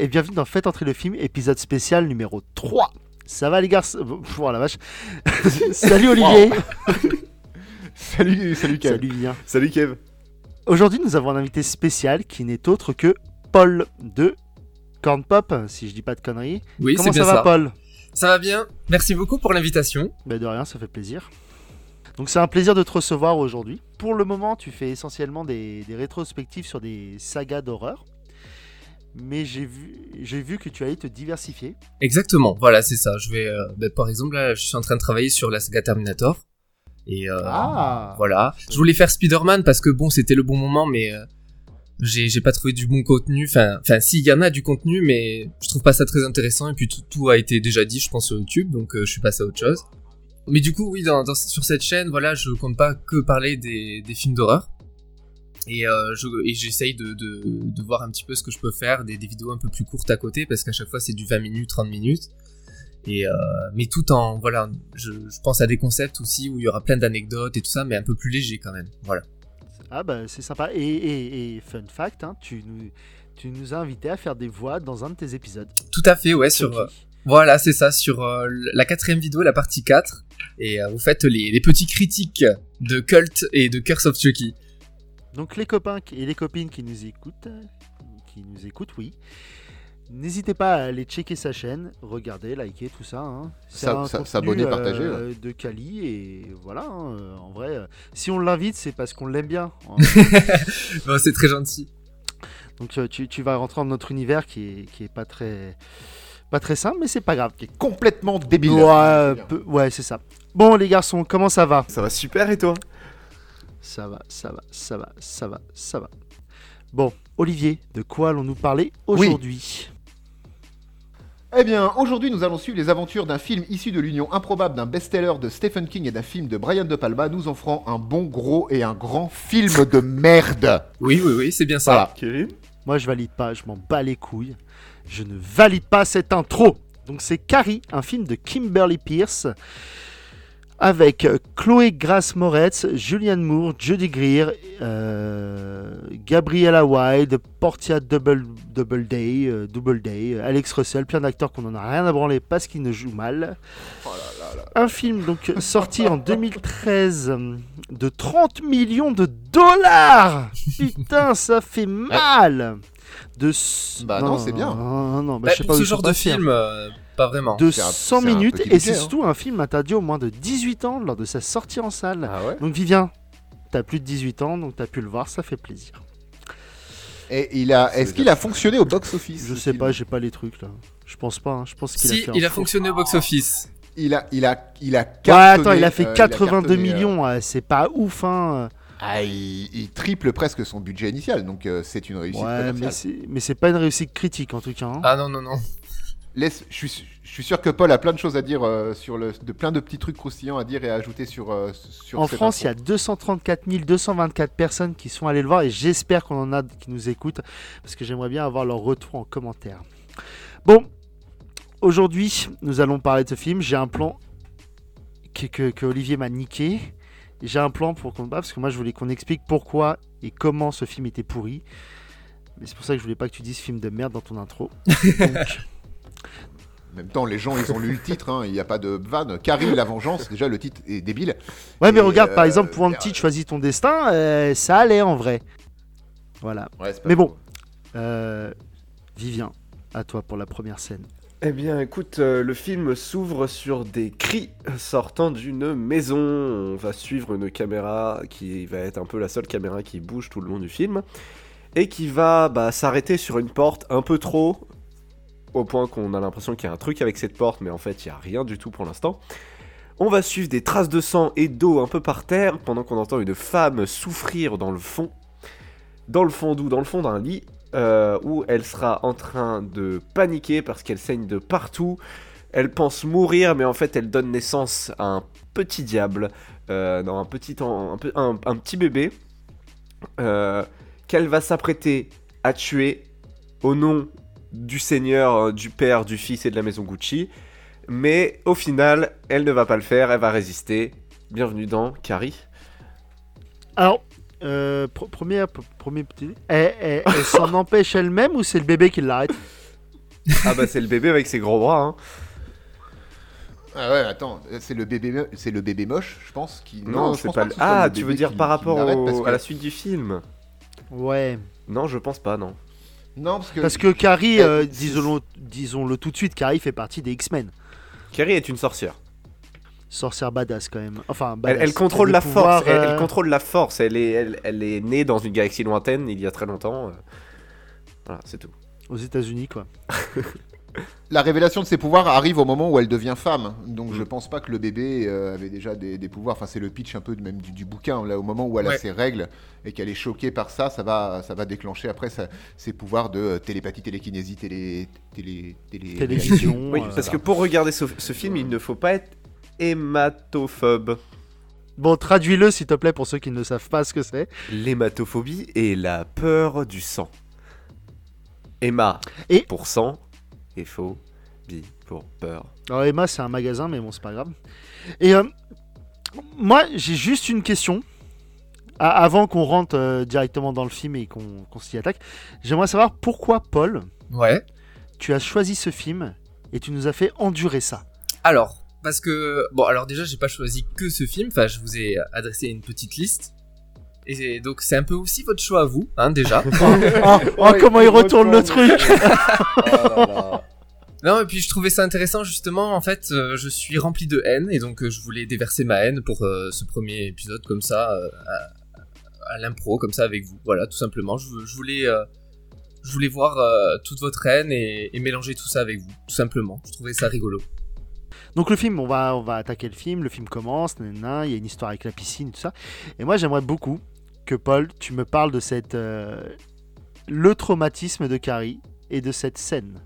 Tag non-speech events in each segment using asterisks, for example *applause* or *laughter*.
Et bienvenue dans Faites entrer le film, épisode spécial numéro 3. Ça va les gars Pour la vache. *laughs* salut Olivier *laughs* Salut, salut Kev. Salut Lien. Salut Kev. Aujourd'hui nous avons un invité spécial qui n'est autre que Paul de Corn Pop, si je dis pas de conneries. Oui, Comment c'est ça bien va ça. Paul? Ça va bien. Merci beaucoup pour l'invitation. Ben de rien, ça fait plaisir. Donc c'est un plaisir de te recevoir aujourd'hui. Pour le moment, tu fais essentiellement des, des rétrospectives sur des sagas d'horreur. Mais j'ai vu, j'ai vu que tu allais te diversifier. Exactement. Voilà, c'est ça. Je vais, euh, bah, par exemple, là, je suis en train de travailler sur la saga Terminator. Et euh, Ah voilà. Je voulais faire Spider-Man parce que bon, c'était le bon moment, mais euh, j'ai, pas trouvé du bon contenu. Enfin, enfin, si, il y en a du contenu, mais je trouve pas ça très intéressant. Et puis tout, tout a été déjà dit, je pense, sur YouTube, donc je suis passé à autre chose. Mais du coup, oui, dans, dans- sur cette chaîne, voilà, je compte pas que parler des, des films d'horreur. Et, euh, je, j'essaye de, de, de voir un petit peu ce que je peux faire, des, des vidéos un peu plus courtes à côté, parce qu'à chaque fois c'est du 20 minutes, 30 minutes. Et euh, mais tout en, voilà, je, je pense à des concepts aussi où il y aura plein d'anecdotes et tout ça, mais un peu plus léger quand même. Voilà. Ah bah c'est sympa. Et, et- et fun fact, hein, tu, nous, tu nous as invités à faire des voix dans un de tes épisodes. Tout à fait, ouais, sur, euh, voilà, c'est ça, sur euh, la quatrième vidéo, la partie 4. Et vous faites les, les petits critiques de Cult et de Curse of Chucky. Donc les copains et les copines qui nous écoutent, qui nous écoutent, oui. N'hésitez pas à aller checker sa chaîne, regarder, liker, tout ça. hein. C'est Ça- un ça- s'abonner, partager, euh, De Kali et voilà. hein, euh, en vrai, euh, si on l'invite, c'est parce qu'on l'aime bien. hein. *laughs* Bon, c'est très gentil. Donc tu, tu vas rentrer dans notre univers qui est, qui est pas très pas très simple, mais c'est pas grave. Qui est complètement débile. Ouais, euh, peu- ouais, c'est ça. Bon les garçons, comment ça va? Ça va super et toi? Ça va, ça va, ça va, ça va, ça va. Bon, Olivier, de quoi allons-nous parler aujourd'hui? Eh bien, aujourd'hui, nous allons suivre les aventures d'un film issu de l'union improbable d'un best-seller de Stephen King et d'un film de Brian De Palma. Nous en ferons un bon, gros et un grand film de merde. Oui, oui, oui, c'est bien ça. Voilà. Kevin? Moi, je valide pas, je m'en bats les couilles. Je ne valide pas cette intro. Donc, c'est Carrie, un film de Kimberly Pierce, avec euh, Chloé Grace Moretz, Julianne Moore, Judy Greer, euh, Gabriella Wilde, Portia Double, Double Day, euh, Double Day, Alex Russell, plein d'acteurs qu'on en a rien à branler parce qu'ils ne jouent mal. Oh là là là. Un film donc sorti en 2013 euh, de 30 millions de dollars. Putain, ça fait mal. De Bah non, c'est bien. Non, non, non, bah, Bah, je sais pour pas ce genre de hein. film, euh, pas vraiment. De C'est un- 100 c'est un minutes et c'est hein. surtout un film interdit aux moins de 18 ans lors de sa sortie en salle. Ah ouais Donc Vivien, t'as plus de 18 ans donc t'as pu le voir, ça fait plaisir. Et il a, est-ce qu'il a fonctionné au box-office Je sais pas, j'ai pas les trucs là. Je pense pas, hein. je pense qu'il Si, a fait il a fonctionné au box-office. Il a, il a, il a Ouais, attends, il a fait euh, 82 cartonné, euh, millions, c'est pas ouf hein. Ah, il, il triple presque son budget initial, donc euh, c'est une réussite Ouais, mais commerciale. c'est mais c'est pas une réussite critique en tout cas. hein. Ah non, non, non. Laisse, je, suis, je suis sûr que Paul a plein de choses à dire euh, sur le, de plein de petits trucs croustillants à dire et à ajouter sur. euh, sur En France, il y a intro. 234 224 personnes qui sont allées le voir et j'espère qu'on en a qui nous écoutent parce que j'aimerais bien avoir leur retour en commentaire. Bon, aujourd'hui, nous allons parler de ce film. J'ai un plan que, que- que Olivier m'a niqué. J'ai un plan pour qu'on parce que moi je voulais qu'on explique pourquoi et comment ce film était pourri. Mais c'est pour ça que je voulais pas que tu dises film de merde dans ton intro. Donc, *laughs* En même temps, les gens, ils ont lu le titre, hein, il n'y a pas de vanne. Carrie, la vengeance, déjà le titre est débile. ouais, mais regarde, par euh, exemple, pour un petit choisis ton destin, euh, ça allait en vrai. Voilà. Ouais, Mais bon. Euh, Vivien, à toi pour la première scène. Eh bien, écoute, euh, le film s'ouvre sur des cris sortant d'une maison. On va suivre une caméra qui va être un peu la seule caméra qui bouge tout le long du film. Et qui va bah, s'arrêter sur une porte un peu trop. Au point qu'on a l'impression qu'il y a un truc avec cette porte, mais en fait, il n'y a rien du tout pour l'instant. On va suivre des traces de sang et d'eau un peu par terre, pendant qu'on entend une femme souffrir dans le fond. Dans le fond d'où? Dans le fond d'un lit, euh, où elle sera en train de paniquer parce qu'elle saigne de partout. Elle pense mourir, mais en fait, elle donne naissance à un petit diable, euh, un petit, un petit bébé, euh, qu'elle va s'apprêter à tuer au nom du Seigneur, euh, du Père, du Fils et de la maison Gucci. Mais au final, elle ne va pas le faire, elle va résister. Bienvenue dans Carrie. Alors, euh, pr- premier, premier petit. Elle, elle- elle s'en *laughs* empêche elle-même ou c'est le bébé qui l'arrête? Ah bah c'est le bébé avec ses gros bras. Hein. Ah ouais, attends, c'est le bébé, c'est le bébé moche, je pense. Qui... Non, c'est pas. le- Ah, le tu veux dire qui- par rapport au- que- à la suite du film? Ouais. Non, je pense pas, non. Non, parce que. Parce que Carrie, elle- euh, disons-le tout de suite, Carrie fait partie des X-Men. Carrie est une sorcière. Sorcière badass quand même. Enfin, Elle, badass. elle contrôle la force. Elle, elle euh, contrôle la force. Elle est, elle, elle est née dans une galaxie lointaine il y a très longtemps. euh. Voilà, c'est tout. Aux États-Unis, quoi. *laughs* La révélation de ses pouvoirs arrive au moment où elle devient femme. Donc Mm. je pense pas que le bébé euh, avait déjà des, des pouvoirs. Enfin, c'est le pitch un peu de- même du, du bouquin. Là, au moment où elle a ses règles et qu'elle est choquée par ça, ça va, ça va déclencher après sa- ses pouvoirs de euh, télépathie, télékinésie, télé, télé, télé- Télévision. *laughs* Oui, euh, parce que pour regarder ce, ce film, il ne faut pas être hématophobe. Bon, traduis-le s'il te plaît pour ceux qui ne savent pas ce que c'est. L'hématophobie est la peur du sang. Héma Et- pour sang et phobie pour peur. Alors Emma, c'est un magasin, mais bon, c'est pas grave. Et euh, moi, j'ai juste une question. Avant qu'on rentre euh, directement dans le film et qu'on qu'on s'y attaque, j'aimerais savoir pourquoi, Paul, Ouais. tu as choisi ce film et tu nous as fait endurer ça. Alors, parce que bon, alors déjà, j'ai pas choisi que ce film. Enfin, je vous ai adressé une petite liste. Et donc, c'est un peu aussi votre choix à vous, hein, déjà. *laughs* oh, oh, comment il retourne le truc *laughs* non, et puis je trouvais ça intéressant justement. En fait, euh, je suis rempli de haine et donc euh, je voulais déverser ma haine pour euh, ce premier épisode comme ça, euh, à, à l'impro, comme ça avec vous. Voilà, tout simplement. Je, je voulais, euh, je voulais voir euh, toute votre haine et, et mélanger tout ça avec vous, tout simplement. Je trouvais ça rigolo. Donc le film, on va, on va attaquer le film, le film commence, il y a une histoire avec la piscine, tout ça. Et moi j'aimerais beaucoup que Paul, tu me parles de cette... euh, le traumatisme de Carrie et de cette scène.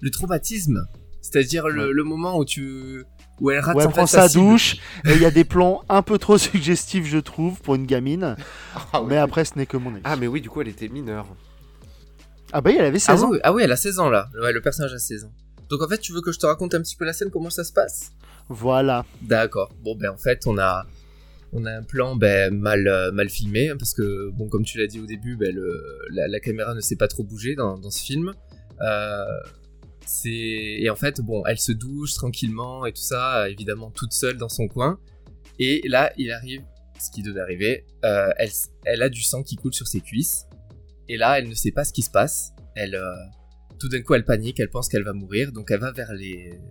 Le traumatisme, c'est-à-dire le, Ouais. le moment où tu, où elle rate Où elle en fait prend sa douche, *laughs* et il y a des plans un peu trop suggestifs je trouve pour une gamine. Ah oui. Mais après ce n'est que mon avis. Ah, mais oui, du coup, elle était mineure. Ah bah elle avait Ah 16 ans. oui, ah oui, elle a 16 ans là. Ouais, le personnage a 16 ans. Donc en fait, tu veux que je te raconte un petit peu la scène, comment ça se passe? Voilà. D'accord. Bon ben en fait, on a on a un plan ben, mal euh, mal filmé hein, parce que bon comme tu l'as dit au début, ben, la, caméra ne s'est pas trop bougée dans, ce film. Euh, et en fait bon, elle se douche tranquillement et tout ça, évidemment toute seule dans son coin. Et là, il arrive ce qui devait arriver. Euh, elle a du sang qui coule sur ses cuisses. Et là, elle ne sait pas ce qui se passe. Elle tout d'un coup, elle panique, elle pense qu'elle va mourir, donc elle va vers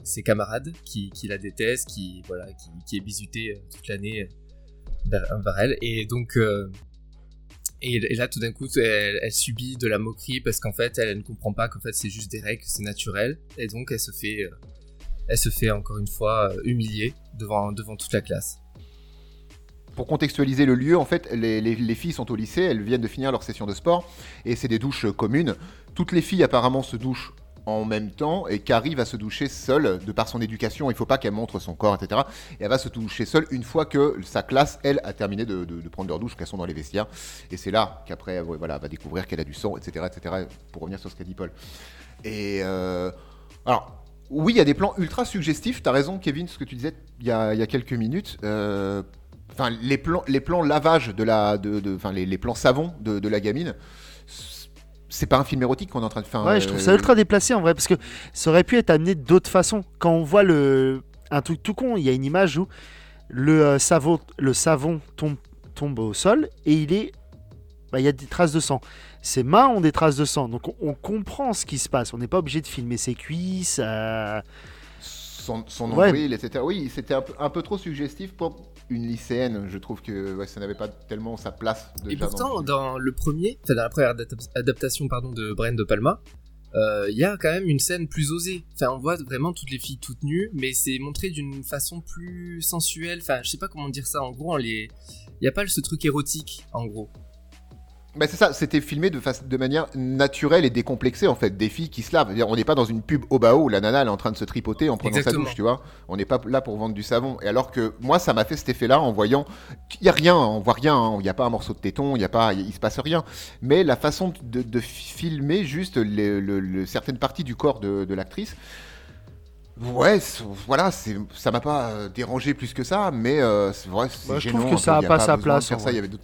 ses camarades qui, qui la détestent, qui, voilà, qui, qui est bizuté euh, toute l'année euh, vers, vers elle. Et donc, euh, et, là, tout d'un coup, elle, subit de la moquerie parce qu'en fait, elle, ne comprend pas qu'en fait, c'est juste des règles, c'est naturel. Et donc, elle se fait, euh, elle se fait encore une fois euh, humilier devant, devant toute la classe. Pour contextualiser le lieu, en fait, les, les- les filles sont au lycée, elles viennent de finir leur session de sport, et c'est des douches communes. Toutes les filles apparemment se douchent en même temps, et Carrie va se doucher seule, de par son éducation, il faut pas qu'elle montre son corps, etc. Et elle va se doucher seule une fois que sa classe, elle, a terminé de, de- prendre leur douche, qu'elles sont dans les vestiaires. Et c'est là qu'après, ouais, voilà, elle va découvrir qu'elle a du sang, etc., etc., pour revenir sur ce qu'a dit Paul. Et... euh, alors, oui, il y a des plans ultra suggestifs. T'as raison, Kevin, ce que tu disais il y a, quelques minutes. Euh, les plans, les plans lavage de la, de, les, plans savon de la gamine. C'est pas un film érotique qu'on est en train de faire. Ouais, je trouve ça ultra déplacé en vrai parce que ça aurait pu être amené d'autres façons. Quand on voit le un truc tout con, il y a une image où le euh, savon le savon tombe tombe au sol et il est bah, il y a des traces de sang. Ses mains ont des traces de sang, donc on, on comprend ce qui se passe. On n'est pas obligé de filmer ses cuisses. euh, Son, son Ouais. etc. Oui, c'était un peu, un peu trop suggestif pour une lycéenne. Je trouve que ouais, ça n'avait pas tellement sa place. Et pourtant, dans le film. dans le premier, enfin dans la première adap- adaptation pardon de Brian de Palma, euh, il y a quand même une scène plus osée. Enfin, on voit vraiment toutes les filles toutes nues, mais c'est montré d'une façon plus sensuelle. Enfin, je sais pas comment dire ça. En gros, les, il y a pas ce truc érotique, en gros. Bah, c'est ça, c'était filmé de, fa- de manière naturelle et décomplexée en fait, des filles qui se lavent. On n'est pas dans une pub au bas où la nana elle est en train de se tripoter en prenant Exactement. sa douche, tu vois. On n'est pas là pour vendre du savon. Et alors que moi, ça m'a fait cet effet-là en voyant, il y a rien, on voit rien, hein. il n'y a pas un morceau de téton, il y a pas, il se passe rien. Mais la façon de, de filmer juste les- le- le- certaines parties du corps de, de l'actrice. Ouais, voilà, ça m'a pas euh, dérangé plus que ça, mais euh, c'est vrai, c'est Moi, je gênant trouve que ça peu, a il y pas pas sa place, faire ça, il y avait d'autres-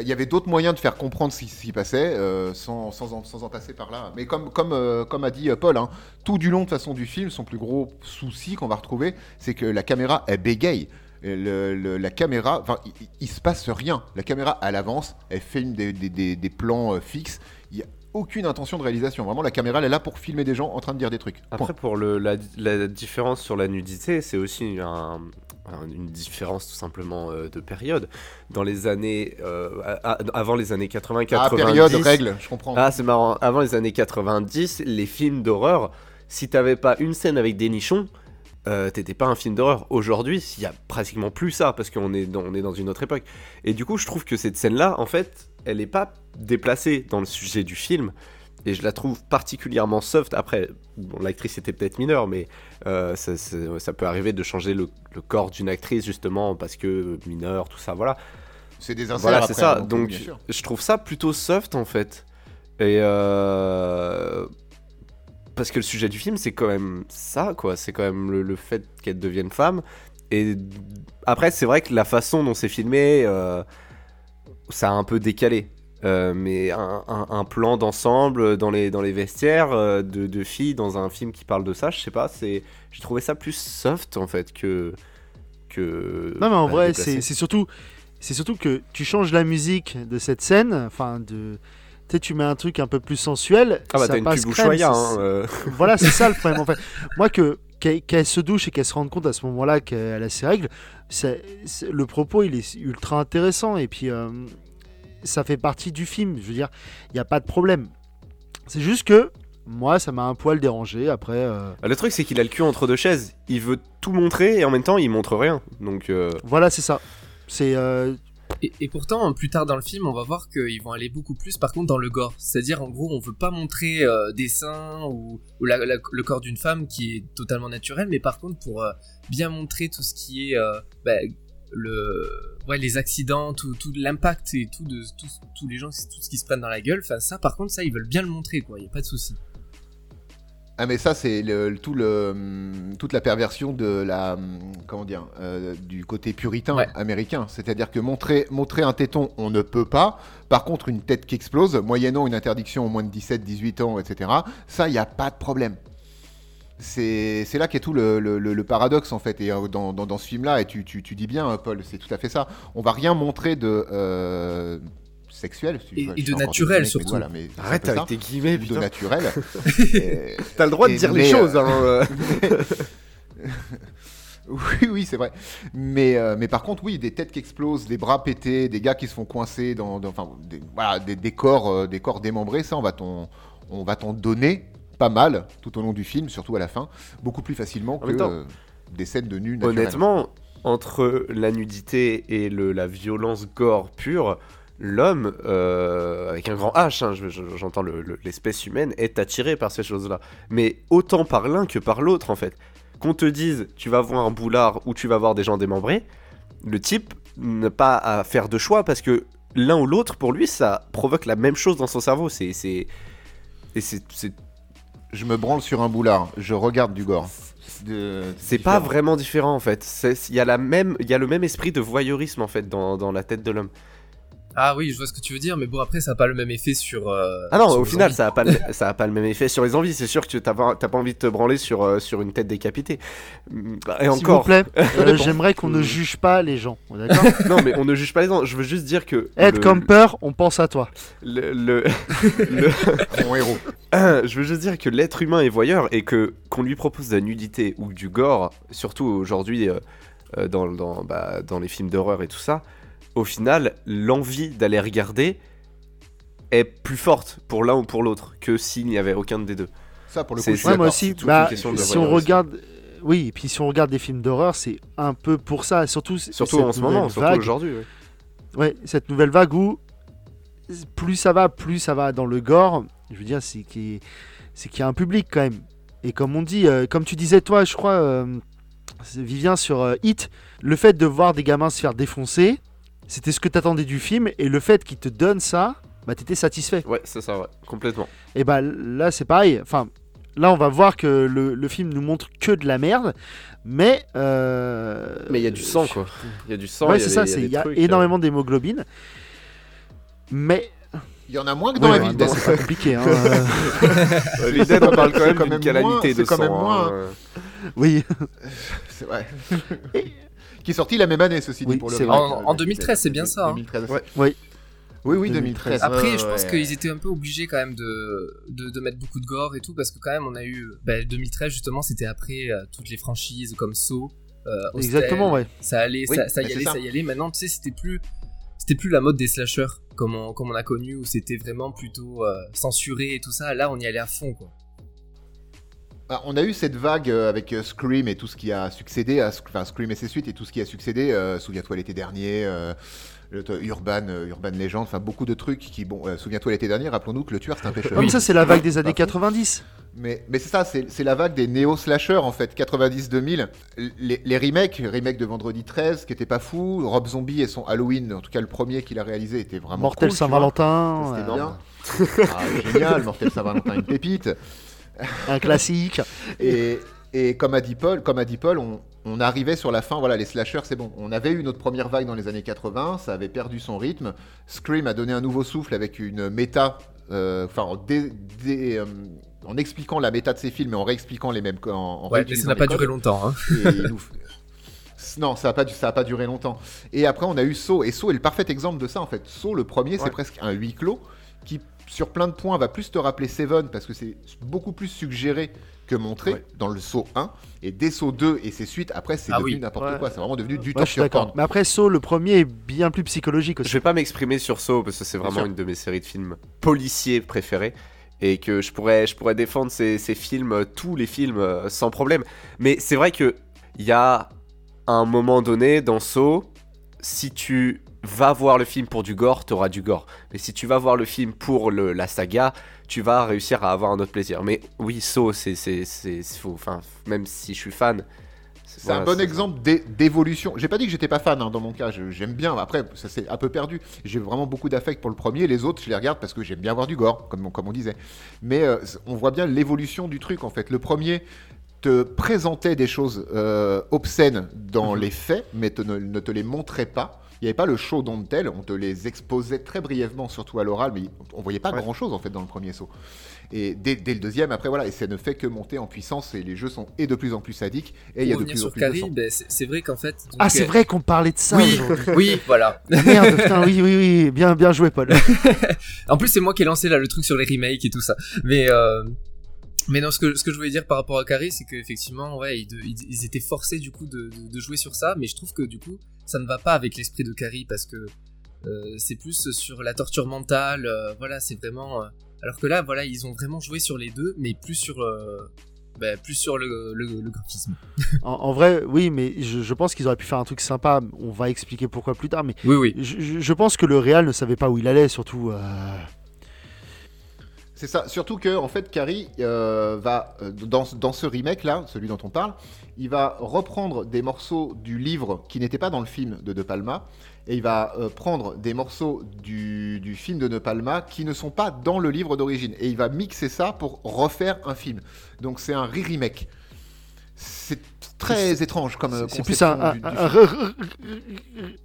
Il y avait d'autres moyens de faire comprendre ce qui s'y passait euh, sans, sans, en, sans en passer par là. Mais comme, comme, euh, comme a dit euh, Paul, hein, tout du long de façon du film, son plus gros souci qu'on va retrouver, c'est que la caméra, elle bégaye. Et le- le- la caméra, enfin, il, il- se passe rien. La caméra, elle avance, elle filme des, des, des, des plans euh, fixes. Il n'y a aucune intention de réalisation. Vraiment, la caméra, elle est là pour filmer des gens en train de dire des trucs. Point. Après, pour le, la, la différence sur la nudité, c'est aussi un- une différence tout simplement euh, de période. Dans les années. euh, avant les années 80, 90. Ah, période, règle, je comprends. Ah, c'est marrant. Avant les années 90, les films d'horreur, si t'avais pas une scène avec des nichons, euh, t'étais pas un film d'horreur. Aujourd'hui, il y a pratiquement plus ça parce qu'on est, dans, on est dans une autre époque. Et du coup, je trouve que cette scène-là, en fait, elle est pas déplacée dans le sujet du film. Et je la trouve particulièrement soft. Après, bon, l'actrice était peut-être mineure, mais euh, ça, ça- ça peut arriver de changer le, le corps d'une actrice justement parce que mineure, tout ça, voilà. c'est des Voilà, c'est ça. Donc, je trouve ça plutôt soft en fait. Et euh... parce que le sujet du film, c'est quand même ça, quoi. C'est quand même le, le fait qu'elle devienne femme. Et après, c'est vrai que la façon dont c'est filmé, euh, ça a un peu décalé. Euh, mais un, un- un plan d'ensemble dans les, dans les vestiaires euh, de, de filles dans un film qui parle de ça, je sais pas, c'est j'ai trouvé ça plus soft en fait que que Non, mais en bah, vrai, c'est surtout, surtout que tu changes la musique de cette scène, enfin de. Tu sais, tu mets un truc un peu plus sensuel. ah bah t'as une pub hein, euh. Voilà, c'est ça le problème en fait. Moi, que qu'elle se douche et qu'elle se rende compte à ce moment-là qu'elle a ses règles, c'est- le propos il est ultra intéressant et puis ça fait partie du film. Je veux dire, il n'y a pas de problème. C'est juste que moi, ça m'a un poil dérangé. Après, euh, Bah, Le truc, c'est qu'il a le cul entre deux chaises. Il veut tout montrer et en même temps, il montre rien. Donc, euh, voilà, c'est ça. C'est euh, Et, et pourtant, plus tard dans le film, on va voir qu'ils vont aller beaucoup plus, par contre, dans le gore. C'est-à-dire, en gros, on veut pas montrer euh, des seins ou, ou la- la- le corps d'une femme qui est totalement naturel, mais par contre, pour euh, bien montrer tout ce qui est euh, bah, le, ouais, les accidents, tout, tout l'impact et tout de tous les gens, tout ce qui se prennent dans la gueule. Enfin, ça, par contre, ça, ils veulent bien le montrer, quoi. Y a pas de souci. Ah mais ça c'est le, tout le toute la perversion de la comment dire euh, du côté puritain Ouais. américain, c'est-à-dire que montrer montrer un téton on ne peut pas. Par contre une tête qui explose, moyennant une interdiction au moins de 17, 18 ans, etc. Ça il y a pas de problème. C'est là qu'est tout le, le- le- le paradoxe en fait et euh, dans, dans, dans ce film-là et tu, tu, tu dis bien euh, Paul c'est tout à fait ça. On va rien montrer de euh, sexuel si- Et- je et fais de naturel, guillemets, surtout. voilà, mais un arrête avec ça. tes guillemets, de naturel. *laughs* T'as le droit de dire mais, les euh, choses. Hein, euh. *laughs* Oui, oui, c'est vrai. Mais, euh, mais par contre, oui, des têtes qui explosent, des bras pétés, des gars qui se font coincer dans, dans- enfin, des, voilà, des, des corps, euh, des corps démembrés, ça, on va t'en, on va t'en donner pas mal tout au long du film, surtout à la fin, beaucoup plus facilement que temps, euh, des scènes de naturels. Honnêtement, entre la nudité et le, la violence gore pure, l'homme, euh, avec un grand H, hein, je- je- j'entends le- le- l'espèce humaine, est attiré par ces choses-là. Mais autant par l'un que par l'autre, en fait. Qu'on te dise, tu vas voir un boulard ou tu vas voir des gens démembrés, le type n'a pas à faire de choix parce que l'un ou l'autre, pour lui, ça provoque la même chose dans son cerveau. C'est- Et c'est. Je me branle sur un boulard, je regarde du gore. C'est pas vraiment différent en fait. Il y, a la même- il y a le même esprit de voyeurisme en fait dans, dans la tête de l'homme. Ah oui, je vois ce que tu veux dire, mais bon, après, ça a pas le même effet sur. euh, Ah non, sur au final, envies. ça a, pas le, ça a pas le même effet sur les envies. C'est sûr que t'as pas, t'as pas envie de te branler sur, euh, sur une tête décapitée. Mm, Et s'il encore. vous plaît, *laughs* euh, j'aimerais qu'on ne Euh, juge pas les gens. D'accord *laughs* non, mais on ne juge pas les gens. Je veux juste dire que. Ed le- Camper, on pense à toi. le- le- *laughs* le- Mon héros. *coughs* je veux juste dire que l'être humain est voyeur et que qu'on lui propose de la nudité ou du gore, surtout aujourd'hui euh, dans, dans, bah, dans les films d'horreur et tout ça, au final, l'envie d'aller regarder est plus forte pour l'un ou pour l'autre que s'il n'y avait aucun des deux. Ça, pour le coup, Ouais, moi aussi. c'est toute Bah, une question de si on regarde, oui, et puis si on regarde des films d'horreur, c'est un peu pour ça. Surtout, Surtout en ce nouvelle moment, surtout vague. aujourd'hui. ouais. Ouais, cette nouvelle vague où plus ça va, plus ça va dans le gore. Je veux dire, c'est qu'il y, c'est qu'il y a un public quand même. Et comme on dit, euh, comme tu disais toi, je crois, euh, Vivien sur euh, Hit, le fait de voir des gamins se faire défoncer, c'était ce que t'attendais du film, et le fait qu'il te donne ça, bah t'étais satisfait. Ouais, c'est ça, ouais, complètement. Et bah là c'est pareil. Enfin, là on va voir que le, le film nous montre que de la merde, mais euh, Mais il y a du sang, quoi. Il y a du sang. Ouais, c'est ça, il y a trucs, énormément d'hémoglobine. Mais Il y en a moins que dans Ouais, la ville d'Est. c'est pas compliqué. hein, *laughs* Les Dead, on parle quand même d'une calamité moins- de c'est quand même sang, moins, hein. oui, *laughs* C'est vrai. Qui est sorti la même année, ceci Oui, dit, pour le vrai. En- euh, en 2013, c'est bien ça, hein. 2013. Ouais. Oui. Oui, oui, 2013. 2013. Après, ouais, je pense ouais. qu'ils étaient un peu obligés quand même de, de, de mettre beaucoup de gore et tout, parce que quand même, on a eu. Bah, 2013, justement, c'était après euh, toutes les franchises comme Saw. euh, Hostel, exactement, ouais. Ça allait, Oui, ça, ça y c'est allait, ça. ça. y allait. Maintenant, tu sais, c'était plus. C'était plus la mode des slashers comme on, comme on a connu où c'était vraiment plutôt euh, censuré et tout ça. Là, on y allait à fond quoi. Ah, on a eu cette vague euh, avec euh, Scream et tout ce qui a succédé, à, Sc- enfin Scream et ses suites et tout ce qui a succédé. euh, Souviens-toi l'été dernier, euh, le- Urban, euh, Urban Legend, enfin beaucoup de trucs qui, bon, euh, souviens-toi l'été dernier, rappelons-nous que le tueur c'est un *laughs* pêcheur. Comme ça, c'est la vague des années Pas fou. 90. Mais, mais c'est ça, c'est la vague des néo-slashers en fait, 90-2000. Les, les remakes, remake de Vendredi 13, qui était pas fou. Rob Zombie et son Halloween, en tout cas le premier qu'il a réalisé, était vraiment Mortel cool. Saint-Valentin, c'était euh, bien. Ah, génial, Mortel Saint-Valentin, une pépite. Un classique. Et, et comme a dit Paul, comme a dit Paul on, on arrivait sur la fin, voilà, les slashers, c'est bon. On avait eu notre première vague dans les années 80, ça avait perdu son rythme. Scream a donné un nouveau souffle avec une méta, euh, enfin, en, dé- dé- euh, en expliquant la méta de ses films et en réexpliquant les mêmes, co- en, en Ouais, mais ça n'a pas codes. duré longtemps. Hein. Et nous *laughs* Non, ça n'a pas, du- ça a pas duré longtemps. Et après, on a eu Saw. Et Saw est le parfait exemple de ça, en fait. Saw, le premier, c'est presque un huis clos qui, sur plein de points, va plus te rappeler Seven parce que c'est beaucoup plus suggéré que montré Ouais. dans le Saw 1. Et dès Saw 2 et ses suites, après, c'est Ah devenu oui. n'importe Ouais. quoi. C'est vraiment devenu du Ouais, je suis torture d'accord. porn. Mais après, Saw, le premier est bien plus psychologique aussi. Je vais pas m'exprimer sur Saw parce que c'est vraiment une de mes séries de films policiers préférées et que je pourrais, je pourrais défendre ces, ces films, euh, tous les films euh, sans problème. Mais c'est vrai que il y a un moment donné dans Saw, si tu vas voir le film pour du gore, t'auras du gore. Mais si tu vas voir le film pour le, la saga, tu vas réussir à avoir un autre plaisir. Mais oui, Saw, c'est, faux. Enfin, même si je suis fan. C'est un bon exemple d'é- d'évolution. J'ai pas dit que j'étais pas fan hein, dans mon cas, j'aime bien. Après, ça s'est un peu perdu. J'ai vraiment beaucoup d'affect pour le premier. Les autres, je les regarde parce que j'aime bien voir du gore, comme, on- comme on disait. Mais euh, on voit bien l'évolution du truc en fait. Le premier te présentait des choses euh, obscènes dans Mhm. les faits, mais te- ne, ne te les montrait pas. Il n'y avait pas le show don't tell, on te les exposait très brièvement, surtout à l'oral, mais on voyait pas Ouais. grand chose en fait dans le premier saut. Et dès, dès le deuxième, après voilà, et ça ne fait que monter en puissance, et les jeux sont et de plus en plus sadiques, et il y a de plus en sur plus de Carrie, sang. ben, c'est vrai qu'en fait. donc, Ah, c'est euh, vrai qu'on parlait de ça Oui, *laughs* oui, voilà. Merde, putain, oui, oui, oui. Bien, bien joué, Paul. *laughs* En plus, c'est moi qui ai lancé là le truc sur les remakes et tout ça. Mais euh, mais non, ce que ce que je voulais dire par rapport à Carrie, c'est qu'effectivement, ouais, ils, de- ils, ils étaient forcés du coup de, de, de jouer sur ça. Mais je trouve que du coup, ça ne va pas avec l'esprit de Carrie parce que euh, c'est plus sur la torture mentale. euh, voilà, c'est vraiment. euh, alors que là, voilà, ils ont vraiment joué sur les deux, mais plus sur ben, plus sur le, le, le graphisme. *laughs* En, en vrai, oui, mais je, je pense qu'ils auraient pu faire un truc sympa. On va expliquer pourquoi plus tard. Mais Oui, oui. je, je- je pense que le Real ne savait pas où il allait, surtout. C'est ça, surtout que en fait Carrie euh, va euh, dans, ce remake là, celui dont on parle, il va reprendre des morceaux du livre qui n'étaient pas dans le film de De Palma et il va euh, prendre des morceaux du, du film de De Palma qui ne sont pas dans le livre d'origine et il va mixer ça pour refaire un film. Donc c'est un re-remake. C'est très étrange comme euh, C'est plus conception un, du- un-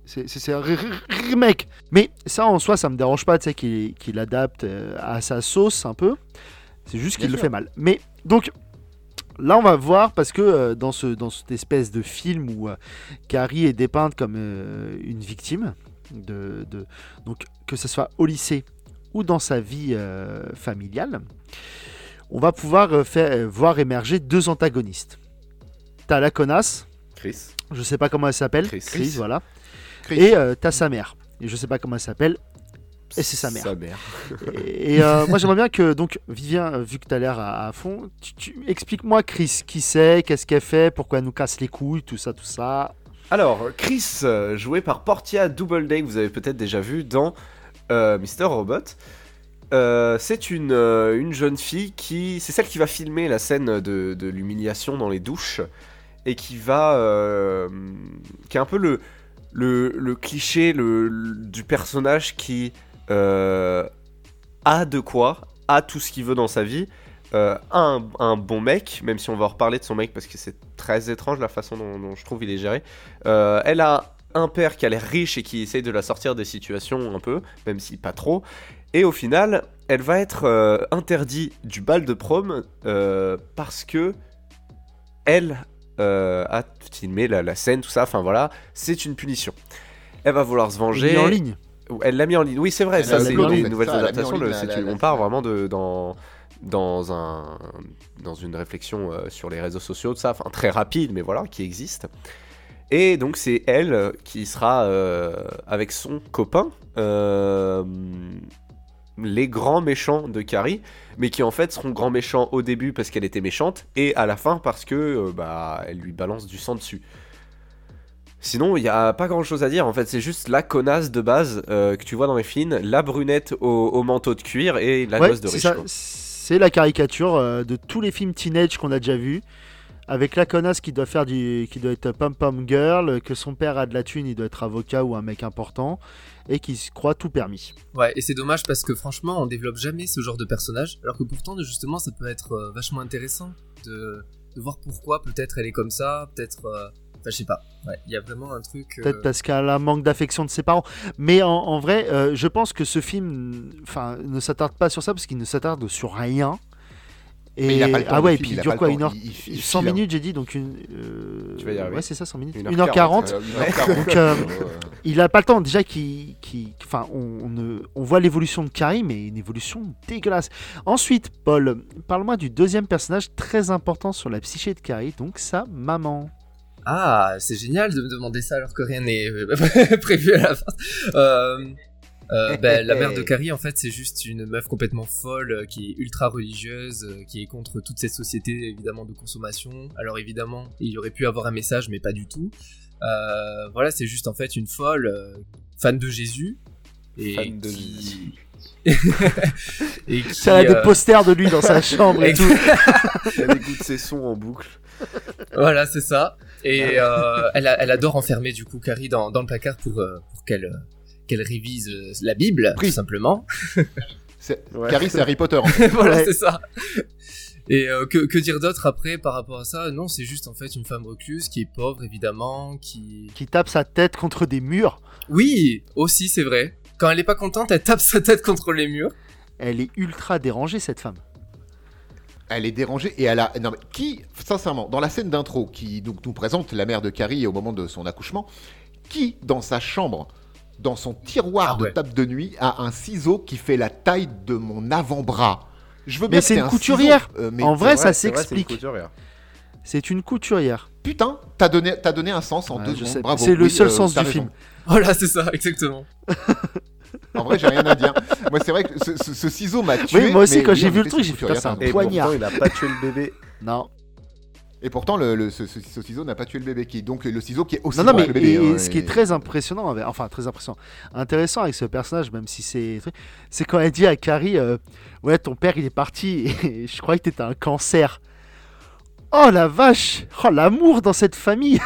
c'est- un re- re- remake. Mais ça, en soi, ça me dérange pas, tu sais, qu'il qu'il adapte euh, à sa sauce un peu. C'est juste qu'il le fait mal. Mais donc, là, on va voir parce que euh, dans ce dans cette espèce de film où euh, Carrie est dépeinte comme euh, une victime de, de- donc que ce soit au lycée ou dans sa vie euh, familiale, on va pouvoir euh, faire euh, voir émerger deux antagonistes. T'as la connasse, Chris. je sais pas comment elle s'appelle. Chris. Chris, voilà. Chris. Et euh, t'as sa mère. Et je sais pas comment elle s'appelle. Et c'est sa mère. Sa mère. Et, et, euh, moi j'aimerais bien que, donc, Vivien, euh, vu que t'as l'air à, à fond, tu, tu- explique-moi Chris, qui c'est, qu'est-ce qu'elle fait, pourquoi elle nous casse les couilles, tout ça, tout ça. Alors, Chris, joué par Portia Doubleday, que vous avez peut-être déjà vu dans euh, Mister Robot. Euh, c'est une, euh, une jeune fille qui. C'est celle qui va filmer la scène de, de l'humiliation dans les douches. Et qui va. euh, qui est un peu le, le, cliché le, du personnage qui euh, a de quoi, a tout ce qu'il veut dans sa vie. euh, a un, bon mec, même si on va reparler de son mec parce que c'est très étrange la façon dont, je trouve il est géré. Elle a un père qui a l'air riche et qui essaye de la sortir des situations un peu, même si pas trop. Et au final, elle va être interdite du bal de prom parce que elle euh, a filmé la, la scène, tout ça. Enfin voilà, c'est une punition. Elle va vouloir se Il venger. est en ligne. Elle l'a mis en ligne. Oui, c'est vrai, Elle ça l'a c'est mis une des nouvelles elle l'a mis adaptations. ligne, le- la- c'est la- une- la- on part vraiment de, dans, dans, un, dans une réflexion euh, sur les réseaux sociaux, de ça, enfin très rapide, mais voilà, qui existe. Et donc c'est elle euh, qui sera euh, avec son copain, euh, les grands méchants de Carrie, mais qui en fait seront grands méchants au début parce qu'elle était méchante, et à la fin parce que euh, bah, elle lui balance du sang dessus. Sinon, il n'y a pas grand chose à dire en fait, c'est juste la connasse de base euh, que tu vois dans les films, la brunette au, au manteau de cuir et la Ouais, gosse de c'est riche. C'est la caricature euh, de tous les films teenage qu'on a déjà vus. Avec la connasse qui doit faire du, qui doit être pom pom girl, que son père a de la thune, il doit être avocat ou un mec important, et qui se croit tout permis. Ouais, et c'est dommage parce que franchement, on développe jamais ce genre de personnage, alors que pourtant, justement, ça peut être euh, vachement intéressant de, de voir pourquoi peut-être elle est comme ça, peut-être. euh, Enfin, je sais pas. Ouais, il y a vraiment un truc. euh, Peut-être parce qu'elle a un manque d'affection de ses parents. Mais en, en vrai, euh, je pense que ce film enfin, ne s'attarde pas sur ça parce qu'il ne s'attarde sur rien. Et... Mais il a pas le temps, ah ouais, et puis il dure quoi une heure... il- il- il 100 file, hein. minutes, j'ai dit, donc une. euh, Tu vas y arriver. Ouais, c'est ça, 100 minutes. 1h40. 1h40. Euh, une heure quarante. Donc, euh. Il a pas le temps. Déjà, qui, qui, enfin, on, on voit l'évolution de Carrie, mais une évolution dégueulasse. Ensuite, Paul, parle-moi du deuxième personnage très important sur la psyché de Carrie, donc sa maman. Ah, c'est génial de me demander ça alors que rien n'est *laughs* prévu à la fin. Euh, euh, ben, la mère de *laughs* Carrie, en fait, c'est juste une meuf complètement folle euh, qui est ultra religieuse, euh, qui est contre toute cette société évidemment de consommation. Alors évidemment, il y aurait pu avoir un message, mais pas du tout. Euh, voilà, c'est juste en fait une folle euh, fan de Jésus. Et Fan de qui... *laughs* et qui, Ça a des posters de lui dans sa *laughs* chambre et tout. Elle écoute ses sons en boucle. Voilà, c'est ça. Et euh, elle, a- elle adore enfermer du coup Carrie dans, dans le placard pour, euh, pour qu'elle euh, qu'elle révise euh, la Bible, Pris. tout simplement. *laughs* C'est- Ouais. Carrie, c'est Harry Potter. en *laughs* fait. voilà, Ouais. c'est ça. Et euh, que, que dire d'autre après par rapport à ça? Non, c'est juste en fait une femme recluse qui est pauvre évidemment, qui... Qui tape sa tête contre des murs. Oui, aussi c'est vrai. Quand elle est pas contente, elle tape sa tête contre les murs. Elle est ultra dérangée, cette femme. Elle est dérangée et elle a. Non, mais qui, sincèrement, dans la scène d'intro qui donc, nous présente la mère de Carrie au moment de son accouchement, qui, dans sa chambre, dans son tiroir Ah de ouais. table de nuit, a un ciseau qui fait la taille de mon avant-bras Je veux Mais bien c'est une un couturière. euh, mais En vrai, ça s'explique. C'est une couturière. putain, t'as donné, t'as donné un sens en Ouais, deux je secondes. sais. Bravo. C'est le Oui, seul euh, sens du raison. film. *laughs* Voilà, c'est ça, exactement. *laughs* En vrai, j'ai rien à dire. Moi, c'est vrai que ce, ce- ce ciseau m'a tué. Oui, moi aussi, mais quand j'ai vu le truc, j'ai fait, c'est un Et poignard. pourtant, il a pas tué le bébé. Non. Et pourtant, le, le- ce, ce- ce ciseau n'a pas tué le bébé. Qui, donc, le ciseau qui est aussi Non, non, mais que le bébé. et hein, ce qui est très impressionnant, avec- enfin très impressionnant, intéressant avec ce personnage, même si c'est, c'est quand elle dit à Carrie, euh, ouais, ton père il est parti *laughs* et je croyais que t'étais un cancer. Oh la vache, oh l'amour dans cette famille.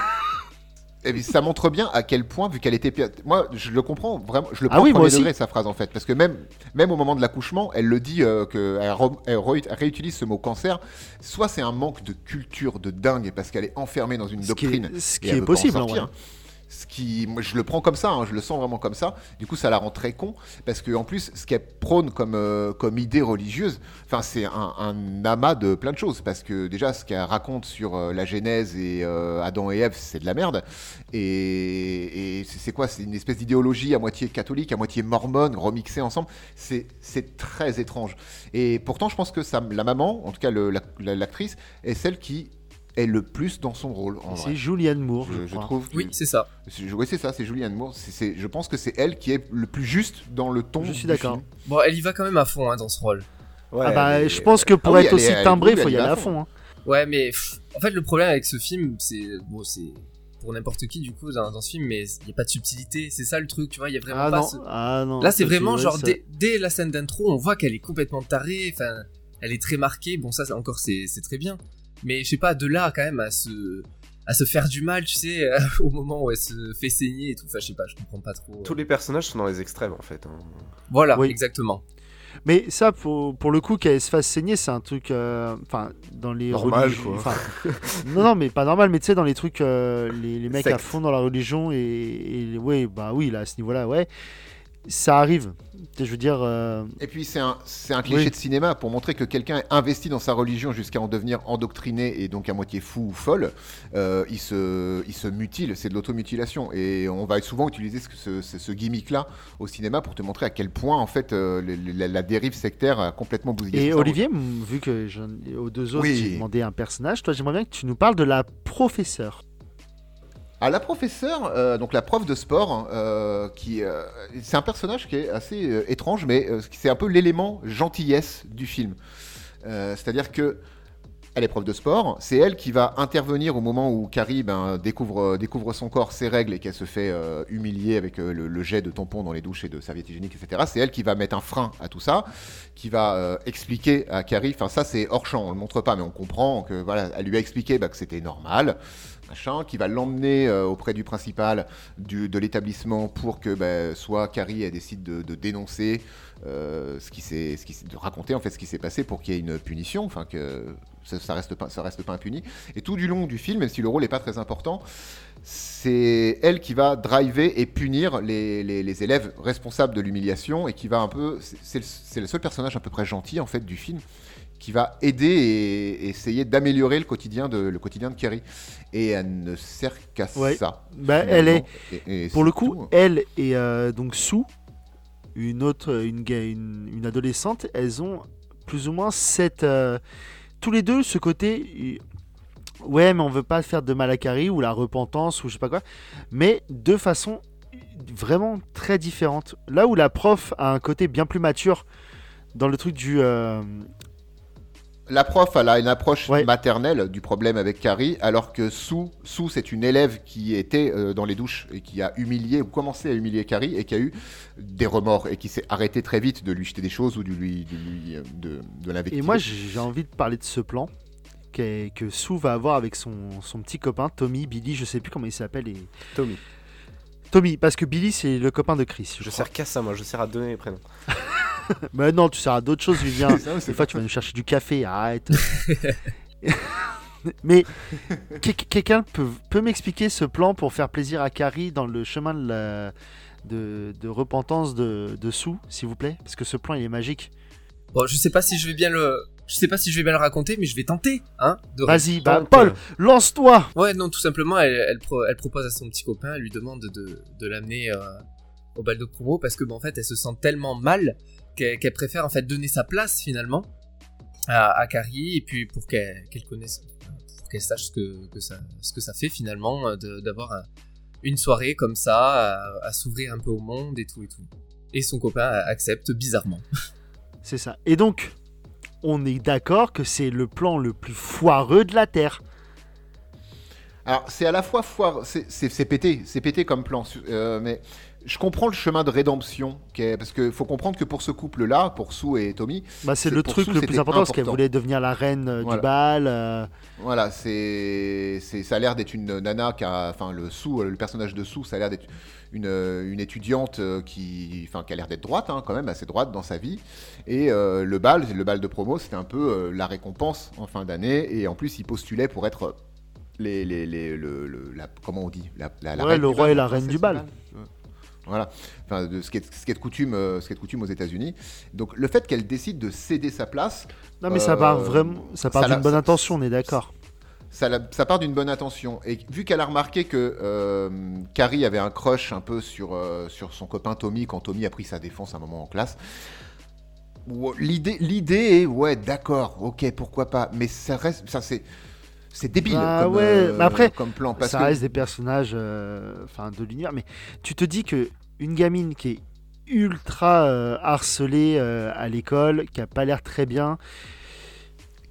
Et ça montre bien à quel point, vu qu'elle était Moi, je le comprends vraiment. Je le Ah prends oui, au moi premier aussi. degré, sa phrase, en fait. Parce que même, même au moment de l'accouchement, elle le dit euh, que elle, réutilise ce mot cancer. Soit c'est un manque de culture de dingue parce qu'elle est enfermée dans une Ce qui doctrine. est, ce qui est possible en sortir. vrai. Je le prends comme ça, hein, je le sens vraiment comme ça. Du coup, ça la rend très con parce que en plus, ce qu'elle prône comme euh, idée religieuse, enfin, c'est un, amas de plein de choses. Parce que déjà, ce qu'elle raconte sur euh, la Genèse et euh, Adam et Ève, c'est de la merde. Et, c'est quoi? C'est une espèce d'idéologie à moitié catholique, à moitié mormone, remixée ensemble. C'est très étrange. Et pourtant, je pense que la maman, en tout cas l'actrice, est celle qui est le plus dans son rôle. C'est. Julianne Moore, je, Je, je crois. trouve. Oui, c'est ça. Oui, c'est ça, c'est Julianne Moore. Je pense que c'est elle qui est le plus juste dans le ton. Je suis d'accord. film. Bon, elle y va quand même à fond hein, dans ce rôle. Ouais, ah bah, est- je pense que pour Ah oui, être aussi est timbré, il faut y aller à fond. fond. hein. Ouais, mais pff, en fait, le problème avec ce film, c'est bon, c'est pour n'importe qui du coup dans, dans ce film, mais il y a pas de subtilité. C'est ça le truc, tu vois. Il y a vraiment Ah pas. non, ce- ah non. Là, c'est vraiment genre ça- dès, dès la scène d'intro, on voit qu'elle est complètement tarée. Enfin, elle est très marquée. Bon, ça, encore, c'est très bien. Mais je sais pas, de là quand même à se à se faire du mal, tu sais, *laughs* au moment où elle se fait saigner et tout. Enfin, je sais pas, je comprends pas trop. Tous les personnages sont dans les extrêmes en fait. hein. Voilà, Oui. exactement. Mais ça, pour, pour le coup, qu'elle se fasse saigner, c'est un truc. euh, Enfin, dans les Normal, religions- quoi. non, non, mais pas normal, mais tu sais, dans les trucs, euh, les, les mecs à fond dans la religion, et, et ouais, bah oui, là, à ce niveau-là, ouais. Ça arrive. Je veux dire. euh, Et puis c'est un, cliché Oui. de cinéma pour montrer que quelqu'un est investi dans sa religion jusqu'à en devenir endoctriné et donc à moitié fou ou folle. euh, il, se, il se mutile, c'est de l'automutilation. Et on va souvent utiliser ce, ce, ce- ce gimmick-là au cinéma pour te montrer à quel point en fait euh, la, la dérive sectaire a complètement bousillé. Et. Olivier, vu que aux deux autres, Oui. j'ai demandé un personnage, toi, j'aimerais bien que tu nous parles de la professeure. Ah, la professeure, euh, donc la prof de sport, euh, qui, euh, c'est un personnage qui est assez étrange, mais c'est un peu l'élément gentillesse du film. C'est-à-dire que elle est prof de sport, c'est elle qui va intervenir au moment où Carrie ben, découvre, son corps, ses règles et qu'elle se fait humilier avec le, jet de tampons dans les douches et de serviettes hygiéniques, etc. C'est elle qui va mettre un frein à tout ça, qui va expliquer à Carrie, enfin ça c'est hors champ, on le montre pas, mais on comprend que voilà, elle lui a expliqué bah, que c'était normal, qui va l'emmener euh, auprès du principal de l'établissement pour que bah, soit Carrie elle décide de, dénoncer euh, ce qui s'est, ce qui de raconter en fait ce qui s'est passé pour qu'il y ait une punition, enfin que ça, ça reste pas, ça reste pas impuni. Et tout du long du film, même si le rôle n'est pas très important, c'est elle qui va driver et punir les, les- élèves responsables de l'humiliation et qui va un peu, c'est- le, le seul personnage à peu près gentil en fait du film qui va aider et, essayer d'améliorer le quotidien de le quotidien de Kerry. Et elle ne sert qu'à Ouais. ça. Bah, elle est, finalement. Et- et pour le coup, tout. elle et euh, donc Sue, une autre, une, une, une adolescente, elles ont plus ou moins cette. euh, tous les deux, ce côté. euh, Ouais, mais on veut pas faire de mal à Carrie ou la repentance ou je sais pas quoi. Mais de façon vraiment très différente. Là où la prof a un côté bien plus mature dans le truc du. euh, La prof, elle a une approche Ouais. maternelle du problème avec Carrie, alors que Sue, Sue c'est une élève qui était euh, dans les douches et qui a humilié ou commencé à humilier Carrie et qui a eu des remords et qui s'est arrêté très vite de lui jeter des choses ou de lui, de, lui, euh, de, de l'invectiver. Et moi, j'ai envie de parler de ce plan qu'est- que Sue va avoir avec son, son petit copain, Tommy, Billy, je sais plus comment il s'appelle. Et... Tommy. Tommy, parce que Billy, c'est le copain de Chris. Je Je sers qu'à ça, moi, je sers à donner les prénoms. *laughs* *laughs* Mais non, tu sers à d'autres choses, Julien. *laughs* Ça, Des fois, tu vas nous chercher du café, arrête. *laughs* Mais que- quelqu'un peut, peut m'expliquer ce plan pour faire plaisir à Carrie dans le chemin de, la- de, de repentance de, de Sue, s'il vous plaît? Parce que ce plan, il est magique. Bon, je sais pas si je vais bien le, je sais pas si je vais bien le raconter, mais je vais tenter, hein. Vas-y, bah, Paul, euh, lance-toi Ouais, non, tout simplement, elle, elle, pro- elle propose à son petit copain, elle lui demande de, de l'amener euh, au bal de promo parce que, bon, en fait, elle se sent tellement mal qu'elle préfère en fait donner sa place finalement à, à Carrie et puis pour qu'elle qu'elle connaisse, pour qu'elle sache ce que, que ça, ce que ça fait finalement de- d'avoir un- une soirée comme ça, à, à s'ouvrir un peu au monde et tout et tout. Et son copain accepte bizarrement. *laughs* C'est ça. Et donc, on est d'accord que c'est le plan le plus foireux de la Terre. Alors, c'est à la fois foire, c'est- c'est c'est pété, c'est pété comme plan, euh, mais je comprends le chemin de rédemption, parce qu'il faut comprendre que pour ce couple-là, pour Sue et Tommy, Bah, c'est le truc Sue, le plus c'était important parce qu'elle important. voulait devenir la reine euh, du bal. euh, Voilà, c'est, ça a l'air d'être une nana qui a, enfin le sous, le personnage de Sue, ça a l'air d'être une, euh, une étudiante euh, qui, enfin qui a l'air d'être droite, hein, quand même assez droite dans sa vie. Et euh, le bal, le bal de promo, c'était un peu euh, la récompense en fin d'année. Et en plus, il postulait pour être les, les, les- le, le- la, comment on dit, la, la- la Ouais, reine le du roi bal, et la reine du bal. Ouais. Voilà, enfin, de ce, qui est, ce, qui est de coutume, euh, ce qui est de coutume aux États-Unis. Donc le fait qu'elle décide de céder sa place, Non, mais ça Euh, part vraiment. Ça part d'une bonne intention, on est d'accord. ça, ça part d'une bonne intention. Et vu qu'elle a remarqué que euh, Carrie avait un crush un peu sur, euh, sur son copain Tommy quand Tommy a pris sa défense un moment en classe, l'idée est ouais, d'accord, ok, pourquoi pas, mais ça reste, ça c'est, c'est débile Bah comme, ouais, euh, mais après, comme plan. Parce ça que reste des personnages euh, enfin de l'univers. Mais tu te dis que une gamine qui est ultra euh, harcelée à l'école, qui a pas l'air très bien,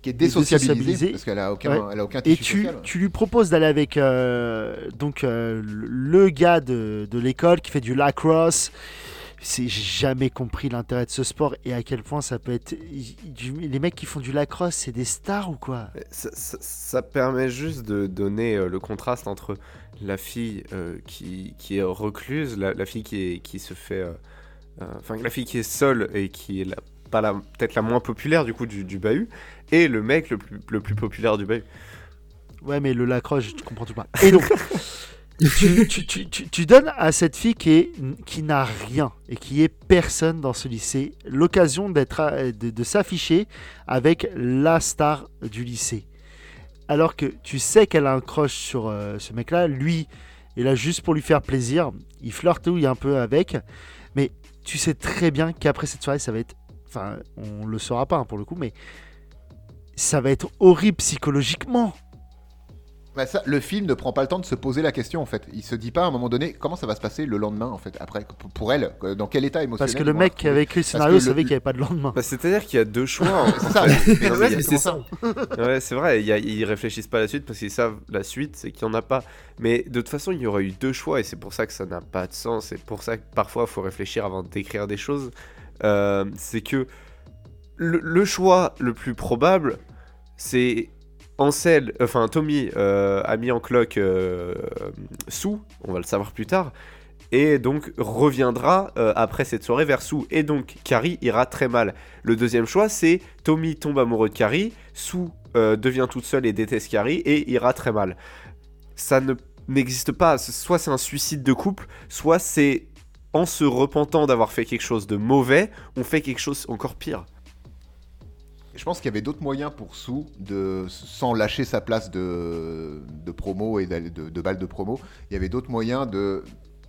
qui est désociabilisée, désociabilisée. parce qu'elle a aucun, Ouais. elle a aucun et tu, social. tu lui proposes d'aller avec euh, donc euh, le gars de, de l'école qui fait du lacrosse. C'est jamais compris l'intérêt de ce sport et à quel point ça peut être. Les mecs qui font du lacrosse, c'est des stars ou quoi? Ça, ça- ça permet juste de donner euh, le contraste entre la fille euh, qui, qui est recluse, la, la fille qui, est, qui se fait. euh, euh, Enfin, la fille qui est seule et qui est la pas la peut-être la moins populaire du coup du, du bahut, et le mec le plus, le plus populaire du bahut. Ouais, mais le lacroche, tu comprends tout pas. Et donc, *laughs* tu, donnes à cette fille qui, qui n'a rien et qui est personne dans ce lycée l'occasion à- de, s'afficher avec la star du lycée. Alors que tu sais qu'elle a un crush sur euh, ce mec-là, lui est là juste pour lui faire plaisir. Il flirtouille un peu avec, mais tu sais très bien qu'après cette soirée, ça va être. Enfin, on le saura pas hein, pour le coup, mais ça va être horrible psychologiquement. Bah, ça, le film ne prend pas le temps de se poser la question en fait. Il se dit pas à un moment donné comment ça va se passer le lendemain en fait après pour- elle dans quel état émotionnel Parce que le mec qui avait écrit le scénario savait qu'il n'y avait pas de lendemain. Bah, C'est-à-dire qu'il y a deux choix. en- C'est ça. *laughs* Ouais, c'est ça. Ouais, c'est vrai, y a- ils réfléchissent pas à la suite parce qu'ils savent la suite, c'est qu'il y en a pas. Mais de toute façon, il y aurait eu deux choix et c'est pour ça que ça n'a pas de sens. C'est pour ça que parfois, il faut réfléchir avant d'écrire des choses. Euh, c'est que le, le choix le plus probable, c'est Ansel, enfin Tommy euh, a mis en cloque euh, Sue, on va le savoir plus tard. Et donc reviendra euh, après cette soirée vers Sue. Et donc Carrie ira très mal. Le deuxième choix, c'est Tommy tombe amoureux de Carrie, euh, devient toute seule et déteste Carrie et ira très mal. Ça ne n'existe pas. Soit c'est un suicide de couple, soit c'est en se repentant d'avoir fait quelque chose de mauvais, on fait quelque chose encore pire. Je pense qu'il y avait d'autres moyens pour Sue de sans lâcher sa place de, de promo et d'aller- de, de balle de promo. Il y avait d'autres moyens de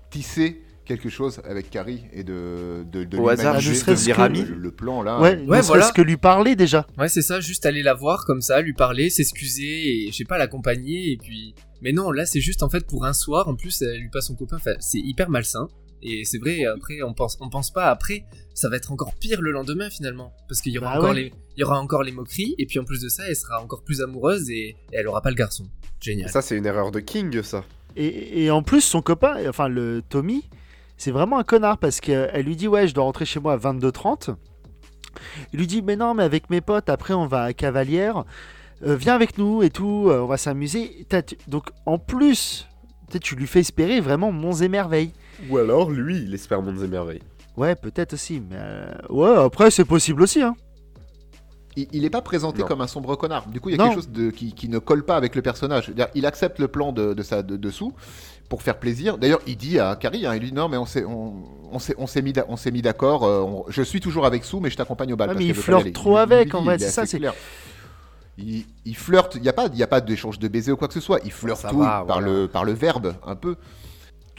tisser quelque chose avec Carrie et de de, de Au lui hasard, juste le- devenir le- ami. Le, le plan là. Ouais, ouais, ne serait-ce voilà. que lui parler déjà. Ouais, c'est ça, juste aller la voir comme ça, lui parler, s'excuser et je sais pas, l'accompagner et puis. Mais non, là c'est juste en fait pour un soir, en plus elle lui passe son copain, enfin, c'est hyper malsain. Et c'est vrai, après on pense, on pense pas après, ça va être encore pire le lendemain finalement. Parce qu'il y aura Bah encore ouais. les, il y aura encore les moqueries et puis en plus de ça, elle sera encore plus amoureuse et, et elle aura pas le garçon. Génial. Ça, c'est une erreur de King, ça. Et, et en plus, son copain, enfin le Tommy, c'est vraiment un connard parce qu'elle lui dit Ouais, je dois rentrer chez moi à 22h30. Il lui dit Mais non, mais avec mes potes, après on va à Cavalière. Euh, viens avec nous et tout, euh, on va s'amuser. Donc en plus, tu lui fais espérer vraiment monts et merveilles. Ou alors, lui, il espère mondes et merveilles. Ouais, peut-être aussi, mais euh, ouais, après c'est possible aussi. Hein. Il, il est pas présenté Non. comme un sombre connard. Du coup, il y a Non. quelque chose de, qui, qui ne colle pas avec le personnage. Il accepte le plan de, de sa de, dessous pour faire plaisir. D'ailleurs, il dit à Carrie, hein, il lui dit non, mais on s'est on, on s'est on s'est mis d'a- on s'est mis d'accord. euh, je suis toujours avec Sue, mais je t'accompagne au bal. Ouais, parce mais il flirte trop Il- il avec, lui en vrai, il est c'est ça, c'est- clair. Il, il flirte. Il y a pas il y a pas d'échange de baisers ou quoi que ce soit. Il flirte tout va, par voilà. le par le verbe un peu.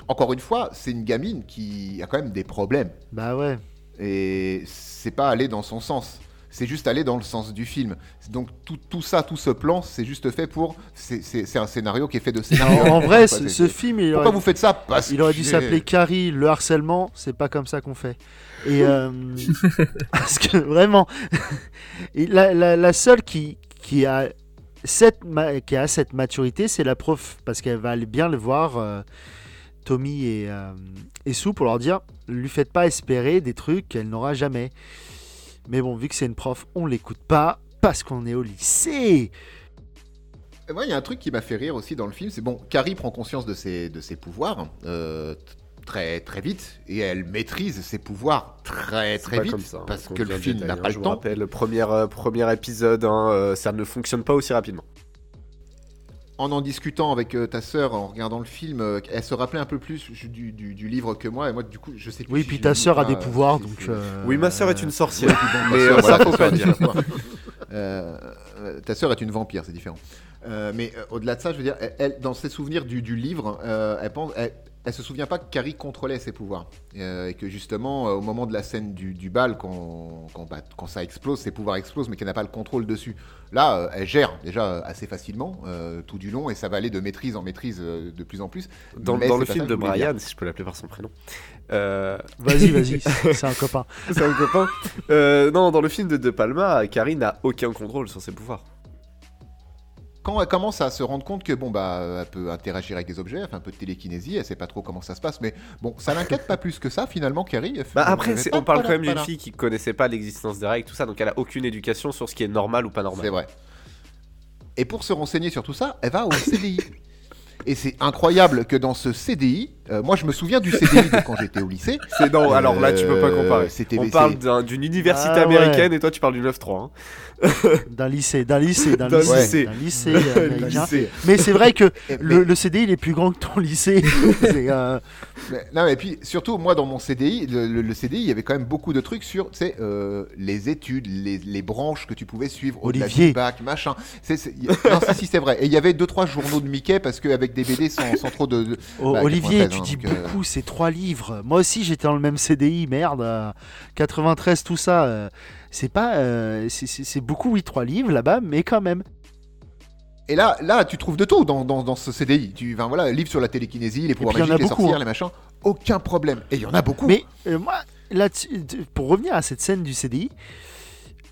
Encore une fois, c'est une gamine qui a quand même des problèmes. Bah ouais. Et c'est pas aller dans son sens. C'est juste aller dans le sens du film. Donc tout, tout ça, tout ce plan, c'est juste fait pour. C'est un scénario qui est fait de scénario. en vrai, ce, film, il Pourquoi aurait, vous faites ça Parce il aurait dû s'appeler Carrie, le harcèlement, c'est pas comme ça qu'on fait. Et euh, *laughs* parce que vraiment, et la, la- la seule qui, qui, a cette ma- qui a cette maturité, c'est la prof, parce qu'elle va aller bien le voir, euh, Tommy et, euh, et Sue, pour leur dire, lui faites pas espérer des trucs qu'elle n'aura jamais. Mais bon, vu que c'est une prof, on l'écoute pas, parce qu'on est au lycée. Et Moi, il y a un truc qui m'a fait rire aussi dans le film, c'est bon, Carrie prend conscience de ses, de ses pouvoirs euh, très très vite et elle maîtrise ses pouvoirs très très vite comme ça, hein, parce que le film n'a pas je le vous temps. rappelle, le premier, euh, premier épisode, hein, euh, ça ne fonctionne pas aussi rapidement. En en discutant avec euh, ta sœur, en regardant le film, euh, elle se rappelait un peu plus du, du- du livre que moi et moi du coup je sais plus. Oui, si puis ta sœur a des pouvoirs, donc... euh, Oui, ma sœur est une sorcière. ta Mais euh, ça, faut pas pas *laughs* dire. Euh, euh, ta sœur est une vampire, c'est différent. Euh, mais euh, au-delà de ça, je veux dire, elle, elle, dans ses souvenirs du, du livre, euh, elle pense, elle, elle se souvient pas que Carrie contrôlait ses pouvoirs Euh, et que justement, euh, au moment de la scène du, du bal, quand, quand, bah, quand ça explose, ses pouvoirs explosent, mais qu'elle n'a pas le contrôle dessus. Là, euh, elle gère déjà assez facilement euh, tout du long et ça va aller de maîtrise en maîtrise euh, de plus en plus. Dans, dans le film de. Brian, si je peux l'appeler par son prénom. Euh, *laughs* Vas-y, vas-y, c'est un copain. *laughs* c'est un copain. Euh, non, dans le film de De Palma, Carrie n'a aucun contrôle sur ses pouvoirs. Quand elle commence à se rendre compte que bon bah elle peut interagir avec des objets, elle fait un peu de télékinésie, elle sait pas trop comment ça se passe, mais bon, ça l'inquiète pas plus que ça finalement, Carrie. fait- Bah après, on parle quand même d'une fille qui connaissait pas l'existence des règles, tout ça, donc elle a aucune éducation sur ce qui est normal ou pas normal. C'est vrai. Et pour se renseigner sur tout ça, elle va au CDI. *laughs* Et c'est incroyable que dans ce CDI, euh, moi je me souviens du CDI de quand j'étais au lycée. *laughs* C'est non, alors là tu peux pas Euh, comparer. On parle d'un- d'une université Ah ouais. américaine et toi tu parles du 9-3. hein. *laughs* D'un lycée, d'un lycée, d'un lycée, lycée. d'un *laughs* lycée. Mais c'est vrai que le, mais- le CD il est plus grand que ton lycée. Euh, Mais- non, et puis surtout, moi dans mon CDI, le, le- le CDI, il y avait quand même beaucoup de trucs sur tu sais, euh, les études, les, les branches que tu pouvais suivre au-delà du bac, machin. Non, si, si, c'est vrai. Et il y avait deux trois journaux de Mickey parce qu'avec des BD sans, sans trop de. de- Oh, Bah, Olivier, 93, tu hein, dis donc, euh, beaucoup, c'est trois livres. Moi aussi, j'étais dans le même CDI, merde. euh, 93, tout ça. euh, c'est pas. euh, c'est- beaucoup, oui, trois livres là-bas, mais quand même. Et là, là, tu trouves de tout dans, dans, dans ce CDI. Tu, enfin, voilà, livre sur la télékinésie, les pouvoirs magiques, les beaucoup, sorcières, hein. les machins. Aucun problème. Et il y en a beaucoup. Mais euh, moi, là pour revenir à cette scène du CDI,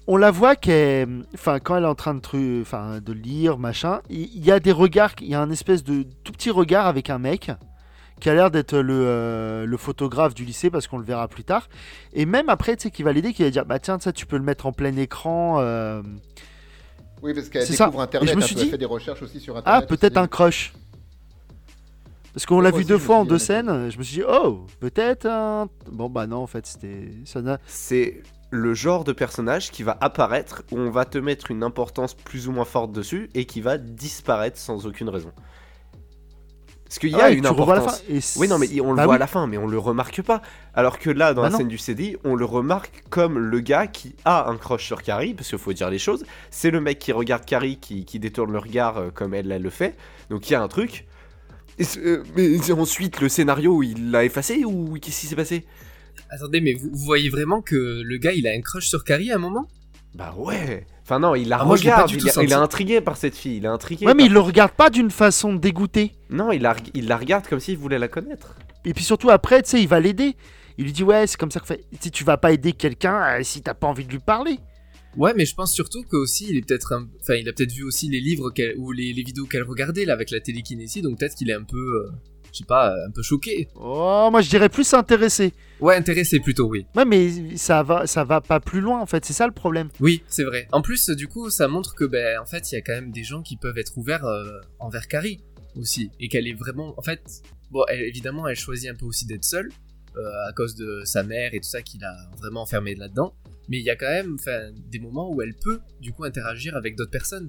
on la voit qu'elle. Enfin, quand elle est en train de, tru- enfin, de lire, machin, il y, a des regards, il y a un espèce de tout petit regard avec un mec qui a l'air d'être le, euh, le photographe du lycée parce qu'on le verra plus tard. Et même après, tu sais, qui va l'aider, qui va dire Bah tiens, ça, tu peux le mettre en plein écran. euh, Oui, parce qu'elle C'est ça. découvre Internet. Et je me hein, suis elle dit, fait des recherches aussi sur Ah, Internet. au peut-être un crush. Parce qu'on l'a vu deux fois en deux scènes. Je me suis dit, oh, peut-être un. Bon, bah non, en fait, c'était. Ça n'a- C'est le genre de personnage qui va apparaître où on va te mettre une importance plus ou moins forte dessus et qui va disparaître sans aucune raison. Parce qu'il y a Ah une la importance. fin. Oui, non, mais on le bah voit oui. à la fin, mais on le remarque pas. Alors que là, dans Bah la non. scène du CDI, on le remarque comme le gars qui a un crush sur Carrie, parce qu'il faut dire les choses. C'est le mec qui regarde Carrie, qui, qui détourne le regard euh, comme elle, elle le fait. Donc il y a un truc. Et euh, mais ensuite, le scénario, il l'a effacé ou qu'est-ce qui s'est passé? Attendez, mais vous, vous voyez vraiment que le gars il a un crush sur Carrie à un moment? Bah ouais. Enfin non, il la Ah, regarde, il, est- il senti. est intrigué par cette fille, il est intrigué. Ouais, mais il le regarde pas d'une façon dégoûtée. Non, il la, il la regarde comme s'il voulait la connaître. Et puis surtout, après, tu sais, il va l'aider. Il lui dit, ouais, c'est comme ça que fait. Tu vas pas aider quelqu'un euh, si t'as pas envie de lui parler. Ouais, mais je pense surtout que aussi il est peut-être, un- enfin il a peut-être vu aussi les livres qu'elle- ou les, les vidéos qu'elle regardait là avec la télékinésie, donc peut-être qu'il est un peu, euh, je sais pas, un peu choqué. Oh, moi, je dirais plus intéressé. Ouais, intéressé plutôt, oui. Ouais, mais ça va, ça va pas plus loin, en fait. C'est ça le problème. Oui, c'est vrai. En plus, du coup, ça montre que, ben, en fait, il y a quand même des gens qui peuvent être ouverts euh, envers Carrie aussi, et qu'elle est vraiment, en fait, bon, elle- évidemment, elle choisit un peu aussi d'être seule euh, à cause de sa mère et tout ça qui l'a vraiment enfermée là-dedans. Mais il y a quand même, des moments où elle peut, du coup, interagir avec d'autres personnes.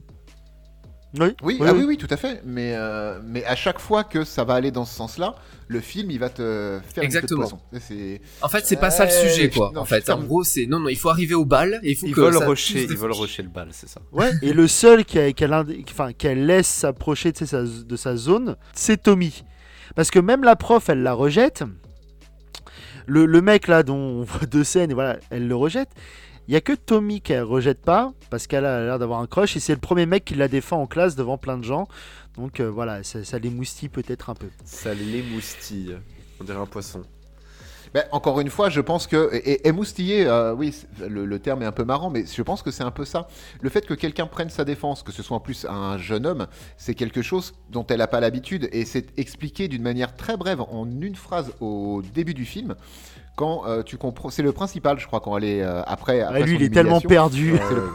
Oui, Oui, ah oui, oui, tout à fait. Mais, euh, mais à chaque fois que ça va aller dans ce sens-là, le film, il va te faire Exactement. une de. En fait, c'est pas ça le sujet, je- quoi. non, en fait, en gros, c'est non, non, il faut arriver au bal et il faut Ils que veulent ça rusher, ils veulent rusher le bal, c'est ça. Ouais, et le seul qu'elle qu'elle ind- enfin, qu'elle laisse s'approcher sais, sa- de sa zone, c'est Tommy. Parce que même la prof, elle la rejette. Le, le mec là, dont on voit deux scènes, voilà, elle le rejette. Il y a que Tommy qu'elle rejette pas, parce qu'elle a l'air d'avoir un crush, et c'est le premier mec qui la défend en classe devant plein de gens. Donc euh, voilà, ça, ça l'émoustille peut-être un peu. Ça l'émoustille. On dirait un poisson. Ben, encore une fois, je pense que. Et, et émoustiller, euh, oui, le, le terme est un peu marrant, mais je pense que c'est un peu ça. Le fait que quelqu'un prenne sa défense, que ce soit en plus un jeune homme, c'est quelque chose dont elle n'a pas l'habitude, et c'est expliqué d'une manière très brève, en une phrase au début du film. Quand euh, tu comprends. C'est le principal, je crois, quand elle est euh, après. après Ouais, lui, il est tellement perdu. Le-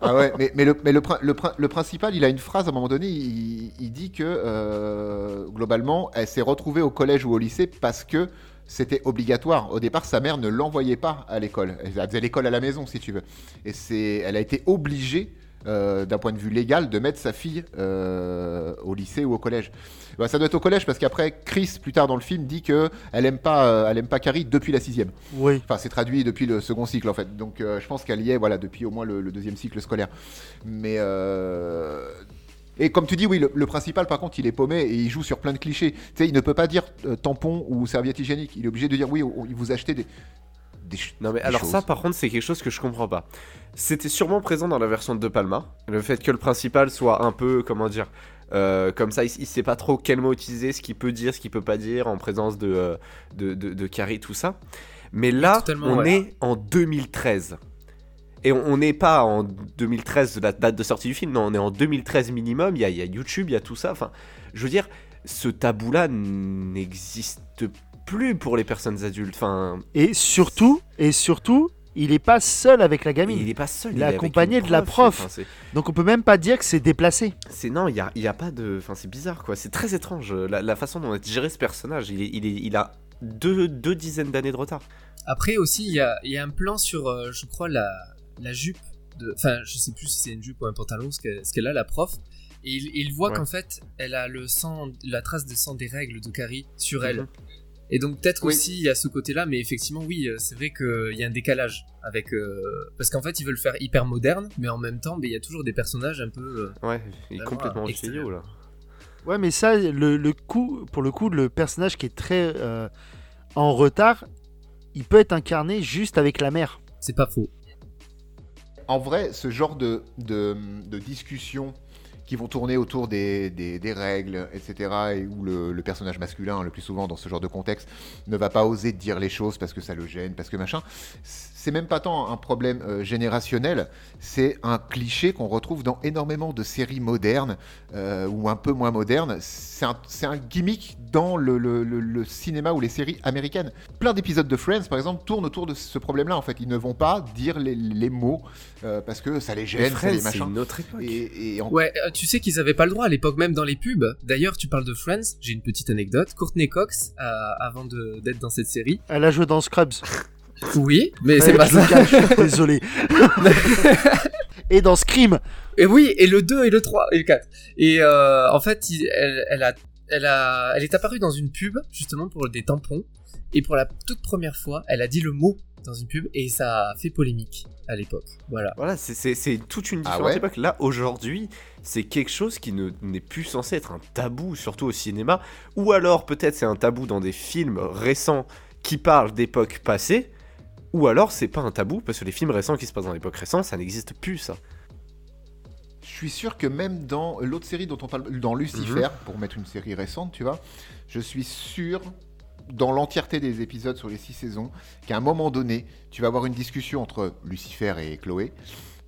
Ah ouais, mais, mais, le, mais le, prin- le, prin- le principal, il a une phrase à un moment donné, il, il dit que euh, globalement, elle s'est retrouvée au collège ou au lycée parce que c'était obligatoire. Au départ, sa mère ne l'envoyait pas à l'école. Elle faisait l'école à la maison, si tu veux. Et c'est, elle a été obligée, euh, d'un point de vue légal, de mettre sa fille euh, au lycée ou au collège. Bah, ça doit être au collège parce qu'après, Chris, plus tard dans le film, dit que elle aime pas, euh, elle aime pas Carrie depuis la sixième. Oui. Enfin, c'est traduit depuis le second cycle en fait. Donc, je pense qu'elle y est, voilà, depuis au moins le, le deuxième cycle scolaire. Mais et comme tu dis, oui, le, le principal, par contre, il est paumé et il joue sur plein de clichés. Tu sais, il ne peut pas dire euh, tampon ou serviette hygiénique. Il est obligé de dire oui, on- il vous achetez des. Des Non mais des alors choses. ça par contre c'est quelque chose que je comprends pas. C'était sûrement présent dans la version de De Palma, le fait que le principal soit un peu, comment dire, euh, comme ça, il, il sait pas trop quel mot utiliser, ce qu'il peut dire, ce qu'il peut pas dire en présence de, euh, de, de, de Carrie, tout ça. Mais là, on ouais. est en 2013. Et on n'est pas en 2013 de la date de sortie du film, non, on est en 2013 minimum, il y y a YouTube, il y a tout ça. Enfin, je veux dire, ce tabou-là n'existe plus pour les personnes adultes. Enfin, Et surtout, et surtout, il est pas seul avec la Et gamine. il est pas seul. Il est accompagné de la prof. Enfin, Donc on peut même pas dire que c'est déplacé. c'est non, il y a, il y a pas de. Enfin, c'est bizarre quoi. C'est très étrange la, la façon dont on a géré ce personnage. Il est, il est, il a deux, deux dizaines d'années de retard. Après aussi, il y a, il y a un plan sur, euh, je crois, la, la jupe. de- Enfin, je sais plus si c'est une jupe ou un pantalon, ce qu'elle ce qu'elle a, la prof. Et il, il voit Ouais. qu'en fait, elle a le sang, la trace de sang des règles de Carrie sur elle. Mhm. Et donc peut-être Oui. aussi il y a ce côté-là, mais effectivement oui, euh, c'est vrai qu'il y a un décalage avec euh, parce qu'en fait ils veulent faire hyper moderne, mais en même temps, il y a toujours des personnages un peu. euh, Ouais, il est Ben complètement vieillot là. Ouais, mais ça, le, le coup, pour le coup, le personnage qui est très euh, en retard, il peut être incarné juste avec la mère. c'est pas faux. En vrai, ce genre de, de, de discussions qui vont tourner autour des, règles, etc., et où le, personnage masculin, le plus souvent dans ce genre de contexte, ne va pas oser dire les choses parce que ça le gêne, parce que machin, même pas tant un problème euh, générationnel, c'est un cliché qu'on retrouve dans énormément de séries modernes, euh, ou un peu moins modernes. C'est un, c'est un gimmick dans le, le- le- le cinéma ou les séries américaines. Plein d'épisodes de Friends, par exemple, tournent autour de ce problème-là, en fait. Ils ne vont pas dire les, les mots euh, parce que ça les gêne, ça Friends, les c'est machin. une autre époque. Et, et en- Ouais, tu sais qu'ils avaient pas le droit à l'époque même dans les pubs. D'ailleurs, tu parles de Friends, j'ai une petite anecdote. Courtney Cox, euh, avant d'être dans cette série. Elle a joué dans Scrubs. *laughs* Oui, mais Ouais, c'est pas ça. cache, désolé. *laughs* et dans Scream. Et oui, et le 2 et le 3 et le 4. Et euh, en fait, il- elle, elle, a, elle, a, elle est apparue dans une pub, justement pour des tampons. Et pour la toute première fois, elle a dit le mot dans une pub et ça a fait polémique à l'époque. Voilà. Voilà, c'est- c'est c'est toute une Ah différente ouais époque. Là, aujourd'hui, c'est quelque chose qui ne- n'est plus censé être un tabou, surtout au cinéma. Ou alors, peut-être, c'est un tabou dans des films récents qui parlent d'époques passées. Ou alors, c'est pas un tabou, parce que les films récents qui se passent dans l'époque récente, ça n'existe plus, ça. Je suis sûr que même dans l'autre série dont on parle, dans Lucifer, Mhm. pour mettre une série récente, tu vois, je suis sûr, dans l'entièreté des épisodes sur les six saisons, qu'à un moment donné, tu vas avoir une discussion entre Lucifer et Chloé.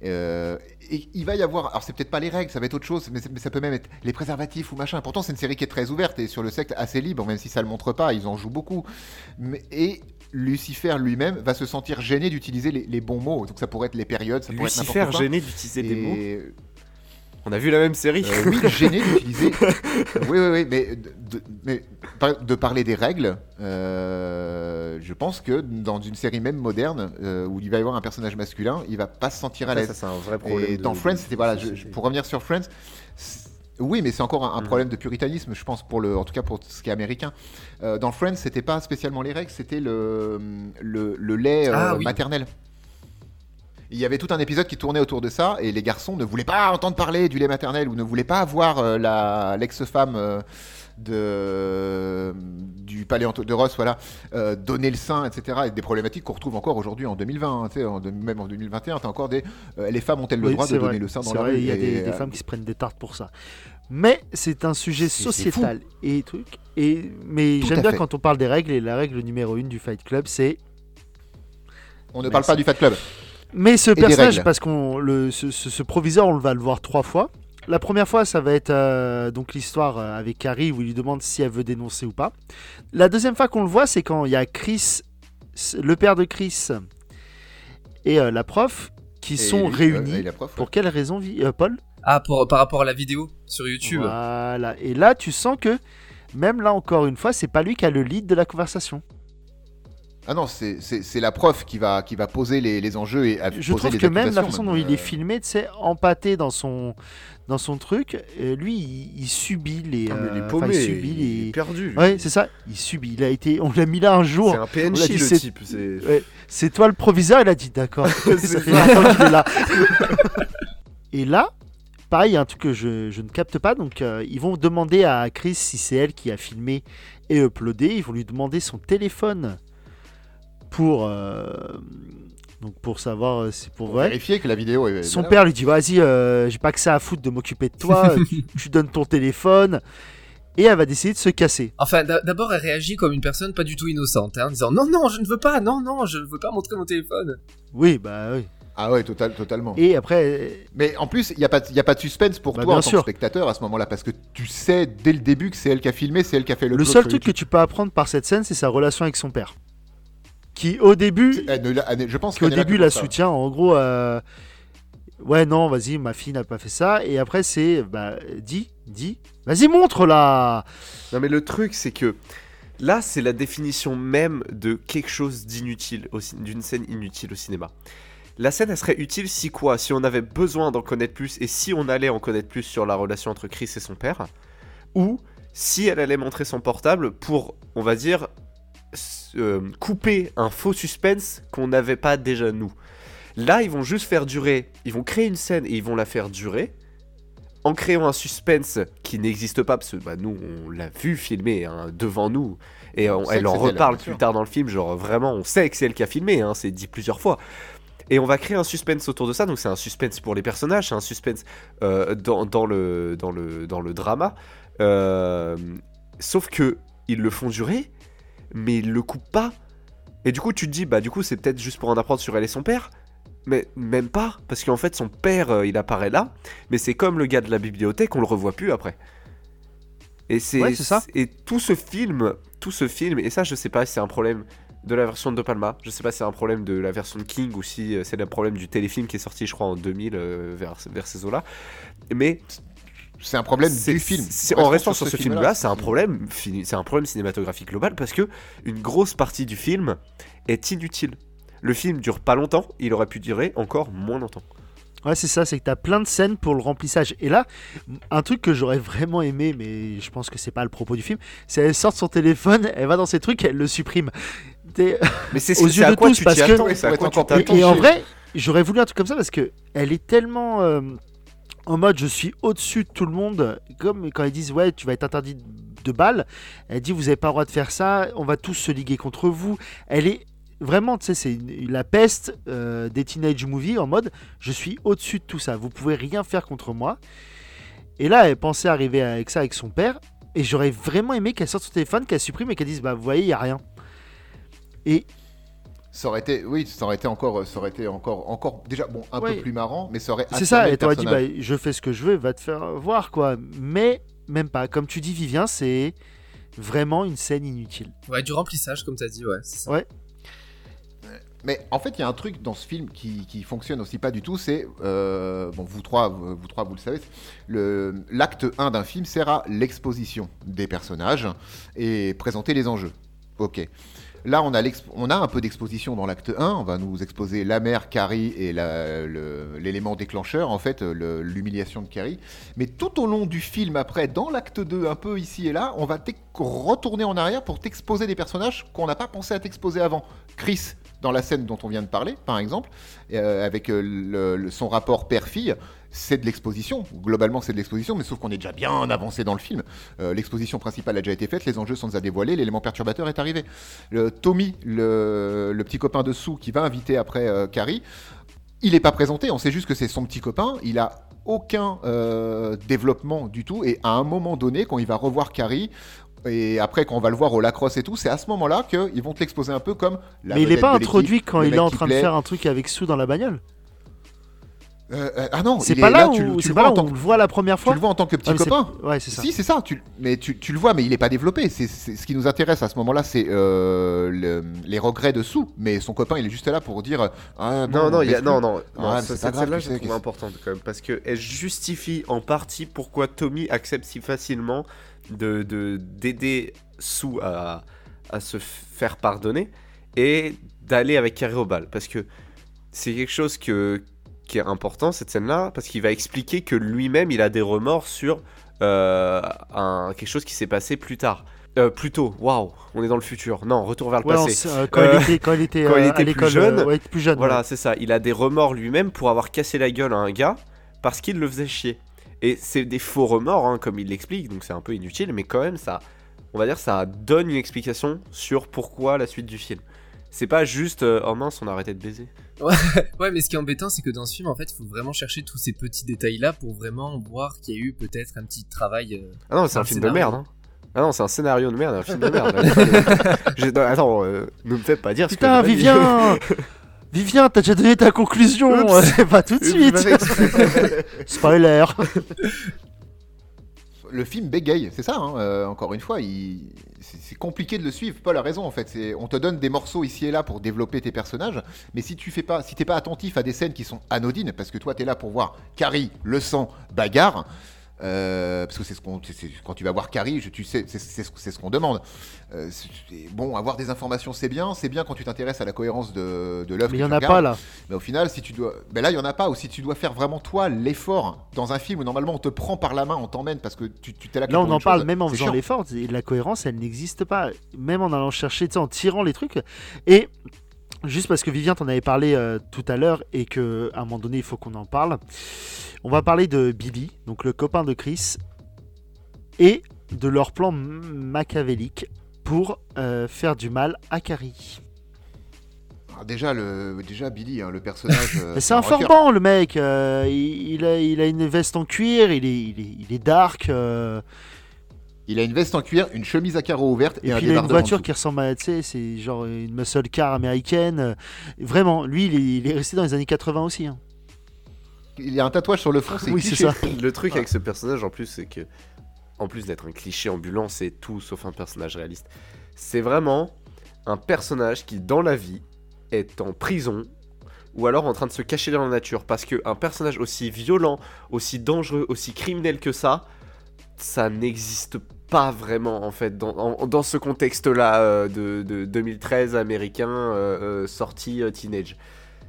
euh, et il va y avoir, alors c'est peut-être pas les règles, ça va être autre chose, mais, ça peut même être les préservatifs ou machin. Pourtant, c'est une série qui est très ouverte et sur le secte assez libre, même si ça le montre pas, ils en jouent beaucoup. Mais, et Lucifer lui-même va se sentir gêné d'utiliser les, les bons mots. Donc ça pourrait être les périodes, ça pourrait être Lucifer gêné d'utiliser des mots. On a vu la même série. euh, oui, *laughs* gêné d'utiliser. oui, oui, oui, mais de, mais parler des règles, euh, je pense que dans une série même moderne, euh, où il va y avoir un personnage masculin, il va pas se sentir à Après, ça, l'aise. c'est un vrai problème. Et de- dans Friends, c'était voilà, je- pour revenir sur Friends. Oui, mais c'est encore un, un Mhm. problème de puritanisme, je pense, pour le, en tout cas pour ce qui est américain. Euh, dans Friends, c'était pas spécialement les règles, c'était le, le, le lait euh, Ah oui. maternel. Il y avait tout un épisode qui tournait autour de ça et les garçons ne voulaient pas entendre parler du lait maternel ou ne voulaient pas voir euh, la l'ex-femme euh, de du paléonto de Ross voilà euh, donner le sein etc et des problématiques qu'on retrouve encore aujourd'hui en 2020 hein, en de- même en 2021 t'as encore des euh, les femmes ont-elles le Oui, droit de donner le sein dans la rue Il y a Et, des, des euh, femmes qui se prennent des tartes pour ça. Mais c'est un sujet sociétal et truc. Et mais j'aime bien fait. quand on parle des règles et la règle numéro une du Fight Club, c'est on ne parle pas du Fat Club Mais ce personnage, parce qu'on le ce, ce- ce proviseur, on va le voir trois fois. La première fois, ça va être euh, donc l'histoire euh, avec Carrie où il lui demande si elle veut dénoncer ou pas. La deuxième fois qu'on le voit, c'est quand il y a Chris, le père de Chris, et euh, la prof qui Et sont lui, réunis. Pour quelle raison, Paul? Ah, pour, par rapport à la vidéo sur YouTube. Voilà. Et là, tu sens que même là encore une fois, c'est pas lui qui a le lead de la conversation. ah non c'est la prof qui va qui va poser les, les enjeux et à- Je poser trouve les que même la façon même, dont il est euh, filmé, tu sais, empâté dans son dans son truc, euh, lui, il, il subit les. Ah, mais il euh, est paumé, il subit il est les. perdu. Ouais, c'est ça. Il subit. Il a été. On l'a mis là un jour. C'est un PNJ dit, le c'est- type. c'est- Ouais, toi le proviseur. Il a dit d'accord. ça *laughs* *laughs* C'est fait ça. longtemps qu'il est là. *laughs* Et là, pareil, il y a un truc que je, je ne capte pas. Donc, euh, ils vont demander à Chris si c'est elle qui a filmé et uploadé. Ils vont lui demander son téléphone pour. euh, donc pour savoir euh, si c'est pour pour vrai. vérifier que la vidéo est Son père lui dit Vas-y, euh, j'ai pas que ça à foutre de m'occuper de toi, *laughs* tu, tu donnes ton téléphone. Et elle va décider de se casser. Enfin, d'a- d'abord, elle réagit comme une personne pas du tout innocente, hein, en disant non, non, je ne veux pas, non, non, je ne veux pas montrer mon téléphone. Oui, bah oui. Ah ouais total, totalement Et après, Mais en plus, il n'y a, pas y a pas de suspense pour Bah, toi en tant sûr. que spectateur à ce moment-là, parce que tu sais dès le début que c'est elle qui a filmé, c'est elle qui a fait le le seul truc que tu peux apprendre par cette scène, c'est sa relation avec son père. qui au début, Elle ne la- elle ne- je pense qui au qu'elle est là début la soutient. En gros, euh, ouais, non, vas-y, ma fille n'a pas fait ça. Et après, c'est, bah, dis, dis, vas-y, montre là. Non mais le truc c'est que là c'est la définition même de quelque chose d'inutile, d'une scène inutile au cinéma. La scène elle serait utile si quoi? Si on avait besoin d'en connaître plus et si on allait en connaître plus sur la relation entre Chris et son père, ou si elle allait montrer son portable pour, on va dire, euh, couper un faux suspense qu'on n'avait pas déjà nous. Là ils vont juste faire durer, ils vont créer une scène et ils vont la faire durer en créant un suspense qui n'existe pas, parce que bah, nous, on l'a vu filmer hein, devant nous, et on- On sait elle en reparle plus tard dans le film, genre vraiment, on sait que c'est elle qui a filmé, hein, c'est dit plusieurs fois. Et on va créer un suspense autour de ça, donc c'est un suspense pour les personnages, c'est un suspense euh, dans, dans le, dans, le, dans le drama. Euh, sauf que ils le font durer, mais ils le coupent pas. Et du coup, tu te dis, bah du coup, c'est peut-être juste pour en apprendre sur elle et son père. Mais même pas, parce qu'en fait, son père, euh, il apparaît là, mais c'est comme le gars de la bibliothèque, on le revoit plus après. Et c'est Ouais, c'est ça. Et tout ce film, tout ce film, et ça, je sais pas si c'est un problème de la version de De Palma, je sais pas si c'est un problème de la version de King ou si euh, c'est le problème du téléfilm qui est sorti, je crois, en 2000 euh, vers, vers ces eaux-là. Mais C'est un problème c'est- du film. en restant sur ce film-là. c'est un problème, c'est un problème cinématographique global parce que une grosse partie du film est inutile. Le film dure pas longtemps, il aurait pu durer encore moins longtemps. Ouais, c'est ça, c'est que t'as plein de scènes pour le remplissage. Et là, un truc que j'aurais vraiment aimé, mais je pense que c'est pas le propos du film, c'est elle sort son téléphone, elle va dans ses trucs, elle le supprime. Mais c'est *laughs* Aux yeux de tous, tu parce que- Et, en vrai, j'aurais voulu un truc comme ça parce que elle est tellement euh, en mode je suis au-dessus de tout le monde. Comme quand ils disent ouais, tu vas être interdit de balles. Elle dit vous avez pas le droit de faire ça, on va tous se liguer contre vous. Elle est vraiment, tu sais, c'est la peste euh, des teenage movies en mode je suis au-dessus de tout ça. Vous pouvez rien faire contre moi. Et là, elle pensait arriver avec ça avec son père. Et j'aurais vraiment aimé qu'elle sorte son téléphone, qu'elle supprime et qu'elle dise bah vous voyez, il y a rien. Et Ça aurait été, oui, ça aurait été encore, ça aurait été encore, encore, déjà, bon, un Ouais. peu plus marrant, mais ça aurait. C'est ça, et t'aurais dit, bah, je fais ce que je veux, va te faire voir, quoi. Mais même pas. Comme tu dis, Vivien, c'est vraiment une scène inutile. Ouais, du remplissage, comme t'as dit, ouais, c'est ça. Ouais. Mais en fait, il y a un truc dans ce film qui, qui fonctionne aussi pas du tout, c'est, euh, bon, vous trois, vous, vous trois, vous le savez, le- l'acte 1 d'un film sert à l'exposition des personnages et présenter les enjeux. Ok. Là, on a, un peu d'exposition dans l'acte 1. On va nous exposer la mère, Carrie et l'élément déclencheur, en fait, l'humiliation de Carrie. Mais tout au long du film, après, dans l'acte 2, un peu ici et là, on va retourner en arrière pour t'exposer des personnages qu'on n'a pas pensé à t'exposer avant. Chris, dans la scène dont on vient de parler, par exemple, euh, avec euh, son rapport père-fille, c'est de l'exposition. Globalement, c'est de l'exposition, mais sauf qu'on est déjà bien avancé dans le film. Euh, l'exposition principale a déjà été faite, les enjeux sont déjà dévoilés, l'élément perturbateur est arrivé. Le, Tommy, le, le petit copain de Sue qui va inviter après euh, Carrie, il n'est pas présenté, on sait juste que c'est son petit copain, il a aucun euh, développement du tout, et à un moment donné, quand il va revoir Carrie, et après quand on va le voir au lacrosse et tout, c'est à ce moment-là qu'ils vont te l'exposer un peu comme la Mais il n'est pas introduit quand il est en train de faire un truc avec Sue dans la bagnole? Euh, euh, ah non, C'est pas est là, tu, où, tu le pas vois là en où tant on que- le voit la première tu fois. le vois en tant que petit Ah, copain. Ouais, c'est ça. Si, c'est ça. Tu, mais tu, tu le vois, mais il n'est pas développé. C'est, ce qui nous intéresse à ce moment-là, c'est euh, le- les regrets de Sue. Mais son copain, il est juste là pour dire ah, bon, non, non, il y a, laisse-le. non, non, Ah, non, cette tu je trouve que- importante quand même, parce qu'elle justifie en partie pourquoi Tommy accepte si facilement de de- d'aider Sue à, à se faire pardonner et d'aller avec Carrie au bal, parce que c'est quelque chose que, qui est important, cette scène-là, parce qu'il va expliquer que lui-même, il a des remords sur euh, un, quelque chose qui s'est passé plus tard. Euh, plus tôt, waouh, on est dans le futur. Non, retour vers le Ouais, passé. euh, quand, Euh, il était, quand il était, quand il était à plus l'école, jeune, ouais, plus jeune. Voilà, ouais. c'est ça. Il a des remords lui-même pour avoir cassé la gueule à un gars parce qu'il le faisait chier. Et c'est des faux remords, hein, comme il l'explique, donc c'est un peu inutile, mais quand même, ça, on va dire, ça donne une explication sur pourquoi la suite du film. C'est pas juste, euh, oh mince, on a arrêté de baiser. *laughs* Ouais, mais ce qui est embêtant, c'est que dans ce film, en fait, il faut vraiment chercher tous ces petits détails-là pour vraiment voir qu'il y a eu peut-être un petit travail. euh, Ah non, c'est Un un film de merde. Hein. Ah non, c'est un scénario de merde, un film de merde. *laughs* *laughs* Non, attends, euh, ne me fais pas dire ce que Putain, pas dit. Vivien Vivien, t'as déjà donné ta conclusion. C'est pas tout de suite. Spoiler le film bégaye, c'est ça, hein, euh, encore une fois, c'est compliqué de le suivre, Paul a raison en fait, on te donne des morceaux ici et là pour développer tes personnages, mais si tu fais pas, si t'es pas attentif à des scènes qui sont anodines, parce que toi t'es là pour voir Carrie, le sang, bagarre, euh, parce que c'est ce qu'on, quand tu vas voir Carrie, tu sais, c'est ce qu'on demande. Euh, bon, avoir des informations c'est bien, c'est bien quand tu t'intéresses à la cohérence de, de l'œuvre. Mais il y en a regardes. pas là. Mais au final, si tu dois. Ben là, il y en a pas. Ou si tu dois faire vraiment toi l'effort dans un film où normalement on te prend par la main, on t'emmène parce que tu, t'es là. Là, on en parle chose, même en faisant l'effort. La cohérence, elle n'existe pas. Même en allant chercher, en tirant les trucs. Et juste parce que Vivien t'en avait parlé euh, tout à l'heure et que à un moment donné, il faut qu'on en parle. On va parler de Billy, donc le copain de Chris, et de leur plan machiavélique pour euh, faire du mal à Carrie. Ah, déjà, le, déjà Billy, hein, le personnage. *laughs* euh, c'est un forban, le mec. il, il a, il a une veste en cuir, il est, il est, il est dark. Il a une veste en cuir, une chemise à carreaux ouverte et, Et un puis il a une voiture qui ressemble à, tu sais, c'est genre une muscle car américaine. Vraiment, lui, il est, il est resté dans les années 80 aussi. hein. Il y a un tatouage sur le front, c'est Oui, ça. *laughs* Le truc avec ce personnage en plus, c'est que, en plus d'être un cliché ambulant, c'est tout sauf un personnage réaliste. C'est vraiment un personnage qui, dans la vie, est en prison ou alors en train de se cacher dans la nature. Parce qu'un personnage aussi violent, aussi dangereux, aussi criminel que ça, ça n'existe pas vraiment en fait dans, dans ce contexte-là euh, de, de 2013 américain euh, euh, sorti teenage.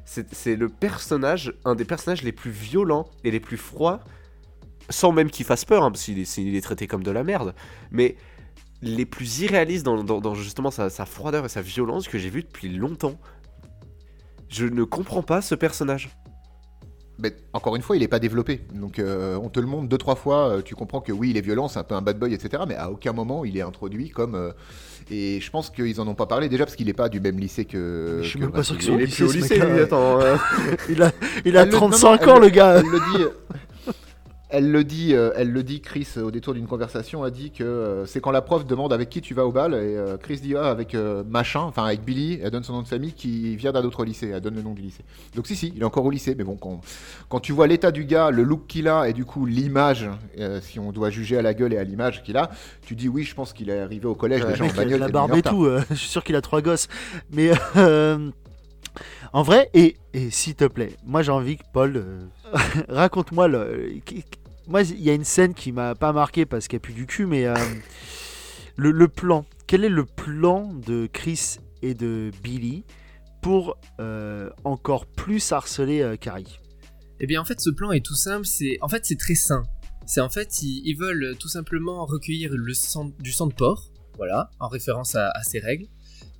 C'est le personnage, un des personnages les plus violents et les plus froids, sans même qu'il fasse peur, hein, parce qu'il est, est traité comme de la merde, mais les plus irréalistes dans, dans- dans justement sa, sa froideur et sa violence que j'ai vu depuis longtemps. Je ne comprends pas ce personnage. Mais encore une fois, il n'est pas développé. Donc euh, on te le montre deux trois fois, euh, tu comprends que oui, il est violent, c'est un peu un bad boy, etc. Mais à aucun moment il est introduit comme. euh, et je pense qu'ils en ont pas parlé déjà parce qu'il n'est pas du même lycée que. Je suis que même pas sûr sont Vaughn. au lycée, ce attends. *laughs* Il a, il a Elle le- non, non, 35 elle ans, le- le gars. Elle le dit. Elle le dit, euh, elle le dit, Chris, au détour d'une conversation, a dit que euh, c'est quand la prof demande avec qui tu vas au bal, et euh, Chris dit ah, avec euh, machin, enfin avec Billy, elle donne son nom de famille qui vient d'un autre lycée, elle donne le nom du lycée. Donc si, si, il est encore au lycée, mais bon, quand, quand tu vois l'état du gars, le look qu'il a, et du coup l'image, euh, si on doit juger à la gueule et à l'image qu'il a, tu dis oui, je pense qu'il est arrivé au collège déjà en bagnole. la barbe et tout. euh, *laughs* je suis sûr qu'il a trois gosses. Mais euh, en vrai, et, et s'il te plaît, moi j'ai envie que Paul euh, *laughs* raconte-moi le. Moi, il y a une scène qui m'a pas marqué parce qu'il n'y a plus du cul, mais euh, le, plan. Quel est le plan de Chris et de Billy pour euh, encore plus harceler euh, Carrie? Eh bien, en fait, ce plan est tout simple. C'est, en fait, c'est très sain. C'est en fait, ils, veulent tout simplement recueillir le sang, du sang de porc, voilà, en référence à, à ces règles,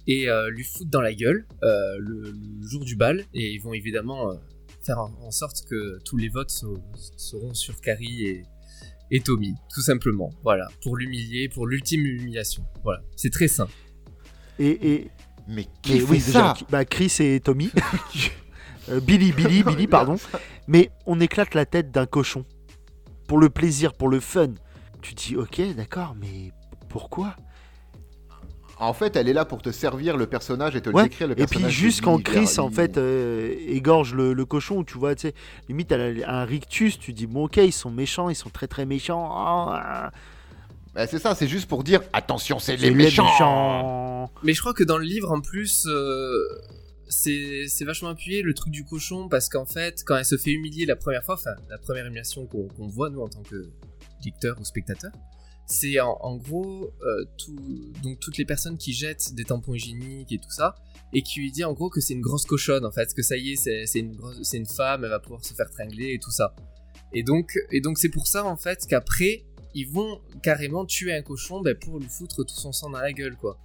et lui foutre dans la gueule le, le jour du bal. Et ils vont évidemment faire en, sorte que tous les votes so- seront sur Carrie et, et Tommy, tout simplement. Voilà, pour l'humilier, pour l'ultime humiliation. Voilà, c'est très sain. et, et, Mais qui Mais fait oui, ça déjà, bah, Chris et Tommy. *laughs* Euh, Billy, Billy, *laughs* Billy, pardon. Mais on éclate la tête d'un cochon. Pour le plaisir, pour le fun. Tu dis, ok, d'accord, mais pourquoi? En fait, elle est là pour te servir le personnage et te le Ouais, décrire le Et puis personnage. juste quand Chris, en fait, euh, égorge le, le cochon, tu vois, tu sais, limite, elle a un rictus, tu dis, bon, ok, ils sont méchants, ils sont très très méchants. Ah, Bah, c'est ça, c'est juste pour dire attention, c'est les méchants. méchants. Mais je crois que dans le livre, en plus, euh, c'est c'est vachement appuyé le truc du cochon parce qu'en fait, quand elle se fait humilier la première fois, enfin, la première humiliation qu'on qu'on voit, nous, en tant que lecteur ou spectateur, c'est en, en gros euh, tout, donc toutes les personnes qui jettent des tampons hygiéniques et tout ça, et qui lui dit en gros que c'est une grosse cochonne, en fait, que ça y est, c'est c'est une, grosse- c'est une femme, elle va pouvoir se faire tringler et tout ça. Et donc, et donc c'est pour ça, en fait, qu'après, ils vont carrément tuer un cochon ben, pour lui foutre tout son sang dans la gueule, quoi.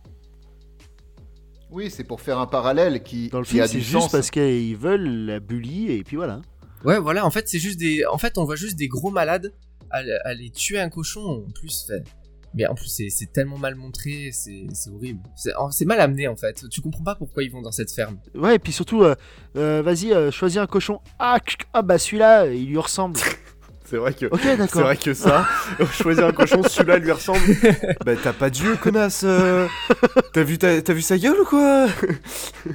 Oui, c'est pour faire un parallèle qui, Dans le qui film, a c'est du juste sens. parce qu'ils veulent la bully, et puis voilà. Ouais, voilà, en fait, c'est juste des. En fait, on voit juste des gros malades aller, aller tuer un cochon, en plus. fait. Mais en plus, c'est c'est tellement mal montré, c'est c'est horrible. C'est mal amené, en fait. Tu comprends pas pourquoi ils vont dans cette ferme. Ouais, et puis surtout, euh, euh, vas-y, euh, choisis un cochon. Ah, ah, bah celui-là, il lui ressemble. *laughs* C'est vrai que. C'est vrai que ça, *laughs* choisir un cochon, celui-là lui ressemble. *laughs* Bah t'as pas d'yeux, connasse. euh. T'as vu, ta- t'as vu sa gueule ou quoi?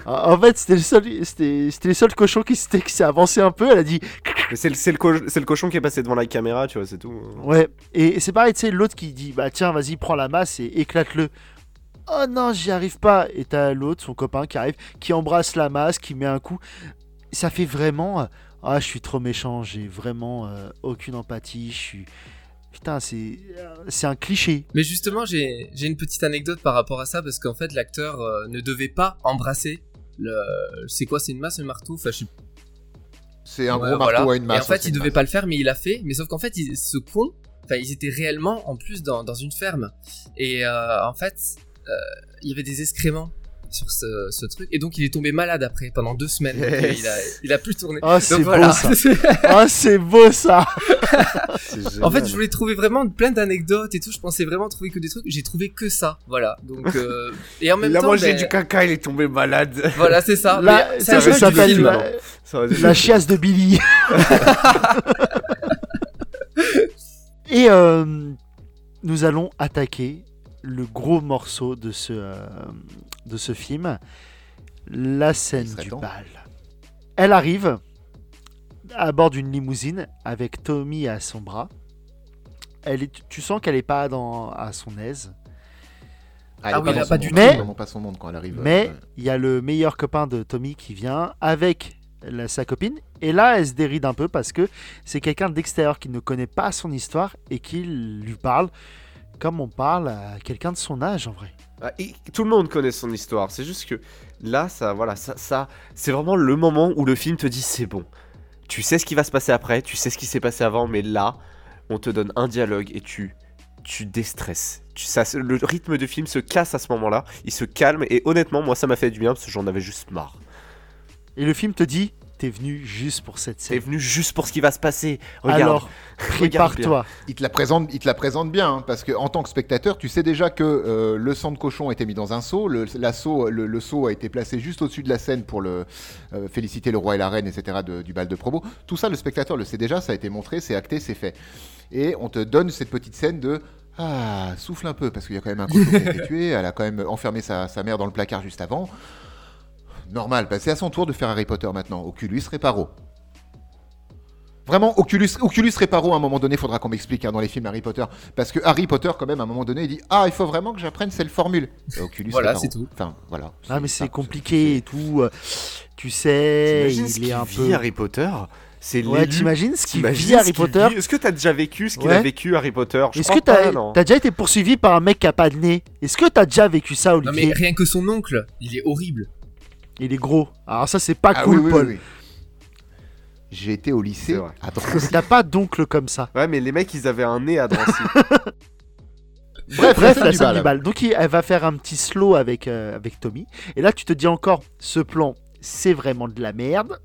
En *laughs* en fait, c'était le seul, c'était, c'était le seul cochon qui s'était, qui s'est avancé un peu. Elle a dit, C'est le, c'est le co- c'est le cochon qui est passé devant la caméra, tu vois, c'est tout. ouais. Et c'est pareil, tu sais, l'autre qui dit, bah tiens, vas-y, prends la masse et éclate-le. Oh non, j'y arrive pas. Et t'as l'autre, son copain, qui arrive, qui embrasse la masse, qui met un coup. Ça fait vraiment, ah, je suis trop méchant. J'ai vraiment euh, aucune empathie. Je suis, putain, c'est, euh, c'est un cliché. Mais justement, j'ai j'ai une petite anecdote par rapport à ça parce qu'en fait, l'acteur euh, ne devait pas embrasser le. C'est quoi C'est une masse, un marteau? Enfin, je sais C'est un Ouais, gros voilà. marteau à une Et masse. en fait, il devait masse. pas le faire, mais il l'a fait. Mais sauf qu'en fait, il- ce con, enfin, ils étaient réellement en plus dans, dans une ferme. Et euh, en fait, euh, il y avait des excréments sur ce, ce truc. Et donc, il est tombé malade après pendant deux semaines. Yes. il, a, il a plus tourné. Oh, c'est Donc beau voilà. ça. Oh, *laughs* c'est beau ça. en fait, je voulais trouver vraiment plein d'anecdotes et tout. Je pensais vraiment trouver que des trucs. J'ai trouvé que ça. Voilà. Donc, euh, et en même il a temps, mangé ben, du caca, il est tombé malade. Voilà, c'est ça. Là, Mais ça, ça s'appelle la, la chiasse de Billy. *laughs* Et euh, nous allons attaquer le gros morceau de ce, euh, de ce film, la scène du temps. bal. Elle arrive à bord d'une limousine avec Tommy à son bras. Elle est, tu sens qu'elle n'est pas dans, à son aise. elle Ah est oui, pas du tout. Mais- pas son monde quand elle arrive. Mais euh, il y a le meilleur copain de Tommy qui vient avec la- sa copine. Et là, elle se déride un peu parce que c'est quelqu'un d'extérieur qui ne connaît pas son histoire et qui lui parle comme on parle à quelqu'un de son âge en vrai. Ah, et tout le monde connaît son histoire. C'est juste que là, ça, voilà, ça, ça, c'est vraiment le moment où le film te dit c'est bon. Tu sais ce qui va se passer après, tu sais ce qui s'est passé avant, mais là, on te donne un dialogue et tu, tu déstresses. Tu, ça, le rythme du film se casse à ce moment-là. Il se calme et honnêtement, moi, ça m'a fait du bien parce que j'en avais juste marre. Et le film te dit T'es venu juste pour cette T'es scène. venu juste pour ce qui va se passer. Regarde. Alors, prépare-toi. il te la présente, il te la présente bien, hein, parce que en tant que spectateur, tu sais déjà que euh, le sang de cochon a été mis dans un seau, le, la seau- le, le seau a été placé juste au-dessus de la scène pour le euh, féliciter le roi et la reine, etc. de- du bal de promo. Tout ça, le spectateur le sait déjà, ça a été montré, c'est acté, c'est fait. Et on te donne cette petite scène de ah souffle un peu parce qu'il y a quand même un cochon qui a été *laughs* tué, elle a quand même enfermé sa, sa mère dans le placard juste avant. Normal, bah, c'est à son tour de faire Harry Potter maintenant. Oculus Reparo. Vraiment, Oculus, Oculus Reparo, à un moment donné, faudra qu'on m'explique hein, dans les films Harry Potter. Parce que Harry Potter, quand même, à un moment donné, il dit Ah, il faut vraiment que j'apprenne cette formule. Et Oculus Voilà, Reparo. c'est tout. Enfin, voilà. Ah, mais c'est compliqué et tout. euh, Tu sais, T'imagines ce il est qu'il un vit peu. Harry Potter? C'est Ouais, t'imagines ce qu'il vit Harry Potter? Est-ce que t'as déjà vécu ce qu'il Ouais. a vécu Harry Potter? Je Est-ce que t'as pas, non. t'as déjà été poursuivi par un mec qui a pas de nez? Est-ce que t'as déjà vécu ça, Non Olivier? mais rien que son oncle, il est horrible. Il est gros. Alors ça, c'est pas Ah cool, oui, Paul. oui, oui. J'ai été au lycée. Vrai. Attends, T'as pas d'oncle comme ça. Ouais, mais les mecs, ils avaient un nez à Drancy. *laughs* Bref, Bref, la du scène bal. du bal. Donc, elle va faire un petit slow avec, euh, avec Tommy. Et là, tu te dis encore, ce plan, c'est vraiment de la merde.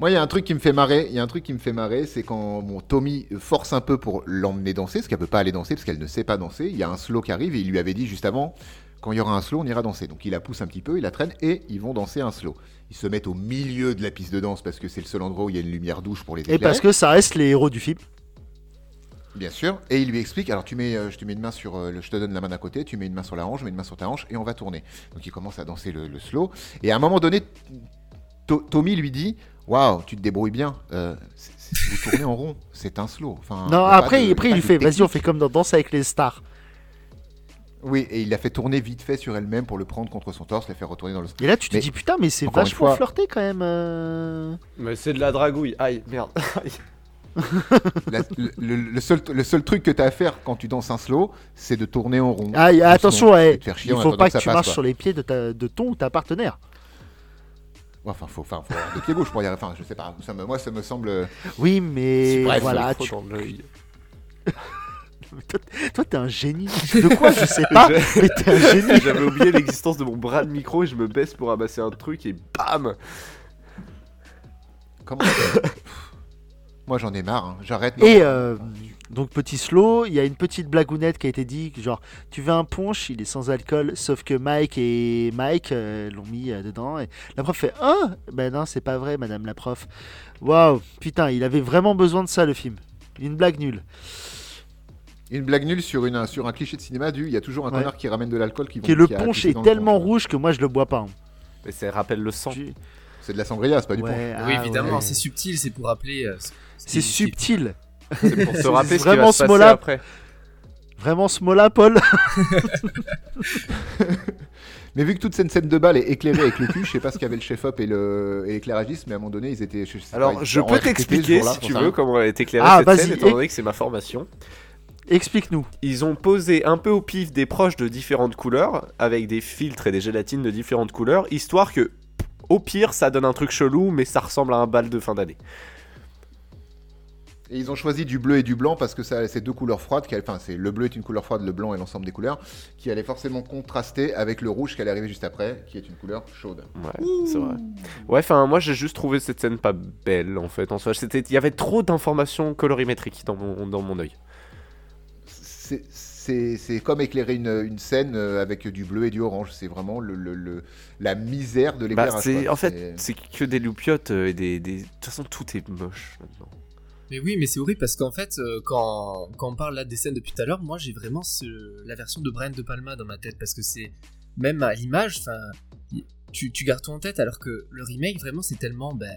Moi, il y a un truc qui me fait marrer. Il y a un truc qui me fait marrer, c'est quand bon, Tommy force un peu pour l'emmener danser, parce qu'elle peut pas aller danser, parce qu'elle ne sait pas danser. Il y a un slow qui arrive et il lui avait dit juste avant, quand il y aura un slow, on ira danser. Donc il la pousse un petit peu, il la traîne et ils vont danser un slow. Ils se mettent au milieu de la piste de danse parce que c'est le seul endroit où il y a une lumière douche pour les éclairer. Et parce que ça reste les héros du film. Bien sûr. Et il lui explique, alors tu mets, euh, je te mets une main sur, euh, le- je te donne la main d'un côté, tu mets une main sur la hanche, je mets une main sur ta hanche et on va tourner. Donc il commence à danser le, le slow. Et à un moment donné, To- Tommy lui dit, waouh, tu te débrouilles bien. Euh, vous tournez en rond, c'est un slow. Enfin, non, après, de- après il lui fait, vas-y, on fait comme dans Danse avec les stars. Oui, et il l'a fait tourner vite fait sur elle-même pour le prendre contre son torse, la faire retourner dans le. Et là, tu te Mais- dis, putain, mais c'est vachement fois- flirté quand même. euh. mais c'est de la dragouille. Aïe, merde. *laughs* La- le, le- seul, le seul truc que tu as à faire quand tu danses un slow, c'est de tourner en rond. Ah, et Doucement, attention, et ouais, de faire chier il faut pas que ça tu passe, marches quoi. sur les pieds de, ta, de ton ou ta partenaire. Enfin, faut, enfin, faut avoir deux pieds gauche pour y arriver. Enfin, je sais pas. Ça me- moi, ça me semble. Oui, mais Bref, voilà, tu... *laughs* toi, t'es un génie. De quoi, je sais pas, mais t'es un génie. *laughs* J'avais oublié l'existence de mon bras de micro et je me baisse pour ramasser un truc et bam Comment Moi j'en ai marre, hein. j'arrête. Et euh, donc petit slow, il y a une petite blagounette qui a été dit, genre tu veux un punch, il est sans alcool, sauf que Mike et Mike euh, l'ont mis euh, dedans. Et la prof fait ah ben non c'est pas vrai madame la prof. Waouh putain il avait vraiment besoin de ça le film. Une blague nulle. Une blague nulle sur, une, sur un cliché de cinéma du il y a toujours un Ouais. connard qui ramène de l'alcool qui, vont- Que le qui a punch est tellement rouge que moi je le bois pas. hein. Mais ça rappelle le sang. Tu- C'est de la sangria, c'est pas du punch. Ouais, oui, ah évidemment, ouais. c'est subtil, c'est pour rappeler. euh, ce- ce C'est qui- subtil. C'est pour se *laughs* rappeler ce qui Vraiment va se passer Smola. après. Vraiment ce mot-là, Paul. *laughs* Mais vu que toute cette scène de balle est éclairée avec le cul, je sais pas ce qu'avait le chef-op et l'éclairagiste, mais à un moment donné, ils étaient. je sais pas, Alors, ils je peux t'expliquer, si tu veux, comment elle est éclairée Ah, cette scène, étant donné que c'est ma formation. Explique-nous. Ils ont posé un peu au pif des proches de différentes couleurs, avec des filtres et des gélatines de différentes couleurs, histoire que, au pire, ça donne un truc chelou, mais ça ressemble à un bal de fin d'année. Et ils ont choisi du bleu et du blanc parce que ça, c'est deux couleurs froides. Qui, enfin, c'est le bleu est une couleur froide, le blanc est l'ensemble des couleurs, qui allait forcément contraster avec le rouge qui allait arriver juste après, qui est une couleur chaude. Ouais, c'est vrai. Ouais, enfin, moi j'ai juste trouvé cette scène pas belle en fait. En soi, c'était, il y avait trop d'informations colorimétriques dans mon dans mon œil. C'est, comme éclairer une, une scène euh, avec du bleu et du orange. C'est vraiment le, le- le- la misère de Bah, l'éclairage. quoi. en fait, c'est que des loupiottes euh, et des, des. De toute façon, tout est moche là-dedans. Mais oui, mais c'est horrible parce qu'en fait, euh, quand, quand on parle là des scènes depuis tout à l'heure, moi j'ai vraiment ce- la version de Brian De Palma dans ma tête parce que c'est même à l'image, tu, tu gardes tout en tête alors que le remake vraiment c'est tellement ben,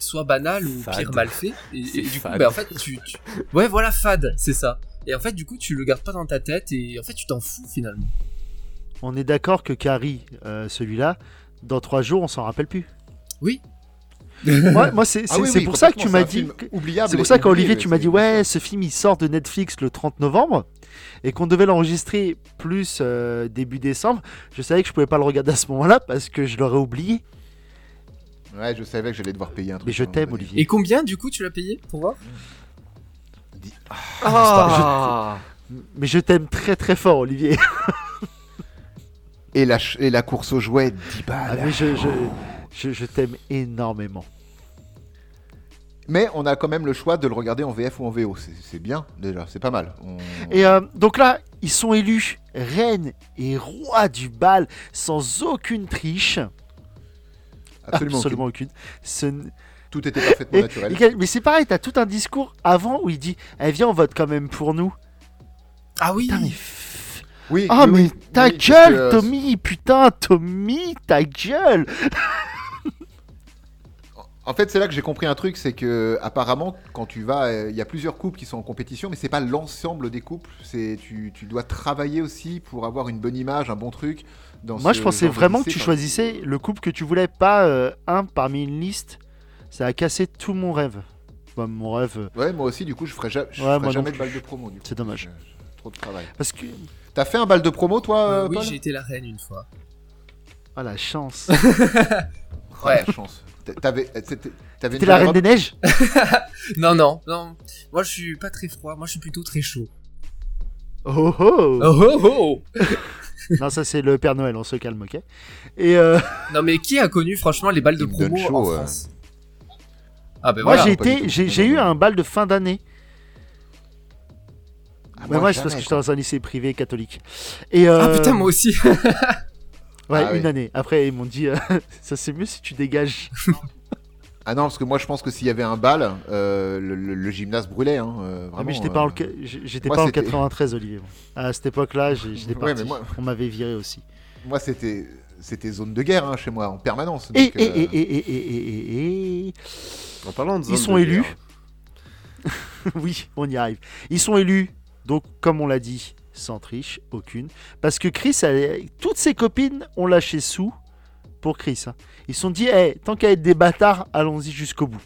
soit banal ou Fade. pire mal fait et, du coup ben, en fait tu, tu- ouais voilà fade c'est ça et en fait du coup tu le gardes pas dans ta tête et en fait tu t'en fous finalement. On est d'accord que Carrie, euh, celui-là, dans trois jours, on s'en rappelle plus. Oui. *laughs* moi, moi, c'est Ah oui, oui, pour ça que tu m'as dit. oubliable C'est pour ça qu'Olivier, tu m'as dit ouais, ce film il sort de Netflix le 30 novembre et qu'on devait l'enregistrer plus euh, début décembre. Je savais que je pouvais pas le regarder à ce moment-là parce que je l'aurais oublié. Ouais, je savais que j'allais devoir payer un truc. Mais je t'aime. Olivier. Et combien du coup tu l'as payé pour voir? Ah Mais je t'aime très très fort, Olivier. Et la, ch- et la course aux jouets, 10 Ah, balles. mais je, je, je, je t'aime énormément. Mais on a quand même le choix de le regarder en VF ou en VO. C'est c'est bien, déjà, c'est pas mal. On- Et euh, donc là, ils sont élus reine et roi du bal sans aucune triche. Absolument. Absolument aucune. Ce Tout était parfaitement Et- naturel. et- mais c'est pareil, t'as tout un discours avant où il dit Eh, Viens, on vote quand même pour nous. Ah oui. Putain, mais. f- Oui, Ah, oui, mais oui, ta oui, gueule, que, euh, Tommy Putain, Tommy, ta gueule En fait, c'est là que j'ai compris un truc, c'est que apparemment, quand tu vas, euh, il y a plusieurs couples qui sont en compétition, mais c'est pas l'ensemble des couples. C'est tu, tu dois travailler aussi pour avoir une bonne image, un bon truc. Dans Moi, je pensais vraiment que tu choisissais le couple que tu voulais, pas euh, un parmi une liste. Ça a cassé tout mon rêve. Bah, mon rêve. euh, Ouais, moi aussi, du coup, je ferai, ja- je Ouais, ferai moi non jamais de balle de promo. du coup. C'est dommage. J'ai Trop de travail. Parce que. T'as fait un bal de promo, toi, Euh, euh, oui, Paul j'ai été la reine une fois. *laughs* Oh la chance. Oh, Ouais. la chance. T'a- T'avais, T'es la reine des neiges? *laughs* Non, non, non. Moi, je suis pas très froid. Moi, je suis plutôt très chaud. Oh oh Oh, oh, oh. *laughs* Non, ça c'est le Père Noël, on se calme, ok? Et euh, Non, mais qui a connu, franchement, les balles de promo en. France? Ah, ben moi voilà. j'ai été, j'ai j'ai eu un bal de fin d'année. Ah, Mais moi, c'est parce que j'étais dans un lycée privé catholique. Et euh, Ah, putain, moi aussi. *laughs* Ouais, Ah, une oui. année. Après, ils m'ont dit, euh, *laughs* ça c'est mieux si tu dégages. Ah non, parce que moi, je pense que s'il y avait un bal, euh, le, le- le gymnase brûlait. Hein, Ah, mais j'étais pas, en, euh, le- j'étais moi, pas en c'était- 93, Olivier. À cette époque-là, j'ai- j'étais *laughs* Ouais, parti. mais moi- On m'avait viré aussi. Moi, c'était, c'était zone de guerre hein, chez moi, en permanence. Et, donc, et, euh, et, et, et, et, et, et- En parlant de Ils zone sont de élus. guerre, *laughs* oui, on y arrive. Ils sont élus, donc comme on l'a dit, sans triche, aucune. Parce que Chris, elle- toutes ses copines ont lâché sous pour Chris. hein. Ils se sont dit, hey, tant qu'à être des bâtards, allons-y jusqu'au bout.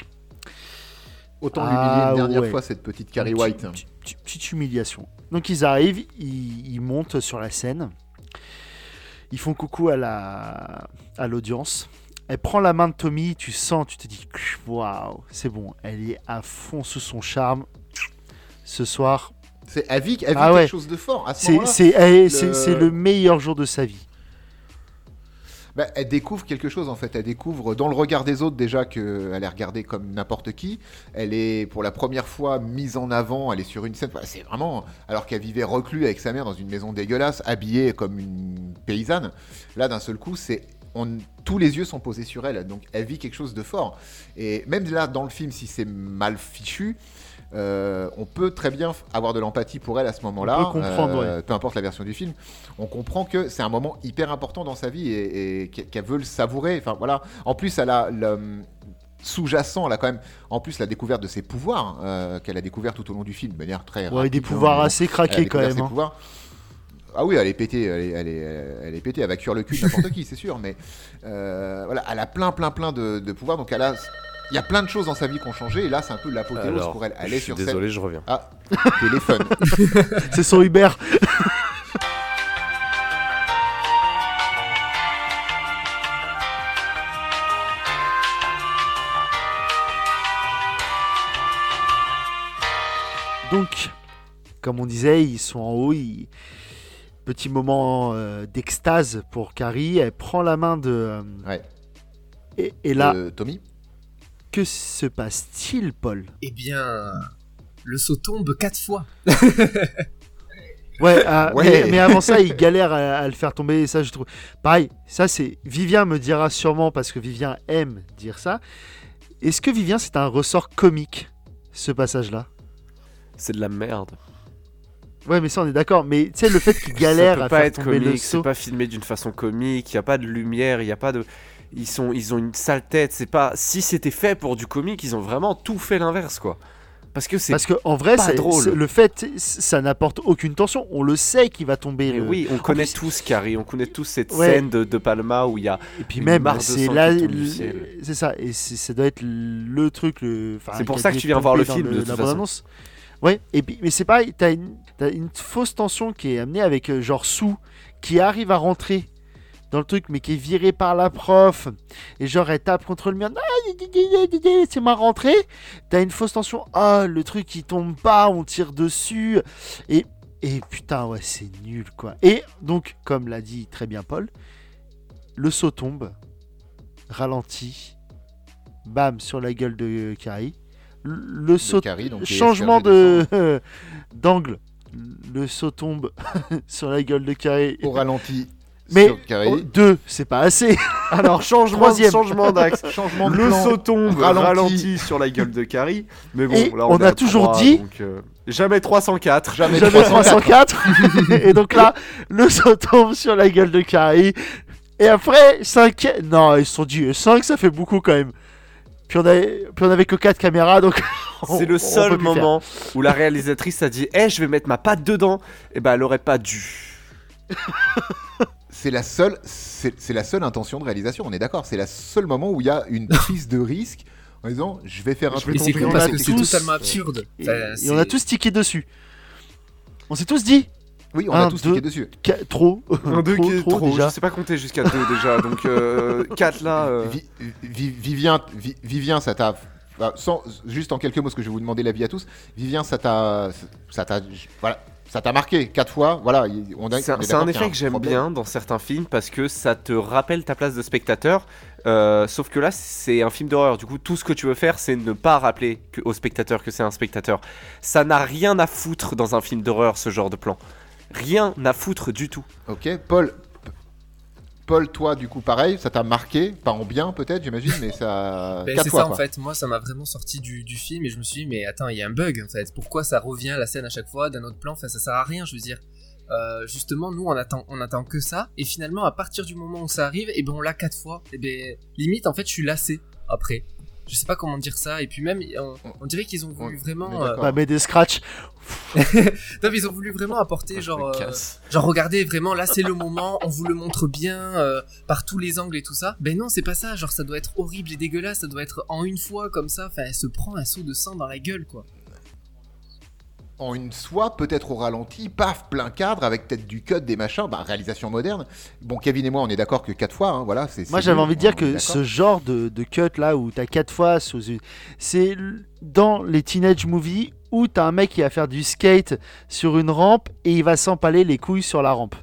Autant Ah, l'humilier une dernière ouais. fois, cette petite Carrie White. petite- petite- petite humiliation. Donc ils arrivent, ils, ils montent sur la scène. Ils font coucou à la à l'audience. Elle prend la main de Tommy, tu sens, tu te dis waouh, c'est bon, elle est à fond sous son charme. Ce soir, C'est, vit Ah quelque chose de fort. À ce c'est eh, le- c'est- c'est le meilleur jour de sa vie. Bah, elle découvre quelque chose en fait. Elle découvre dans le regard des autres déjà qu'elle est regardée comme n'importe qui. Elle est pour la première fois mise en avant. Elle est sur une scène. C'est vraiment alors qu'elle vivait reclus avec sa mère dans une maison dégueulasse, habillée comme une paysanne. Là, d'un seul coup, c'est tous les yeux sont posés sur elle, donc elle vit quelque chose de fort. Et même là, dans le film, si c'est mal fichu, euh, on peut très bien avoir de l'empathie pour elle à ce moment-là. Euh, Peu importe la version du film, on comprend que c'est un moment hyper important dans sa vie et, et qu'elle veut le savourer. Enfin voilà. En plus, elle a le sous-jacent, elle a quand même, en plus, la découverte de ses pouvoirs euh, qu'elle a découvert tout au long du film de manière très Ouais, rapide, des hein, pouvoirs bon. assez craqués quand même. hein. Ah oui, elle est pétée, elle est, elle est, elle est pétée, elle va cuire le cul n'importe *laughs* qui, c'est sûr, mais euh, voilà, elle a plein, plein, plein de, de pouvoirs, donc elle a, il y a plein de choses dans sa vie qui ont changé, et là, c'est un peu l'apothéose pour elle. Elle est sur désolé, je reviens. Ah, téléphone. *laughs* C'est son Uber. *laughs* Donc, comme on disait, ils sont en haut. ils- Petit moment euh, d'extase pour Carrie. Elle prend la main de. euh, Ouais. et, et là, Euh, Tommy que se passe-t-il, Paul? Eh bien, le saut tombe quatre fois. *laughs* Ouais, euh, *laughs* Ouais. Mais, mais avant ça, il galère à, à le faire tomber. Et ça, je trouve. Pareil, ça, c'est. Vivien me dira sûrement, parce que Vivien aime dire ça. Est-ce que Vivien, c'est un ressort comique, ce passage-là? C'est de la merde. Ouais, mais ça, on est d'accord. Mais tu sais, le fait qu'il galère ça peut à pas faire être tomber le comique, c'est saut. pas filmé d'une façon comique, il y a pas de lumière, il y a pas de ils sont ils ont une sale tête, c'est pas si c'était fait pour du comique, ils ont vraiment tout fait l'inverse quoi. Parce que c'est Parce qu'en vrai, pas c'est- drôle. le fait, ça n'apporte aucune tension. On le sait qu'il va tomber. Mais oui, on connaît plus- tous Carrie, on connaît tous cette Ouais. scène de, de Palma où il y a Et puis une même, c'est là, c'est ça, et ça doit être le truc. Le, enfin, C'est pour ça que tu viens voir le film, de toute la façon. bande-annonce. Ouais, et puis, mais c'est pareil, t'as une, une fausse tension qui est amenée avec euh, genre Sue qui arrive à rentrer dans le truc, mais qui est viré par la prof, et genre elle tape contre le mur, Ah, c'est ma rentrée. T'as une fausse tension, ah le truc qui tombe pas, on tire dessus, et et putain ouais c'est nul quoi. Et donc comme l'a dit très bien Paul, le saut tombe, ralenti, bam sur la gueule de Carrie. Le saut Carrie, donc, changement de *laughs* d'angle. Le saut tombe *laughs* sur la gueule de Carrie. Au ralenti Mais oh, deux, c'est pas assez. *laughs* Alors changement Troisième. changement d'axe. *laughs* Changement de Le plan. saut tombe ralenti. ralenti. sur la gueule de Carrie. Mais bon, Et là on a à toujours dit- donc, euh, jamais 304. Jamais J'avais 304. 304. et donc là, le saut tombe sur la gueule de Carrie. Et après, 5. Non, ils se sont dit 5, ça fait beaucoup quand même. Puis on avait, puis on avait que 4 caméras, donc. *laughs* on- C'est le seul faire. moment où la réalisatrice a dit Eh, je vais mettre ma patte dedans. Et ben, elle aurait pas dû. C'est la seule, c'est c'est la seule intention de réalisation. On est d'accord. C'est le seul moment où il y a une prise de risque en disant, je vais faire un peu c'est totalement absurde. Et, Enfin, et on a tous tiqué dessus. On s'est tous dit Oui, on Un, a tous deux. cliqué dessus. Qu- trop. Un, *laughs* deux, trop, qui est trop, trop. déjà. Je sais pas compter jusqu'à deux déjà. Donc, *laughs* 4 là. euh, Vi- Vi- Vivien, Vi- Vivien, ça t'a. bah, sans, juste en quelques mots, parce que je vais vous demander l'avis à tous. Vivien, ça t'a, ça t'a, voilà, ça t'a marqué quatre fois. Voilà, il- on a- C'est un, effet que j'aime bien dans certains films parce que ça te rappelle ta place de spectateur. Euh, sauf que là, c'est un film d'horreur. Du coup, tout ce que tu veux faire, c'est ne pas rappeler que- au spectateur que c'est un spectateur. Ça n'a rien à foutre dans un film d'horreur, ce genre de plan. Rien à foutre du tout. Ok, Paul. Paul, toi, du coup, pareil, ça t'a marqué, pas en bien peut-être, j'imagine, mais ça. *laughs* Ben, c'est ça quoi. en fait, moi ça m'a vraiment sorti du, du film et je me suis dit mais attends il y a un bug en fait, pourquoi ça revient la scène à chaque fois d'un autre plan, enfin ça sert à rien je veux dire. Euh, justement nous on attend, on attend que ça et finalement à partir du moment où ça arrive et ben on l'a quatre fois et ben limite en fait je suis lassé après. Je sais pas comment dire ça et puis même on, on dirait qu'ils ont voulu vraiment euh. Bah, mais des scratchs. *laughs* non mais ils ont voulu vraiment apporter genre euh, genre regardez vraiment là c'est le moment on vous le montre bien euh, par tous les angles et tout ça ben non c'est pas ça genre ça doit être horrible et dégueulasse ça doit être en une fois comme ça enfin elle se prend un seau de sang dans la gueule quoi En une fois, peut-être au ralenti, paf, plein cadre, avec peut-être du cut, des machins, bah, réalisation moderne. Bon, Kevin et moi, on est d'accord que quatre fois, hein, voilà. c'est- Moi j'avais envie de dire que ce genre de, de cut là où t'as quatre fois sous une- c'est dans les teenage movies où t'as un mec qui va faire du skate sur une rampe et il va s'empaler les couilles sur la rampe.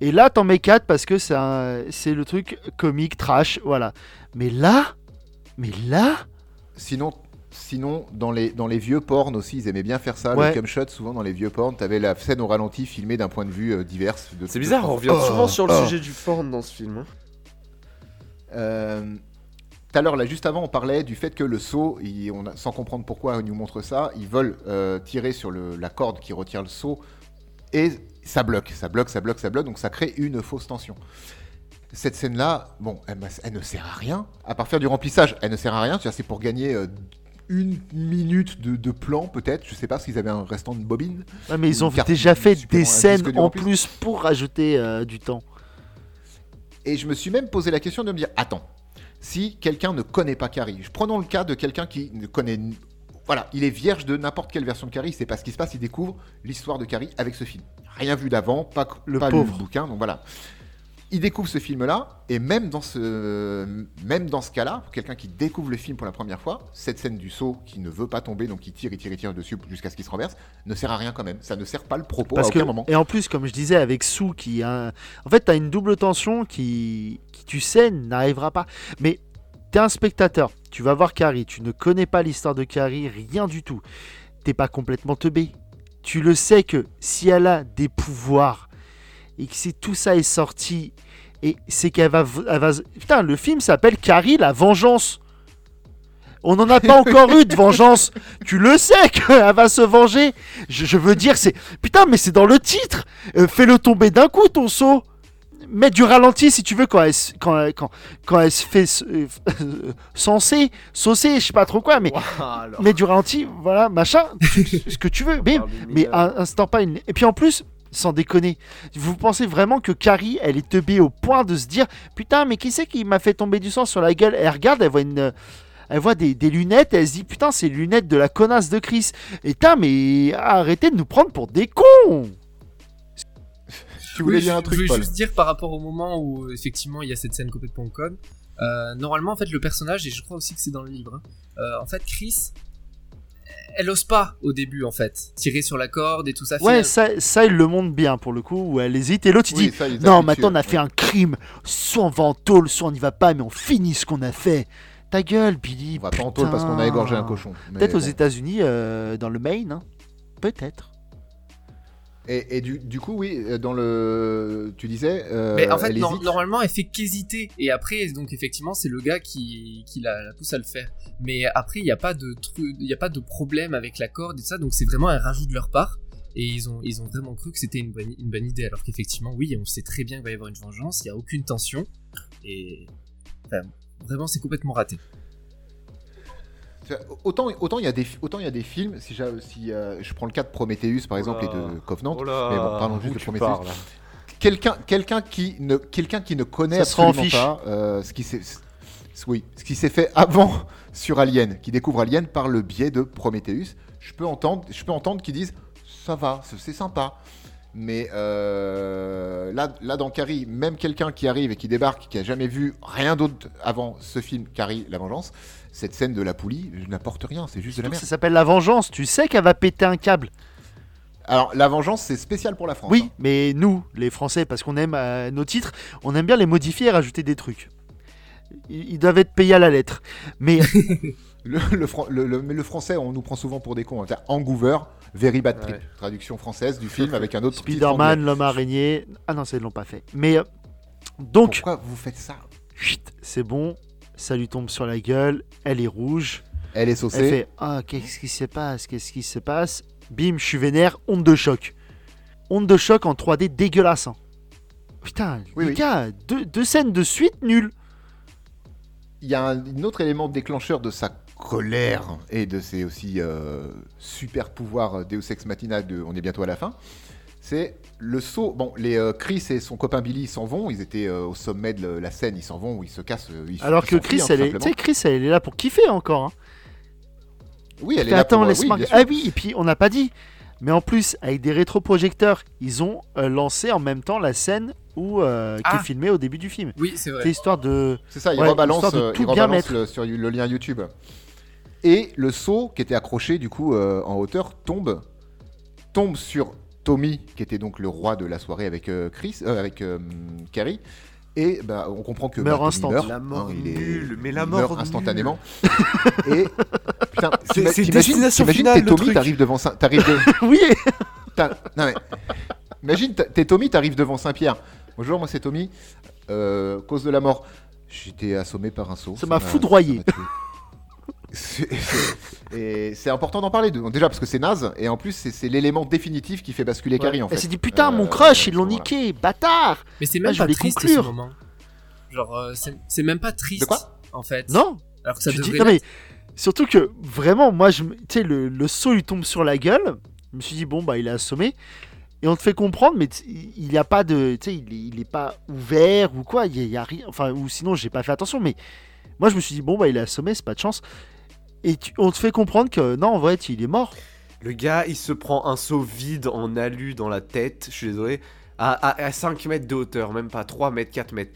Et là, t'en mets 4 parce que c'est un- c'est le truc comique, trash, voilà. Mais là, mais là, Sinon, sinon dans, les, dans les vieux porns aussi, ils aimaient bien faire ça. Ouais. Le cum shot, souvent dans les vieux porns, t'avais la scène au ralenti filmée d'un point de vue euh, divers. de- C'est de- bizarre, on revient Oh, souvent sur le oh. sujet du porn dans ce film. hein. Euh, Tout à l'heure, là, juste avant, on parlait du fait que le saut, il- on a- sans comprendre pourquoi ils nous montrent ça, ils veulent euh, tirer sur le- la corde qui retient le saut et ça bloque, ça bloque, ça bloque, ça bloque, donc ça crée une fausse tension. Cette scène-là, bon, elle, ne sert à rien, à part faire du remplissage, elle ne sert à rien, c'est pour gagner euh, une minute de, de plan peut-être, je sais pas s'ils avaient un restant de bobine. ouais, mais ils ont déjà fait des scènes en plus. pour rajouter euh, du temps. Et je me suis même posé la question de me dire, attends, si quelqu'un ne connaît pas Carrie, prenons le cas de quelqu'un qui ne connaît... Voilà, il est vierge de n'importe quelle version de Carrie, il sait pas ce qui se passe, il découvre l'histoire de Carrie avec ce film. Rien vu d'avant, pas, Le pas lu pauvre. le bouquin, donc voilà. Il découvre ce film-là, et même dans ce, même dans ce cas-là, pour quelqu'un qui découvre le film pour la première fois, cette scène du saut qui ne veut pas tomber, donc qui tire et tire et tire dessus jusqu'à ce qu'il se renverse, ne sert à rien quand même. Ça ne sert pas le propos Parce à que, aucun moment. et en plus, comme je disais, avec Sue, qui a en fait, t'as une double tension qui, qui tu sais, n'arrivera pas. Mais t'es un spectateur, tu vas voir Carrie, tu ne connais pas l'histoire de Carrie, rien du tout. T'es pas complètement teubé. Tu le sais que si elle a des pouvoirs et que si tout ça est sorti, et c'est qu'elle va, elle va. Putain, le film s'appelle Carrie la vengeance. On n'en a pas encore eu de vengeance. *laughs* Tu le sais qu'elle *laughs* va se venger. Je, je veux dire, c'est. Putain, mais c'est dans le titre. Euh, Fais-le tomber d'un coup, ton saut. Mets du ralenti si tu veux quand elle, se- quand, elle- quand, quand elle se fait euh, *laughs* censer, saucer, je sais pas trop quoi, mais mets du ralenti, voilà, machin, ce que tu veux. Bim. Mais un instant pas une. Et puis en plus, sans déconner, vous pensez vraiment que Carrie, elle est teubée au point de se dire Putain, mais qui c'est qui m'a fait tomber du sang sur la gueule? Elle regarde, elle voit une. Elle voit des, des lunettes, elle se dit Putain, c'est les lunettes de la connasse de Chris. Et putain, mais arrêtez de nous prendre pour des cons Tu voulais Oui, dire un je- truc, Je voulais Paul? juste dire par rapport au moment où effectivement il y a cette scène complètement conne. Euh, normalement, en fait, le personnage, et je crois aussi que c'est dans le livre, hein, euh, en fait, Chris, elle ose pas au début, en fait, tirer sur la corde et tout ça. Ouais, ça, ça, il le montre bien pour le coup, où elle hésite. Et l'autre, il Oui, dit ça, Non, maintenant on a fait ouais. un crime. Soit on va en tôle, soit on n'y va pas, mais on finit ce qu'on a fait. Ta gueule, Billy. On va pas en tôle parce qu'on a égorgé un cochon. Peut-être aux. États-Unis, euh, dans le Maine. hein. Peut-être. Et, et du, du coup, oui, euh, dans le. Tu disais. euh, Mais en fait, normalement, elle fait qu'hésiter. Et après, donc effectivement, c'est le gars qui, qui la, la pousse à le faire. Mais après, il n'y a pas de il a pas de problème avec la corde et ça. Donc c'est vraiment un rajout de leur part. Et ils ont, ils ont vraiment cru que c'était une bonne, une bonne idée. Alors qu'effectivement, oui, on sait très bien qu'il va y avoir une vengeance. Il n'y a aucune tension. Et enfin, vraiment, c'est complètement raté. Autant autant il y a des autant il y a des films si, si euh, je prends le cas de Prometheus par exemple et de Covenant Oh mais bon parlons juste de Prometheus. quelqu'un quelqu'un qui ne quelqu'un qui ne connaît absolument fiche. pas euh, ce qui s'est oui ce qui s'est fait avant *laughs* sur Alien qui découvre Alien par le biais de Prometheus je peux entendre je peux entendre qu'ils disent ça va c'est c'est sympa. Mais euh, là, là, dans Carrie, même quelqu'un qui arrive et qui débarque, qui a jamais vu rien d'autre avant ce film, Carrie, la vengeance, cette scène de la poulie, n'apporte rien, c'est juste de la merde. Ça s'appelle la vengeance. Tu sais qu'elle va péter un câble. Alors, la vengeance, c'est spécial pour la France. Oui, hein. mais nous, les Français, parce qu'on aime euh, nos titres, on aime bien les modifier et rajouter des trucs. Ils, ils doivent être payés à la lettre. Mais *laughs* Le, le, fran- le- le- mais le français, on nous prend souvent pour des cons. hein. Hangouver, Very Bad Trip. Ouais. Traduction française du film avec un autre titre Spider-Man, l'homme araignée. Ah non, ça, ils l'ont pas fait. Mais euh, donc, Pourquoi vous faites ça? Chut, c'est bon. Ça lui tombe sur la gueule. Elle est rouge. Elle est Elle saucée. fait Ah, qu'est-ce qui se passe Qu'est-ce qui se passe? Bim, je suis vénère. Onde de choc. Onde de choc en 3D dégueulasse. hein. Putain, Oui, les oui. gars, deux, deux scènes de suite nulles. Il y a un, un autre élément déclencheur de sa colère et de ses aussi euh, super pouvoirs euh, Deus Ex Machina de On est bientôt à la fin. C'est le saut. Bon, les euh, Chris et son copain Billy s'en vont. Ils étaient euh, au sommet de la scène. Ils s'en vont ou ils se cassent. euh, ils- Alors ils que Chris, elle est, tu sais, simplement. Chris, elle est là pour kiffer encore. hein. Oui, elle est là attends, pour. laisse-moi. oui, ah oui, et puis on n'a pas dit. Mais en plus, avec des rétroprojecteurs, ils ont euh, lancé en même temps la scène où, euh, qui Ah. est filmée au début du film. Oui, c'est vrai. C'est histoire de. C'est ça, il Ouais, rebalance, histoire de euh, tout il bien rebalance mettre. le, sur le lien YouTube. Et le saut qui était accroché du coup euh, en hauteur tombe, tombe sur Tommy, qui était donc le roi de la soirée avec euh, Chris, euh, avec euh, Carrie. Et bah, on comprend que Meurt bah, instant. Tommy meurt, La mort hein, il est- nulle, mais la mort meurt instantanément. *laughs* et putain, C'est- destination finale, t'es Tommy, t'arrives devant, Saint- t'arrives de- *laughs* oui, non mais, imagine, t'es Tommy, t'arrives devant Saint-Pierre. Bonjour, moi c'est Tommy. Euh, cause de la mort. J'étais assommé par un seau. Ça m'a foudroyé. ça m'a tué. C'est- c'est- Et c'est important d'en parler, de- déjà parce que c'est naze, et en plus c'est l'élément définitif qui fait basculer Carrie en elle fait. s'est dit putain, mon Euh, crush, ils l'ont voilà. niqué, bâtard Mais c'est Ah, même je pas triste conclure. ce moment. Genre, euh, c'est même pas triste. De quoi En fait. Non Alors que ça Tu dis- non, mais surtout que vraiment, moi, je, tu sais, le, le saut lui tombe sur la gueule. Je me suis dit, bon, bah, il est assommé. Et on te fait comprendre, mais il n'y a pas de. Tu sais, il, il est pas ouvert ou quoi. Il y a, il y a rien. Enfin, ou sinon, j'ai pas fait attention. Mais moi, je me suis dit, bon, bah, il est assommé, c'est pas de chance. Et tu- on te fait comprendre que non, en vrai, il est mort. Le gars, il se prend un seau vide en alu dans la tête, je suis désolé, à, à, à 5 mètres de hauteur, même pas 3 mètres, 4 mètres.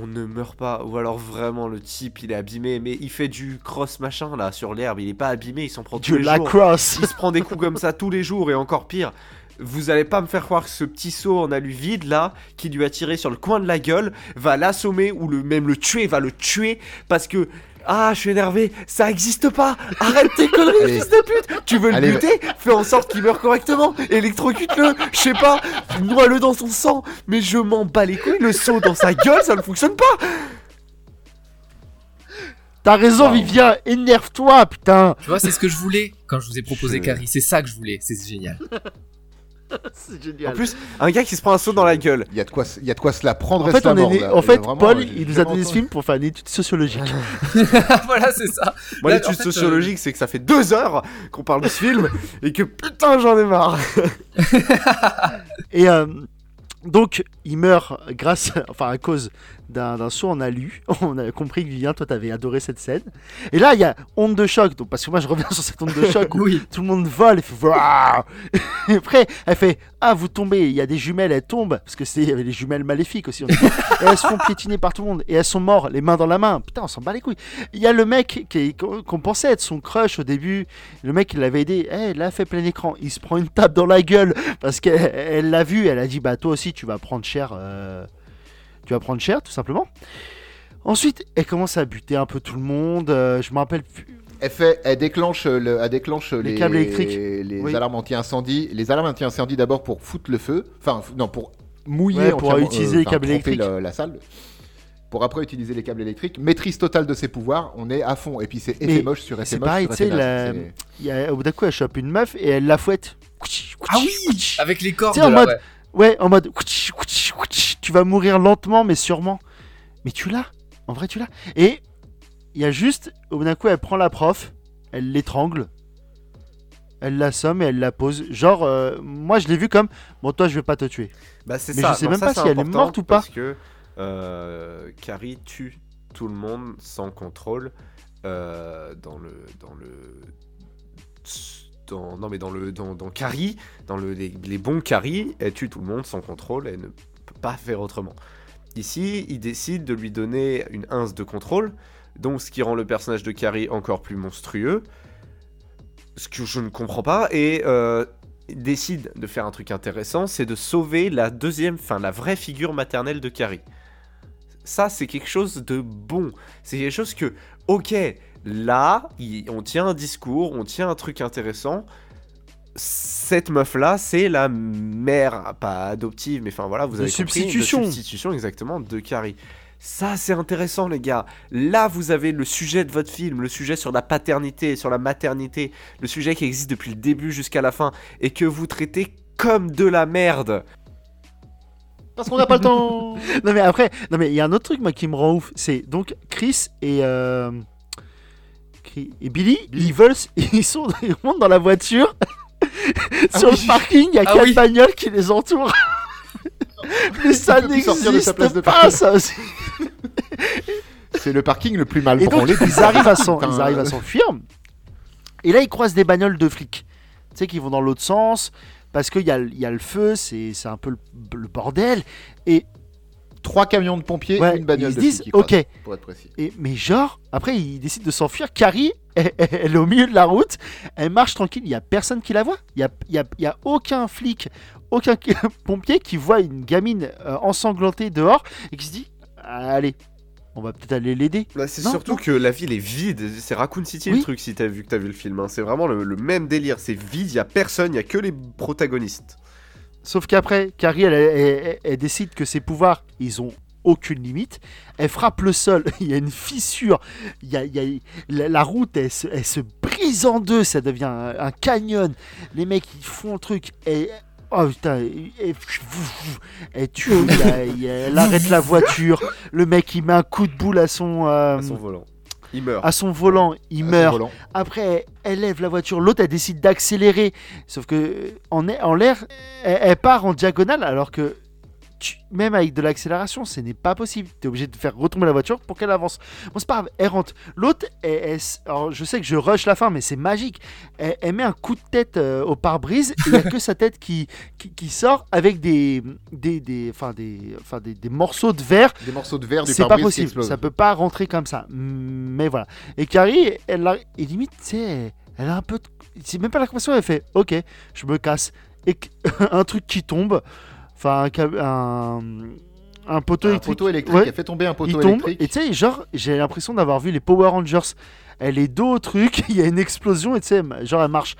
On ne meurt pas, ou alors vraiment le type il est abîmé, mais il fait du cross machin là sur l'herbe, il est pas abîmé, il s'en prend tous De les la jours. cross. Il se prend des coups comme ça tous les jours et encore pire. Vous allez pas me faire croire que ce petit seau en alu vide là, qui lui a tiré sur le coin de la gueule, va l'assommer ou le, même le tuer, va le tuer parce que. Ah, je suis énervé, ça existe pas! Arrête tes conneries, Allez. fils de pute! Tu veux le Allez, buter? Fais en sorte qu'il meure correctement! Électrocute-le! Je sais pas! Noie-le dans son sang! Mais je m'en bats les couilles, le seau dans sa gueule, ça ne fonctionne pas! T'as raison, Wow. Vivien. Énerve-toi, putain. Tu vois, c'est ce que je voulais quand je vous ai proposé Je- Carrie. C'est ça que je voulais. C'est génial. *laughs* C'est En génial. plus, un gars qui se prend un seau dans la gueule. Il y a de quoi, se- il y a de quoi se la prendre. En et fait, on est né- là. en vraiment- Paul, il nous a donné ce film pour faire une étude sociologique. voilà, *laughs* c'est ça. Moi, l'étude en fait, sociologique, c'est que ça fait deux heures qu'on parle de ce film *laughs* et que putain, j'en ai marre. Et euh, donc, il meurt grâce, enfin à cause d'un saut en alu. *laughs* On a compris que Vivien, toi, t'avais adoré cette scène. Et là, il y a onde de choc. Donc, parce que moi, je reviens *laughs* sur cette onde de choc où Oui. tout le monde vole et fait Et après, elle fait Ah, vous tombez. Il y a des jumelles, elles tombent. Parce que c'est il y avait des jumelles maléfiques aussi. on dit. et *laughs* elles se font piétiner par tout le monde. Et elles sont mortes, les mains dans la main. Putain, on s'en bat les couilles. Il y a le mec qu'on pensait être son crush au début. Le mec, il l'avait aidé. Eh, il l'a fait plein écran. Il se prend une tape dans la gueule. Parce qu'elle elle l'a vu. Elle a dit Bah, toi aussi, tu vas prendre cher. euh, Tu vas prendre cher, tout simplement. Ensuite, elle commence à buter un peu tout le monde. euh, je me rappelle plus. Elle fait, elle déclenche, le, elle déclenche les, câbles électriques. les Oui. alarmes anti-incendie, les alarmes anti-incendie d'abord pour foutre le feu, enfin non pour mouiller, Ouais, pour utiliser les enfin, câbles électriques. la, la salle, pour après utiliser les câbles électriques, maîtrise totale de ses pouvoirs, on est à fond et puis c'est effet moche sur effet c'est moche pareil, sur tu sais, c'est- au bout d'un coup, elle chope une meuf et elle la fouette. Ah oui Avec les cordes. Tu sais, en là, mode- ouais. Ouais, en mode tu vas mourir lentement mais sûrement. Mais tu l'as, en vrai tu l'as. Et il y a juste, au bout d'un coup, elle prend la prof, elle l'étrangle, elle l'assomme et elle la pose. Genre, euh, moi je l'ai vu comme, bon toi je vais pas te tuer. Bah, c'est Mais ça. je sais Non, même ça, pas si elle est morte ou pas. Parce que euh, Carrie tue tout le monde sans contrôle euh, dans le dans le non mais dans le dans, dans Carrie, dans le, les, bons Carrie, elle tue tout le monde sans contrôle, elle ne peut pas faire autrement. Ici, il décide de lui donner une ince de contrôle, donc ce qui rend le personnage de Carrie encore plus monstrueux, ce que je ne comprends pas, et euh, il décide de faire un truc intéressant, c'est de sauver la deuxième, enfin la vraie figure maternelle de Carrie. Ça, c'est quelque chose de bon. C'est quelque chose que, ok, là, il- on tient un discours, on tient un truc intéressant. Cette meuf-là, c'est la mère, pas adoptive, mais enfin voilà, vous De avez compris, substitution. de substitution exactement de Carrie. Ça, c'est intéressant, les gars. Là, vous avez le sujet de votre film, le sujet sur la paternité, sur la maternité, le sujet qui existe depuis le début jusqu'à la fin, et que vous traitez comme de la merde. Parce qu'on n'a pas le temps. *laughs* Non mais après, non mais il y a un autre truc moi qui me rend ouf, c'est donc Chris et euh, Et Billy, ils veulent, *laughs* ils sont, ils montent dans la voiture. *laughs* Sur oui. le parking, il y a Ah quatre oui. bagnoles qui les entourent. *laughs* mais ça n'existe pas, parking. ça aussi. C'est le parking le plus mal Et donc ils arrivent à s'en- Putain, ils arrivent à s'enfuir. Et là ils croisent des bagnoles de flics. Tu sais qui vont dans l'autre sens parce qu'il y a, le- il y a le feu, c'est c'est un peu le, le bordel. Et Trois camions de pompiers, Ouais, une bagnole ils se disent, ok. pour être précis. Et, mais genre, après, il décide de s'enfuir. Carrie, *laughs* elle, elle est au milieu de la route. Elle marche tranquille. Il n'y a personne qui la voit. Il n'y a, il y a, il y a aucun flic, aucun *laughs* pompier qui voit une gamine euh, ensanglantée dehors et qui se dit Allez, on va peut-être aller l'aider. Bah, c'est surtout non. que la ville est vide. C'est Raccoon City Oui. le truc si t'as vu que t'as vu le film. hein. C'est vraiment le, le même délire. C'est vide, y a personne, y a que les protagonistes. Sauf qu'après, Carrie, elle, décide que ses pouvoirs, ils ont aucune limite. Elle frappe le sol, *laughs* il y a une fissure, il il la, route, elle se, brise en deux, ça devient un, canyon. Les mecs, ils font le truc et... Oh putain, elle tue, il il elle arrête la voiture, le mec il met un coup de boule à son, euh, À son volant. Il meurt. à son volant, il À meurt. volant. Après, elle lève la voiture, l'autre elle décide d'accélérer. Sauf que euh, en, en l'air, elle, elle part en diagonale alors que tu- même avec de l'accélération, ce n'est pas possible. Tu es obligé de faire retomber la voiture pour qu'elle avance. Bon, c'est pas grave, elle rentre. L'autre, je sais que je rush la fin, mais c'est magique. Elle, elle met un coup de tête euh, au pare-brise il n'y a que sa tête qui, qui, qui sort avec des, des, des, enfin, des, enfin, des, des morceaux de verre Des morceaux de verre du c'est pas possible, ça peut pas rentrer comme ça. Mais voilà. Et Carrie, elle a, et limite, tu sais, elle a un peu, de- c'est même pas la compassion, elle fait, ok, je me casse. Et *laughs* un truc qui tombe, enfin un, un, un poteau Un électrique, poteau électrique, ouais, elle fait tomber un il poteau tombe. électrique. Et tu sais, genre, j'ai l'impression d'avoir vu les Power Rangers. Elle est dos au truc, *laughs* il y a une explosion et tu sais, genre elle marche.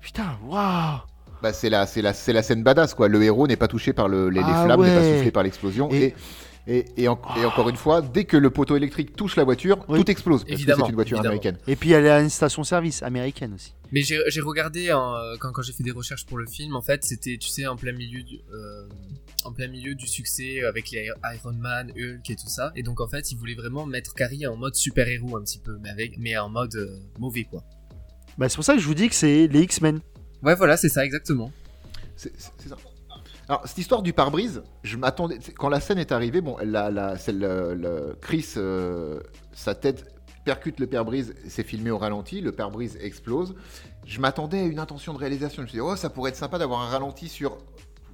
Putain, waouh. Bah, c'est la, la, la scène badass quoi. Le héros n'est pas touché par le, les, les Ah flammes, n'est pas soufflé par l'explosion. Et- Et, et, et, en- et encore une fois, dès que le poteau électrique touche la voiture, Oui. tout explose parce Évidemment, que c'est une voiture évidemment. américaine. Et puis elle est à une station-service américaine aussi. Mais j'ai j'ai regardé hein, quand, quand j'ai fait des recherches pour le film, en fait, c'était, tu sais, en plein milieu du, euh, en plein milieu du succès avec les Iron Man, Hulk et tout ça. Et donc, en fait, ils voulaient vraiment mettre Carrie en mode super-héros un petit peu, mais, avec, mais en mode euh, mauvais, quoi. Bah, c'est pour ça que je vous dis que c'est les X-Men. Ouais, voilà, c'est ça, exactement. C'est c'est- c'est ça. Alors, cette histoire du pare-brise, je m'attendais. Quand la scène est arrivée, bon, la, la, le, le- Chris, euh, sa tête percute le pare-brise, c'est filmé au ralenti, le pare-brise explose. Je m'attendais à une intention de réalisation. Je me suis dit, oh, ça pourrait être sympa d'avoir un ralenti sur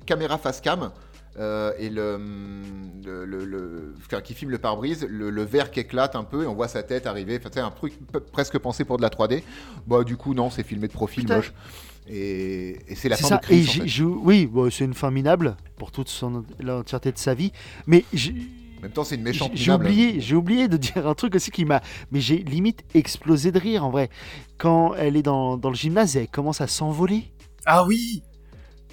caméra face cam. euh, et le, le, le- le- enfin, qui filme le pare-brise, le, verre qui éclate un peu et on voit sa tête arriver. Enfin, c'est un truc presque pensé pour de la 3D. Bah, du coup, non, c'est filmé de profil Putain. moche. Et, et c'est la fin ça. de Chris. Et en j'ai- fait. j'ai- oui, bon, c'est une fin minable pour toute son l'entièreté de sa vie. Mais En même temps, c'est une méchante j'ai oublié, j'ai oublié de *laughs* dire un truc aussi qui m'a, mais j'ai limite explosé de rire en vrai. Quand elle est dans, dans le gymnase, et elle commence à s'envoler. Ah oui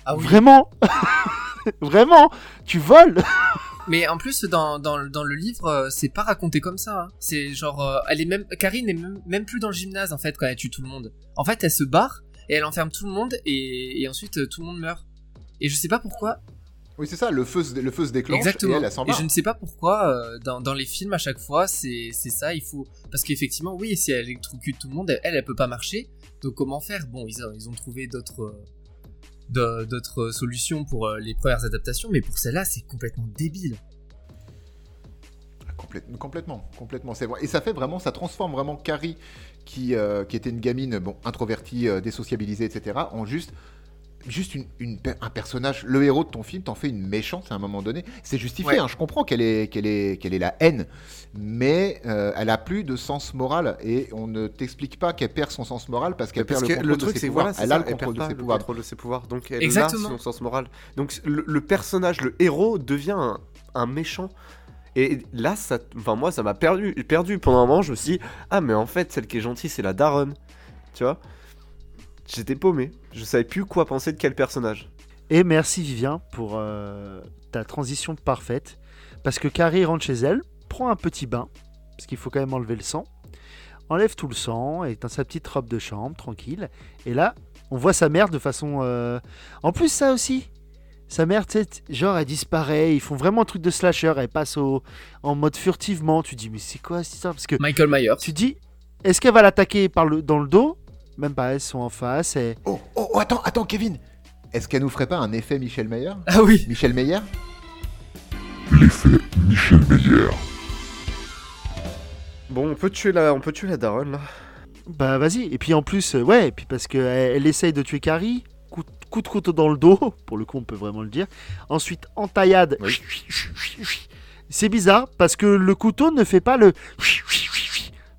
Ah oui Vraiment, *laughs* vraiment, tu voles. *laughs* Mais en plus, dans, dans, le- dans le livre, euh, c'est pas raconté comme ça. hein. C'est genre, euh, elle est même, Karine est même, même plus dans le gymnase en fait quand elle tue tout le monde. En fait, elle se barre et elle enferme tout le monde et, et ensuite euh, tout le monde meurt. Et je sais pas pourquoi. Oui, c'est ça, le feu, se- le feu se déclenche Exactement. et elle, elle s'en Et je ne sais pas pourquoi euh, dans, dans les films à chaque fois c'est ça. Il faut parce qu'effectivement oui, si elle électrocute tout le monde, elle, elle peut pas marcher. Donc comment faire? Bon, ils ont, ils ont trouvé d'autres euh, d'autres solutions pour les premières adaptations, mais pour celle-là, c'est complètement débile. Complète- complètement, complètement, c'est vrai. Et ça fait vraiment, ça transforme vraiment Carrie, qui, euh, qui était une gamine, bon, introvertie, euh, désociabilisée, etc., en juste, juste une, une per- un personnage. Le héros de ton film t'en fait une méchante à un moment donné. C'est justifié, Ouais. hein, je comprends qu'elle est, qu'elle est, qu'elle est la haine, mais euh, elle a plus de sens moral et on ne t'explique pas qu'elle perd son sens moral parce qu'elle perd que le contrôle le de truc, ses c'est pouvoirs. voilà, elle ça, a le elle contrôle perd de ses le pouvoirs. contrôle de ses pouvoirs. Donc elle Exactement. a son sens moral. Donc le, le personnage, le héros, devient un, un méchant. Et là, ça, enfin moi, ça m'a perdu, perdu. Pendant un moment, je me suis dit, ah mais en fait, celle qui est gentille, c'est la daronne. Tu vois? J'étais paumé. Je savais plus quoi penser de quel personnage. Et merci Vivien pour euh, ta transition parfaite. Parce que Carrie rentre chez elle, prend un petit bain, parce qu'il faut quand même enlever le sang, enlève tout le sang, est dans sa petite robe de chambre, tranquille. Et là, on voit sa mère de façon... euh, En plus, ça aussi, sa mère, tu sais, genre, elle disparaît, ils font vraiment un truc de slasher, elle passe au... en mode furtivement, tu dis, mais c'est quoi cette histoire? Parce que Michael Myers. tu dis, est-ce qu'elle va l'attaquer par le... dans le dos? Même pas, elles sont en face, et... Oh, oh, oh, attends, attends, Kevin! Est-ce qu'elle nous ferait pas un effet Michel Meyer? Ah oui. Michel Meyer? Bon, on peut tuer la, on peut tuer la daronne là. Bah vas-y, et puis en plus, euh, ouais, et puis parce qu'elle elle essaye de tuer Carrie, coup, de couteau dans le dos, pour le coup on peut vraiment le dire. Ensuite, en taillade, Oui. C'est bizarre parce que le couteau ne fait pas le. Je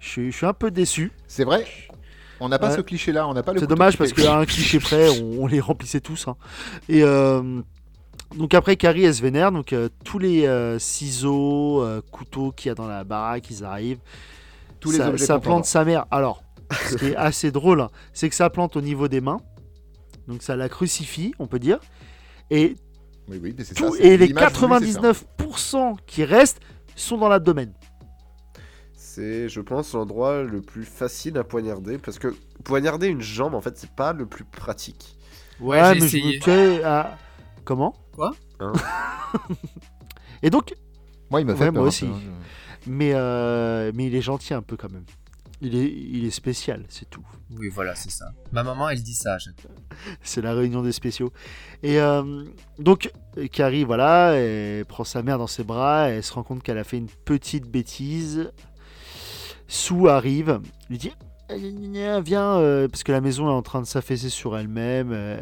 suis, je suis un peu déçu. C'est vrai? On n'a pas Ouais. ce cliché-là, on n'a pas le C'est dommage parce qu'à un *laughs* cliché près, on, on les remplissait tous. hein. Et euh, donc après, Carrie, elle se vénère. Donc euh, tous les euh, ciseaux, couteaux qu'il y a dans la baraque, ils arrivent. Tous les ça, objets ça plante sa mère. Alors, ce qui est *laughs* assez drôle, hein, c'est que ça plante au niveau des mains. Donc ça la crucifie, on peut dire. Et, Oui, oui, mais c'est tout, ça. et les l'image voulue, c'est ça. 99% qui restent sont dans l'abdomen. C'est, je pense, l'endroit le plus facile à poignarder parce que poignarder une jambe, en fait, c'est pas le plus pratique. Ouais, mais je essayé. me ah, Comment? Quoi? Hein? *laughs* Et donc, Moi, il me fait Ouais, peur moi aussi. peu, hein. mais, euh, mais il est gentil un peu quand même. Il est, il est spécial, c'est tout. Oui, voilà, c'est ça. Ma maman, elle dit ça à chaque fois. *laughs* C'est la réunion des spéciaux. Et euh, donc, Carrie, voilà, elle prend sa mère dans ses bras, elle se rend compte qu'elle a fait une petite bêtise. Sue arrive, lui dit Viens, euh, parce que la maison est en train de s'affaisser sur elle-même. euh,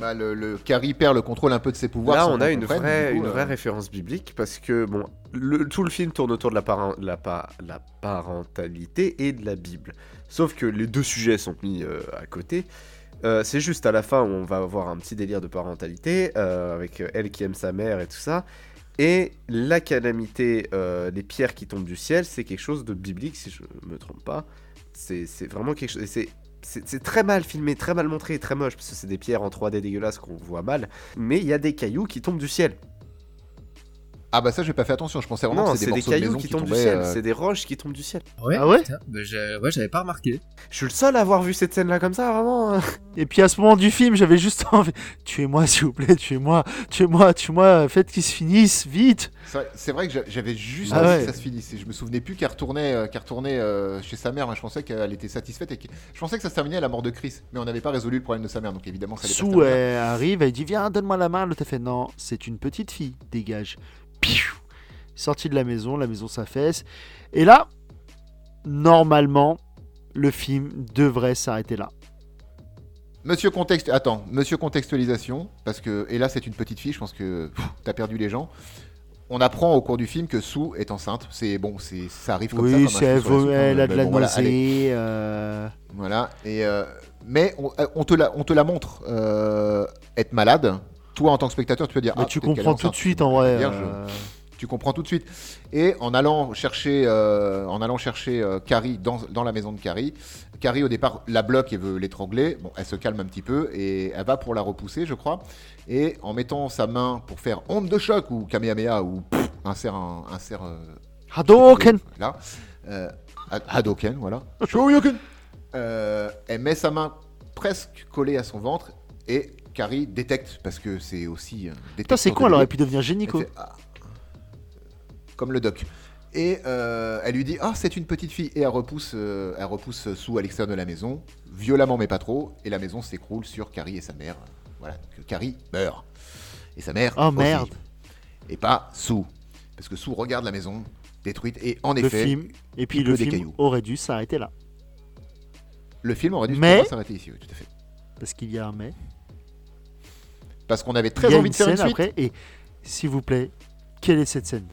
Bah, le, le Carrie perd le contrôle un peu de ses pouvoirs. Là, on a une vraie, coup, une euh, vraie référence biblique parce que bon, le- tout le film tourne autour de la, la, pa- la parentalité et de la Bible. Sauf que les deux sujets sont mis euh, à côté. Euh, c'est juste à la fin où on va avoir un petit délire de parentalité euh, avec euh, elle qui aime sa mère et tout ça. Et la calamité, euh, les pierres qui tombent du ciel, c'est quelque chose de biblique si je me trompe pas. C'est vraiment quelque chose. c'est très mal filmé, très mal montré, très moche, parce que c'est des pierres en 3D dégueulasses qu'on voit mal. Mais il y a des cailloux qui tombent du ciel. Ah bah ça, j'ai pas fait attention. Je pensais vraiment Non, que c'est c'était des, de cailloux maison qui qui tombent du ciel. euh, C'est des roches qui tombent du ciel. Ouais, Ah ouais putain, bah, j'ai- ouais, j'avais pas remarqué. Je suis le seul à avoir vu cette scène-là comme ça, vraiment. *laughs* Et puis à ce moment du film, j'avais juste *laughs* envie Tuez-moi, s'il vous plaît, tuez-moi, tuez-moi, tuez-moi, faites qu'il se finisse, vite C'est vrai- que j'a- j'avais juste Ah envie ouais. que ça se finisse. Et je me souvenais plus qu'elle retournait, euh, qu'elle retournait euh, chez sa mère. Je pensais qu'elle était satisfaite et que... je pensais que ça se terminait à la mort de Chris. Mais on n'avait pas résolu le problème de sa mère, donc évidemment ça allait pas se Sue terminer. elle arrive, elle dit Viens, donne-moi la main. L'autre fait Non, c'est une petite fille, dégage. Piou Sorti de la maison, la maison s'affaisse. Et là, normalement, le film devrait s'arrêter là. Monsieur contexte, attends, monsieur contextualisation, parce que et là c'est une petite fille, je pense que t'as perdu les gens. On apprend au cours du film que Sue est enceinte. C'est bon, c'est ça arrive comme ça. oui, elle, elle a de la bon, voilà, euh, Voilà. Et euh, mais on, euh, on te la, on te la montre euh, être malade. Toi, en tant que spectateur, tu peux dire. mais ah, tu comprends tout de suite en vrai. Vierge. euh, Tu comprends tout de suite. Et en allant chercher, euh, en allant chercher euh, Carrie dans, dans la maison de Carrie, Carrie au départ la bloque et veut l'étrangler. Bon, elle se calme un petit peu et elle va pour la repousser, je crois. Et en mettant sa main pour faire onde de choc ou Kamehameha ou pff, insère un, insère euh, Hadouken là, Ha- Hadoken, voilà. Shoryuken. Elle met sa main presque collée à son ventre et Carrie détecte parce que c'est aussi. Putain, c'est con, elle aurait pu devenir. Elle fait, Ah. Comme le doc. Et euh, elle lui dit Ah, c'est une petite fille. Et elle repousse, euh, elle repousse sous à l'extérieur de la maison, violemment mais pas trop. Et la maison s'écroule sur Carrie et sa mère. Voilà, donc Carrie meurt. Et sa mère. Oh, aussi. merde. Et pas Sue. Parce que Sue regarde la maison détruite. Et en Le effet, film. Et puis le film cailloux. aurait dû s'arrêter là. le film aurait dû Mais- s'arrêter ici. Oui, tout à fait. Parce qu'il y a un mais. Parce qu'on avait très envie de faire une scène suite. après. Et s'il vous plaît, quelle est cette scène?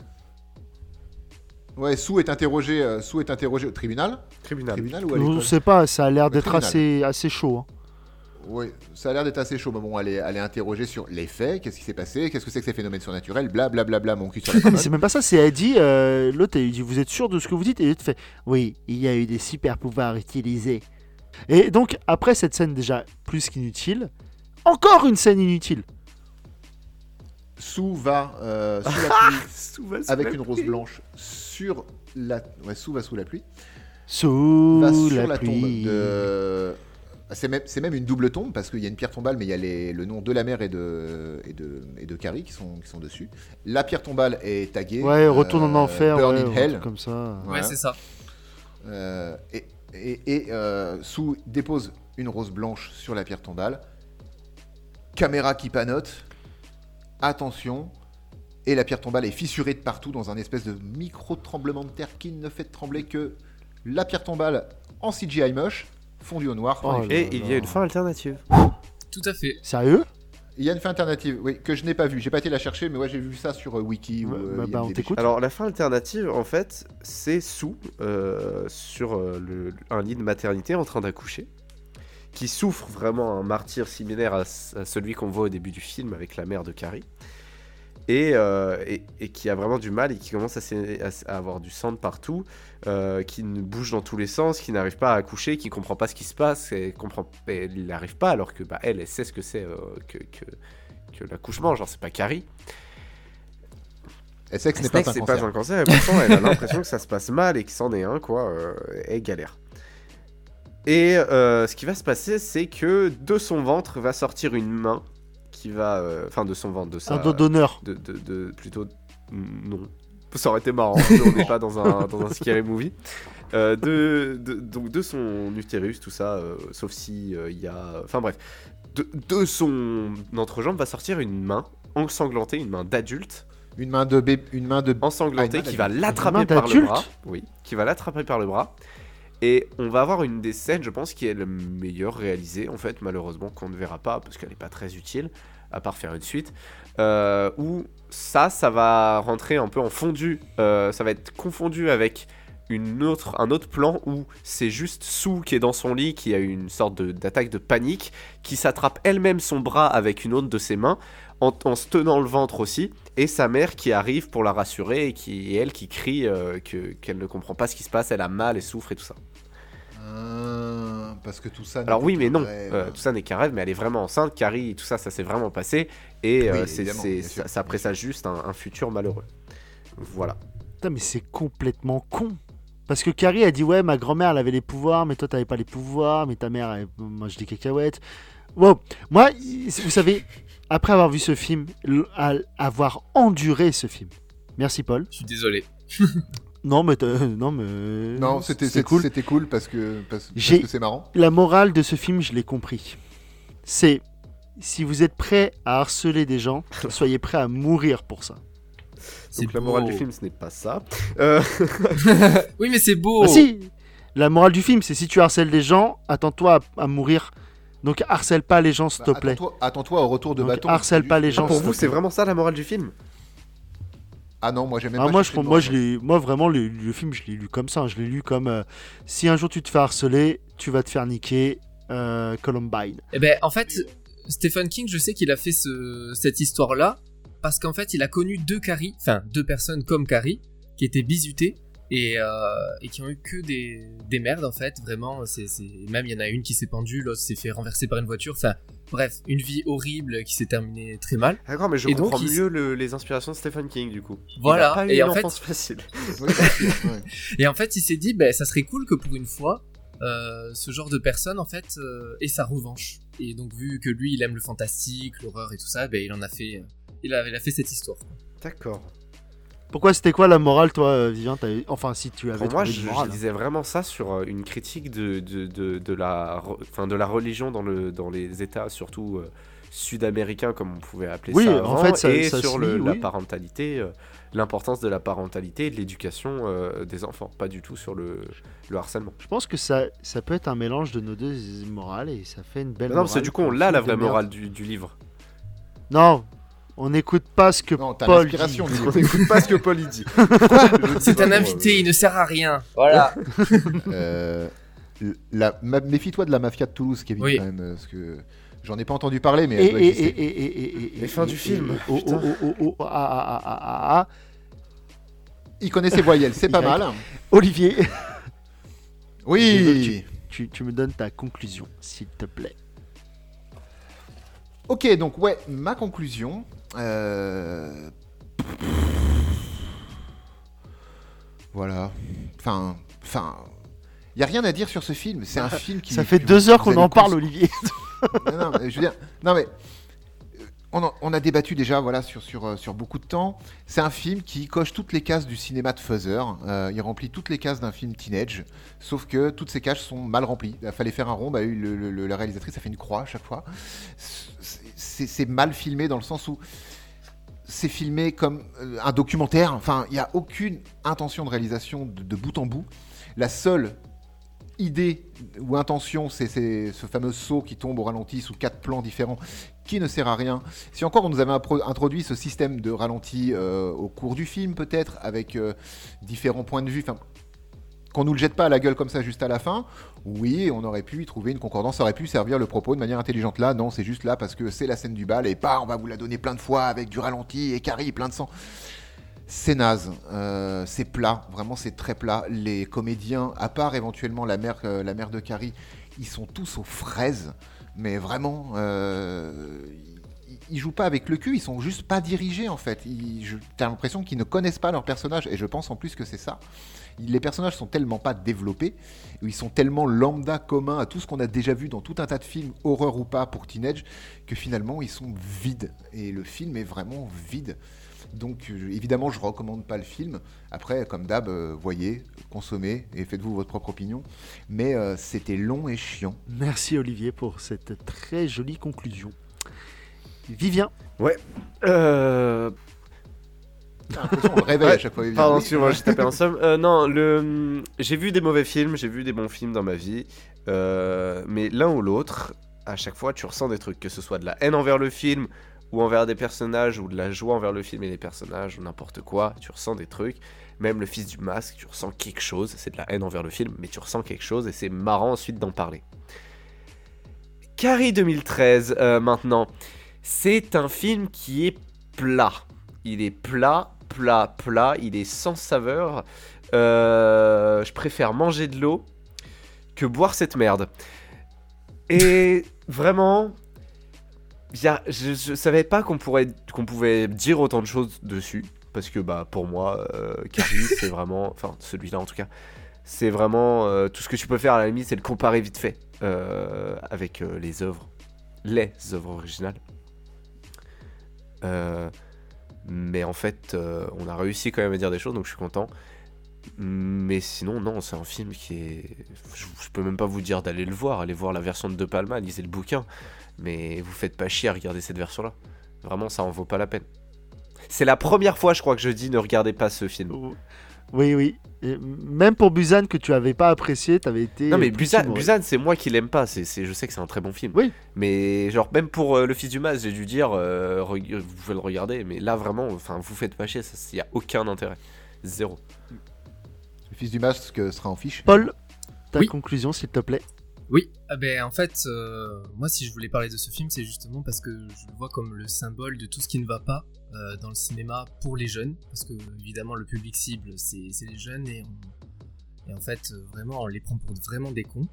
Ouais, Sue est interrogé, euh, Sue est interrogé au tribunal. Tribunal. Tribunal ou à Je ne sais pas, ça a l'air d'être assez, assez chaud. hein. Oui, ça a l'air d'être assez chaud, mais bon, elle est, elle est interrogée sur les faits, qu'est-ce qui s'est passé, qu'est-ce que c'est que ces phénomènes surnaturels, blablabla, bla, bla, mon cul sur la *laughs* c'est même pas ça, c'est elle dit, euh, l'autre elle lui dit, vous êtes sûr de ce que vous dites? Et l'autre fait, oui, il y a eu des super pouvoirs utilisés. Et donc, après cette scène déjà plus qu'inutile, encore une scène inutile. Sue va euh, sous la *laughs* pluie Souvent, c'est avec la une rose pluie. blanche sur la... Ouais, Sue va sous la pluie. Sous Va la, sur la, pluie. tombe de... C'est même, c'est même une double tombe, parce qu'il y a une pierre tombale, mais il y a les- le nom de la mère et de, et de, et de Carrie qui sont, qui sont dessus. La pierre tombale est taguée. Ouais, retourne en euh, enfer, Burn ouais, in Hell. comme ça. Ouais, c'est ça. Euh, et et, et euh, Sue dépose une rose blanche sur la pierre tombale. Caméra qui panote. Attention. Et la pierre tombale est fissurée de partout dans un espèce de micro tremblement de terre qui ne fait trembler que la pierre tombale en CGI moche, fondue au noir. Oh. Et il y a une fin alternative. Tout à fait. Sérieux? Il y a une fin alternative, oui, que je n'ai pas vue. J'ai pas été la chercher, mais ouais, j'ai vu ça sur euh, Wiki ou euh, bah, bah, on IMDb. t'écoute. Alors la fin alternative, en fait, c'est Sue euh, sur euh, le- un lit de maternité en train d'accoucher, qui souffre vraiment un martyr similaire à, celui qu'on voit au début du film avec la mère de Carrie, et, euh, et, et qui a vraiment du mal et qui commence à, avoir du sang de partout, euh, qui ne bouge dans tous les sens, qui n'arrive pas à accoucher, qui comprend pas ce qui se passe, et comprend, et il n'arrive pas alors que bah, elle, elle sait ce que c'est euh, que, que, que l'accouchement, genre c'est pas Carrie. Elle sait que ce n'est pas un cancer. pas un cancer, et pourtant elle a l'impression que ça se passe mal et que c'en est un, quoi, euh, et galère. Et euh, ce qui va se passer, c'est que de son ventre va sortir une main qui va. euh, Enfin, de son ventre, de sa. Un dos d'honneur. de, de, de- plutôt non ça aurait été marrant mais on n'est pas dans un dans un scary movie Euh, de, de- donc de son utérus tout ça euh, sauf si euh, il y a enfin bref de, de son entrejambe va sortir une main ensanglantée une main d'adulte Une main de bébé, une main de. ensanglantée Ah, une main qui va l'attraper par le bras oui qui va l'attraper par le bras et on va avoir une des scènes, je pense, qui est le meilleur réalisée, en fait, malheureusement, qu'on ne verra pas, parce qu'elle n'est pas très utile, à part faire une suite, euh, où ça, ça va rentrer un peu en fondu, euh, ça va être confondu avec une autre, un autre plan où c'est juste Sue qui est dans son lit, qui a une sorte d'attaque de, panique, qui s'attrape elle-même son bras avec une autre de ses mains, en, se tenant le ventre aussi, et sa mère qui arrive pour la rassurer, et, qui, et elle qui crie euh, que- qu'elle ne comprend pas ce qui se passe, elle a mal, elle souffre et tout ça. Ah, parce que tout ça. Alors oui, mais non, rêve. euh, tout ça n'est qu'un rêve, mais elle est vraiment enceinte, Carrie, tout ça, ça s'est vraiment passé, et Oui, euh, c'est, ça, ça présage juste un, un futur malheureux. Voilà. Putain, mais c'est complètement con. Parce que Carrie a dit ouais, ma grand-mère elle avait les pouvoirs, mais toi t'avais pas les pouvoirs, mais ta mère, elle mange des cacahuètes. Wow. Moi, vous savez, après avoir vu ce film, avoir enduré ce film. Merci Paul. Je suis désolé. *laughs* *laughs* Non mais non mais Non, c'était cool. C'était cool parce que parce, parce J'ai- que c'est marrant. La morale de ce film, je l'ai compris. C'est si vous êtes prêt à harceler des gens, *laughs* soyez prêt à mourir pour ça. C'est Donc la morale beau. du film, ce n'est pas ça. Euh, *laughs* Oui, mais c'est beau. Ah si La morale du film, c'est si tu harcèles des gens, attends-toi à, à mourir. Donc harcèle pas les gens, s'il te Bah, plaît. Attends-toi au retour de Donc, bâton. harcèle pas les ah, gens. pour s'il te vous, c'est vraiment ça la morale du film? Ah non, moi j'ai même Ah, pas moi, je, moi, je l'ai- moi, vraiment, le, le film, je l'ai lu comme ça. Je l'ai lu comme euh, si un jour tu te fais harceler, tu vas te faire niquer. euh, Columbine. Eh ben, en fait, Stephen King, je sais qu'il a fait ce- cette histoire-là parce qu'en fait, il a connu deux Carrie, enfin deux personnes comme Carrie, qui étaient bisutées et, euh, et qui ont eu que des, des merdes en fait. Vraiment, c'est c'est- même il y en a une qui s'est pendue, l'autre s'est fait renverser par une voiture. Enfin, bref, une vie horrible qui s'est terminée très mal. D'accord, mais je Et donc, comprends il- mieux le- les inspirations de Stephen King du coup. Voilà, Il a pas eu et en fait- facile. *laughs* Et en fait, il s'est dit, ben, ça serait cool que pour une fois, euh, ce genre de personne, en fait, euh, ait sa revanche. Et donc, vu que lui, il aime le fantastique, l'horreur et tout ça, ben, il en a fait, euh, il a, il a fait cette histoire. D'accord. Pourquoi c'était quoi la morale, toi, euh, Vivien T'avais- Enfin, si tu avais Pour moi, je, morale. hein. lisais vraiment ça sur euh, une critique de, de, de, de la, enfin, de la religion dans, le, dans les États, surtout euh, sud-américains, comme on pouvait appeler Oui, ça en avant, fait, ça- et ça sur le- la oui. parentalité, euh, l'importance de la parentalité et de l'éducation euh, des enfants, pas du tout sur le, le harcèlement. Je pense que ça, ça peut être un mélange de nos deux morales et ça fait une belle non, parce que morale du coup, on l'a la vraie morale du, du livre. Non, on n'écoute pas ce que Non, t'as Paul l'inspiration. dit. On n'écoute pas ce que Paul dit. *laughs* C'est un invité, il ne sert à rien. Voilà. *laughs* Euh, Méfie-toi de la mafia de Toulouse, Kevin, Oui. quand même, parce que j'en ai pas entendu parler, mais Et, et, et, et, et, et, et- Les fins et- du film, Il connaît ses voyelles, c'est pas mal. Olivier, Oui. tu, tu me donnes ta conclusion, s'il te plaît. Ok, donc ouais, ma conclusion. Euh, Voilà. Enfin, enfin, il y a rien à dire sur ce film. C'est un film qui. Ça fait deux heures qu'on en parle, Olivier. *laughs* non, non, mais je veux dire, non mais euh, on, en- on a débattu déjà, voilà, sur sur euh, sur beaucoup de temps. C'est un film qui coche toutes les cases du cinéma de Fuzzer. Euh, il remplit toutes les cases d'un film teenage, sauf que toutes ces cases sont mal remplies. Il fallait faire un rond, bah, le- le- le- la réalisatrice a fait une croix à chaque fois. C'est mal filmé dans le sens où c'est filmé comme euh, un documentaire. Enfin, il n'y a aucune intention de réalisation de, de bout en bout. La seule idée ou intention, c'est ce fameux saut qui tombe au ralenti sous quatre plans différents, qui ne sert à rien. Si encore on nous avait introduit ce système de ralenti euh, au cours du film, peut-être, avec euh, différents points de vue, enfin, qu'on nous le jette pas à la gueule comme ça juste à la fin, oui, on aurait pu y trouver une concordance, ça aurait pu servir le propos de manière intelligente. Là, non, c'est juste là parce que c'est la scène du bal et pas, on va vous la donner plein de fois avec du ralenti et Carrie plein de sang. C'est naze, euh, c'est plat, vraiment c'est très plat. Les comédiens, à part éventuellement la mère, euh, la mère de Carrie, ils sont tous aux fraises, mais vraiment, euh, ils, jouent pas avec le cul, ils sont juste pas dirigés en fait. T'as l'impression qu'ils ne connaissent pas leur personnage, et je pense en plus que c'est ça. Les personnages sont tellement pas développés, ils sont tellement lambda communs à tout ce qu'on a déjà vu dans tout un tas de films, horreur ou pas, pour Teenage, que finalement ils sont vides. Et le film est vraiment vide. Donc euh, évidemment, je recommande pas le film. Après, comme d'hab, euh, voyez, consommez et faites-vous votre propre opinion. Mais euh, c'était long et chiant. Merci Olivier pour cette très jolie conclusion. Vivien. Ouais. Euh... on réveille à chaque fois. Pardon, excuse-moi, j'ai tapé en somme. non, le... j'ai vu des mauvais films, j'ai vu des bons films dans ma vie. mais l'un ou l'autre, à chaque fois, tu ressens des trucs, que ce soit de la haine envers le film ou envers des personnages, ou de la joie envers le film et les personnages, ou n'importe quoi, tu ressens des trucs. Même le fils du masque, tu ressens quelque chose. C'est de la haine envers le film, mais tu ressens quelque chose et c'est marrant ensuite d'en parler. Carrie 2013, euh, maintenant. C'est un film qui est plat. Il est plat, plat, plat. Il est sans saveur. Euh, je préfère manger de l'eau que boire cette merde. Et *laughs* vraiment, je, savais pas qu'on pourrait qu'on pouvait dire autant de choses dessus parce que bah pour moi euh, Carrie *laughs* c'est vraiment enfin celui-là en tout cas c'est vraiment euh, tout ce que tu peux faire à la limite c'est le comparer vite fait euh, avec euh, les œuvres les œuvres originales mais en fait on a réussi quand même à dire des choses donc je suis content mais sinon non c'est un film qui est je, je peux même pas vous dire d'aller le voir allez voir la version de De Palma lisez le bouquin mais vous faites pas chier à regarder cette version-là. Vraiment, ça en vaut pas la peine. C'est la première fois, je crois, que je dis ne regardez pas ce film. Oui, oui. même pour Busan, que tu avais pas apprécié, t'avais été. Non, mais Busan, Busan c'est moi qui l'aime pas. C'est, je sais que c'est un très bon film. Oui. Mais, genre, même pour euh, Le Fils du Mas, j'ai dû dire, euh, vous pouvez le regarder. Mais là, vraiment, enfin, vous faites pas chier. Il y a aucun intérêt. Zéro. Le Fils du Masque sera en fiche. Paul, ta conclusion, s'il te plaît. Oui, ah ben, en fait, euh, moi si je voulais parler de ce film, c'est justement parce que je le vois comme le symbole de tout ce qui ne va pas euh, dans le cinéma pour les jeunes, parce que évidemment le public cible c'est les jeunes et, en fait vraiment on les prend pour vraiment des cons.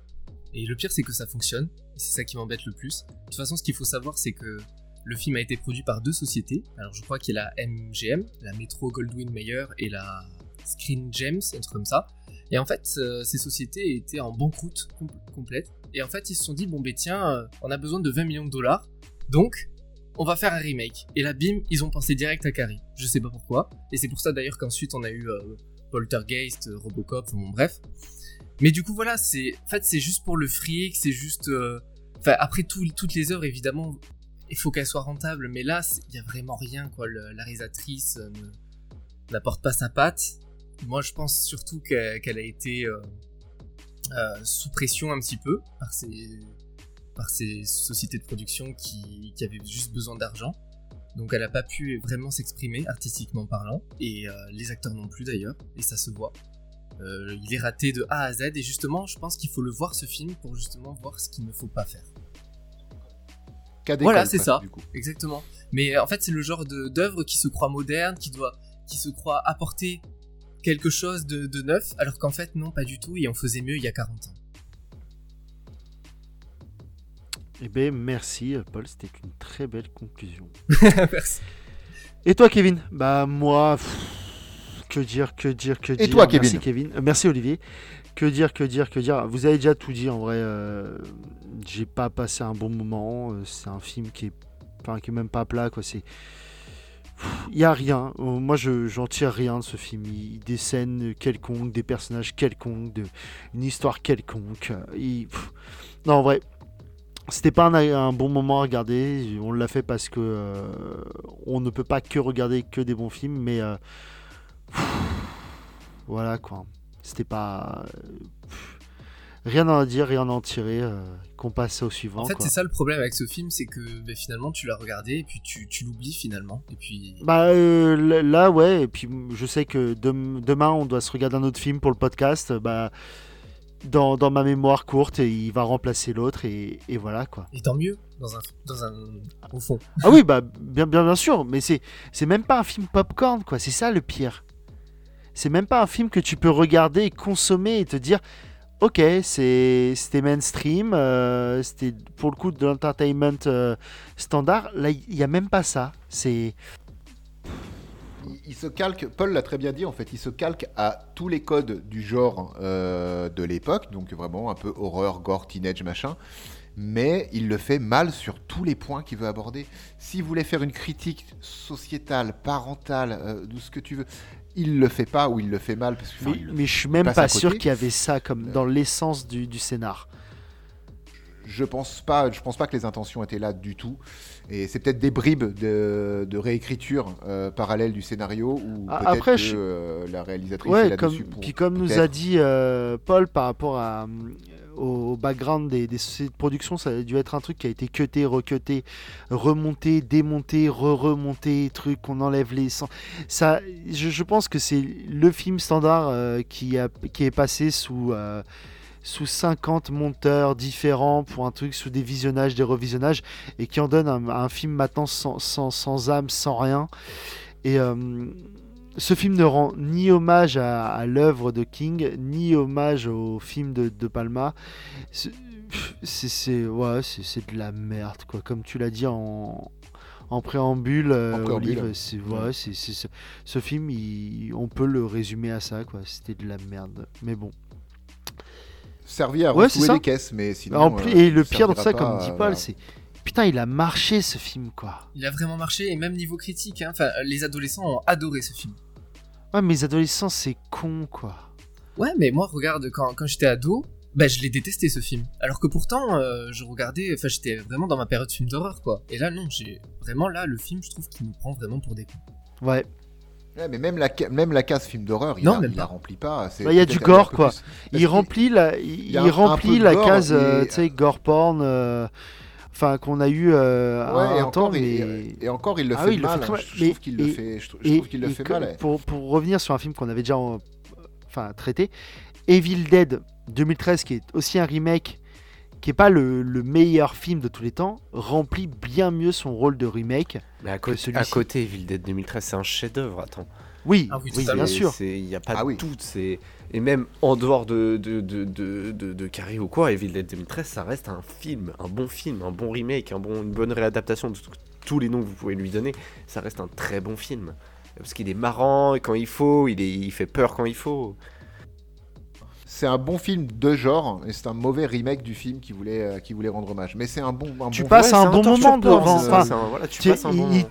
Et le pire c'est que ça fonctionne, c'est ça qui m'embête le plus. De toute façon ce qu'il faut savoir c'est que le film a été produit par deux sociétés, alors je crois qu'il y a la MGM, la Metro Goldwyn Mayer et la Screen Gems, un truc comme ça. Et en fait, euh, ces sociétés étaient en banqueroute complète. Et en fait, ils se sont dit, bon, ben tiens, euh, on a besoin de 20 millions de dollars. Donc, on va faire un remake. Et là, bim, ils ont pensé direct à Carrie. Je sais pas pourquoi. Et c'est pour ça d'ailleurs qu'ensuite, on a eu euh, Poltergeist, Robocop, bon, bref. Mais du coup, voilà, c'est. En fait, c'est juste pour le fric, c'est juste. Enfin, après toutes les œuvres, évidemment, il faut qu'elles soient rentables. Mais là, il y a vraiment rien, quoi. la réalisatrice n'apporte pas sa patte. Moi, je pense surtout qu'elle a été euh, euh, sous pression un petit peu par ces, par ces sociétés de production qui, avaient juste besoin d'argent. Donc elle n'a pas pu vraiment s'exprimer artistiquement parlant, et euh, les acteurs non plus d'ailleurs, et ça se voit. il est raté de A à Z, et justement, je pense qu'il faut le voir ce film pour justement voir ce qu'il ne faut pas faire. Voilà, c'est ça, exactement. Mais en fait, c'est le genre d'œuvre qui se croit moderne, qui doit, qui se croit apporter quelque chose de, neuf, alors qu'en fait, non, pas du tout, et on faisait mieux il y a 40 ans. Eh bien, merci, Paul, c'était une très belle conclusion. *laughs* merci. Et toi, Kevin? Bah, moi, que dire, que dire, que dire? Et toi, Kevin? Merci, Kevin. Euh, merci, Olivier. Que dire, que dire, que dire? Vous avez déjà tout dit, en vrai. Euh, j'ai pas passé un bon moment. Euh, c'est un film qui est, enfin, qui est même pas plat, quoi. C'est il n'y a rien. Euh, moi, je j'en tire rien de ce film. Il, des scènes quelconques, des personnages quelconques, une histoire quelconque. non, en vrai, c'était pas un, bon moment à regarder. On l'a fait parce que euh, on ne peut pas que regarder que des bons films, mais euh, voilà quoi. C'était pas rien à en dire, rien à en tirer. euh, qu'on passe au suivant. En fait, c'est ça le problème avec ce film, c'est que ben, finalement tu l'as regardé et puis tu, tu l'oublies finalement. Et puis. Bah euh, là ouais et puis je sais que dem- demain on doit se regarder un autre film pour le podcast bah dans, dans ma mémoire courte il va remplacer l'autre et, et voilà quoi. Et tant mieux, dans un, dans un, au fond. Ah oui bah bien bien bien sûr mais c'est c'est même pas un film popcorn quoi c'est ça le pire. C'est même pas un film que tu peux regarder et consommer et te dire ok c'était mainstream euh, c'était pour le coup de l'entertainment euh, standard là il y a même pas ça c'est Il, se calque, Paul l'a très bien dit en fait, il se calque à tous les codes du genre euh, de l'époque, donc vraiment un peu horreur, gore, teenage, machin. Mais il le fait mal sur tous les points qu'il veut aborder. S'il voulait faire une critique sociétale, parentale, de ce que tu veux, il le fait pas ou il le fait mal. Parce que, Mais, mais je suis même pas sûr qu'il y avait ça comme dans l'essence du, du scénar. Je pense pas, je pense pas que les intentions étaient là du tout. Et c'est peut-être des bribes de, de réécriture euh, parallèle du scénario ou Ah, après, que je- euh, la réalisatrice est Ouais, comme, pour- puis comme nous a dit euh, Paul par rapport à, euh, au, background des, des sociétés de production, ça a dû être un truc qui a été cuté, recuté, remonté, démonté, re-remonté, truc, qu'on enlève les sens. Ça, je, pense que c'est le film standard euh, qui, a, qui est passé sous, euh, sous 50 monteurs différents pour un truc, sous des visionnages, des revisionnages, et qui en donne un, un film maintenant sans, sans, sans âme, sans rien. Et euh, ce film ne rend ni hommage à, à l'œuvre de King, ni hommage au film de, de Palma. C'est- C'est c'est- ouais, c'est- c'est de la merde, quoi. Comme tu l'as dit en, en préambule, euh, En préambule. Olive, c'est- ouais, c'est- c'est- ce- ce film, il- on peut le résumer à ça, quoi. C'était de la merde. Mais bon. servi à Ouais, les caisses, mais sinon. En plus- euh, et le pire de servira ça, pas comme dit Paul, voilà. c'est. Putain, il a marché ce film, quoi. Il a vraiment marché et même niveau critique. Hein. Enfin, les adolescents ont adoré ce film. Ouais, mais les adolescents, c'est con, quoi. Ouais, mais moi, regarde, quand, quand j'étais ado, bah, je l'ai détesté ce film. Alors que pourtant, euh, je regardais, enfin, j'étais vraiment dans ma période film d'horreur, quoi. Et là, non, j'ai vraiment là, le film, je trouve qu'il nous prend vraiment pour des cons. Ouais. Ouais, mais même la, même la case film d'horreur, il, Non, la- même il la pas. remplit pas. c'est Bah, il y a du gore, quoi. plus- Il remplit la, il, remplit de la gore, case, euh, tu sais, gore porn, euh, enfin qu'on a eu euh, Ouais, un, et un encore, temps, et, mais et encore, il le Ah fait oui, il le mal. fait très hein. mal. Je, je Mais- trouve qu'il le fait, je, trouve- je et- trouve qu'il le fait que- mal. Pour, pour revenir sur un film qu'on avait déjà, en- enfin traité, Evil Dead 2013, qui est aussi un remake, qui est pas le, le meilleur film de tous les temps, remplit bien mieux son rôle de remake. Mais à, que côté, celui-ci. à côté, Evil Dead 2013, c'est un chef-d'œuvre. Attends. Oui, Ah oui, bien sûr. Il n'y a pas Ah de oui. doute. c'est- Et même en dehors de, de, de, de, de, de Carrie ou quoi, Evil Dead 2013, ça reste un film, un bon film, un bon remake, un bon, une bonne réadaptation de tous les noms que vous pouvez lui donner. Ça reste un très bon film. Parce qu'il est marrant quand il faut, il, est, il fait peur quand il faut. C'est un bon film de genre, et c'est un mauvais remake du film qui voulait, euh, qui voulait rendre hommage. Mais c'est un bon, un Tu bon passes un bon moment devant. Enfin, voilà, bon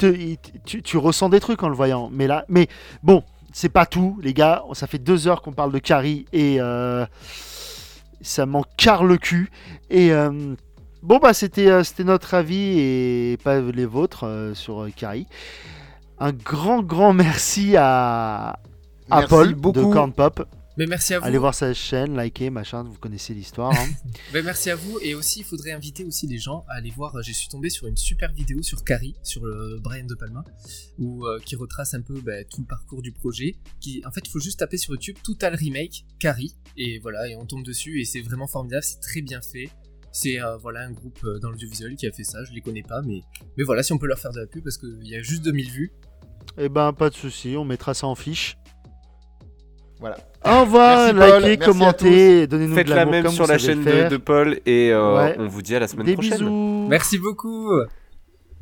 tu, tu ressens des trucs en le voyant. Mais là, mais bon, c'est pas tout, les gars. Ça fait deux heures qu'on parle de Carrie et euh, ça m'en carre le cul. Et euh, bon, bah, c'était euh, c'était notre avis et pas les vôtres sur Carrie. Un grand, grand merci à, à Merci Paul beaucoup. de Corn Pop. Mais merci à vous. Allez voir sa chaîne, likez, machin, vous connaissez l'histoire. hein. *laughs* Ben, merci à vous et aussi il faudrait inviter aussi les gens à aller voir. Je suis tombé sur une super vidéo sur Carrie, sur le Brian de Palma, où euh, qui retrace un peu ben, tout le parcours du projet. Qui en fait il faut juste taper sur YouTube Total Remake Carrie et voilà et on tombe dessus et c'est vraiment formidable, c'est très bien fait. C'est euh, voilà un groupe euh, dans l'audiovisuel qui a fait ça, je les connais pas mais mais voilà si on peut leur faire de la pub parce qu'il y a juste 2000 vues. Eh ben, pas de souci, on mettra ça en fiche. Voilà. Au revoir, Merci, likez, commentez, donnez-nous de Faites la même comme sur la chaîne de, Paul et euh, Ouais. on vous dit à la semaine Des prochaine. bisous. Merci beaucoup.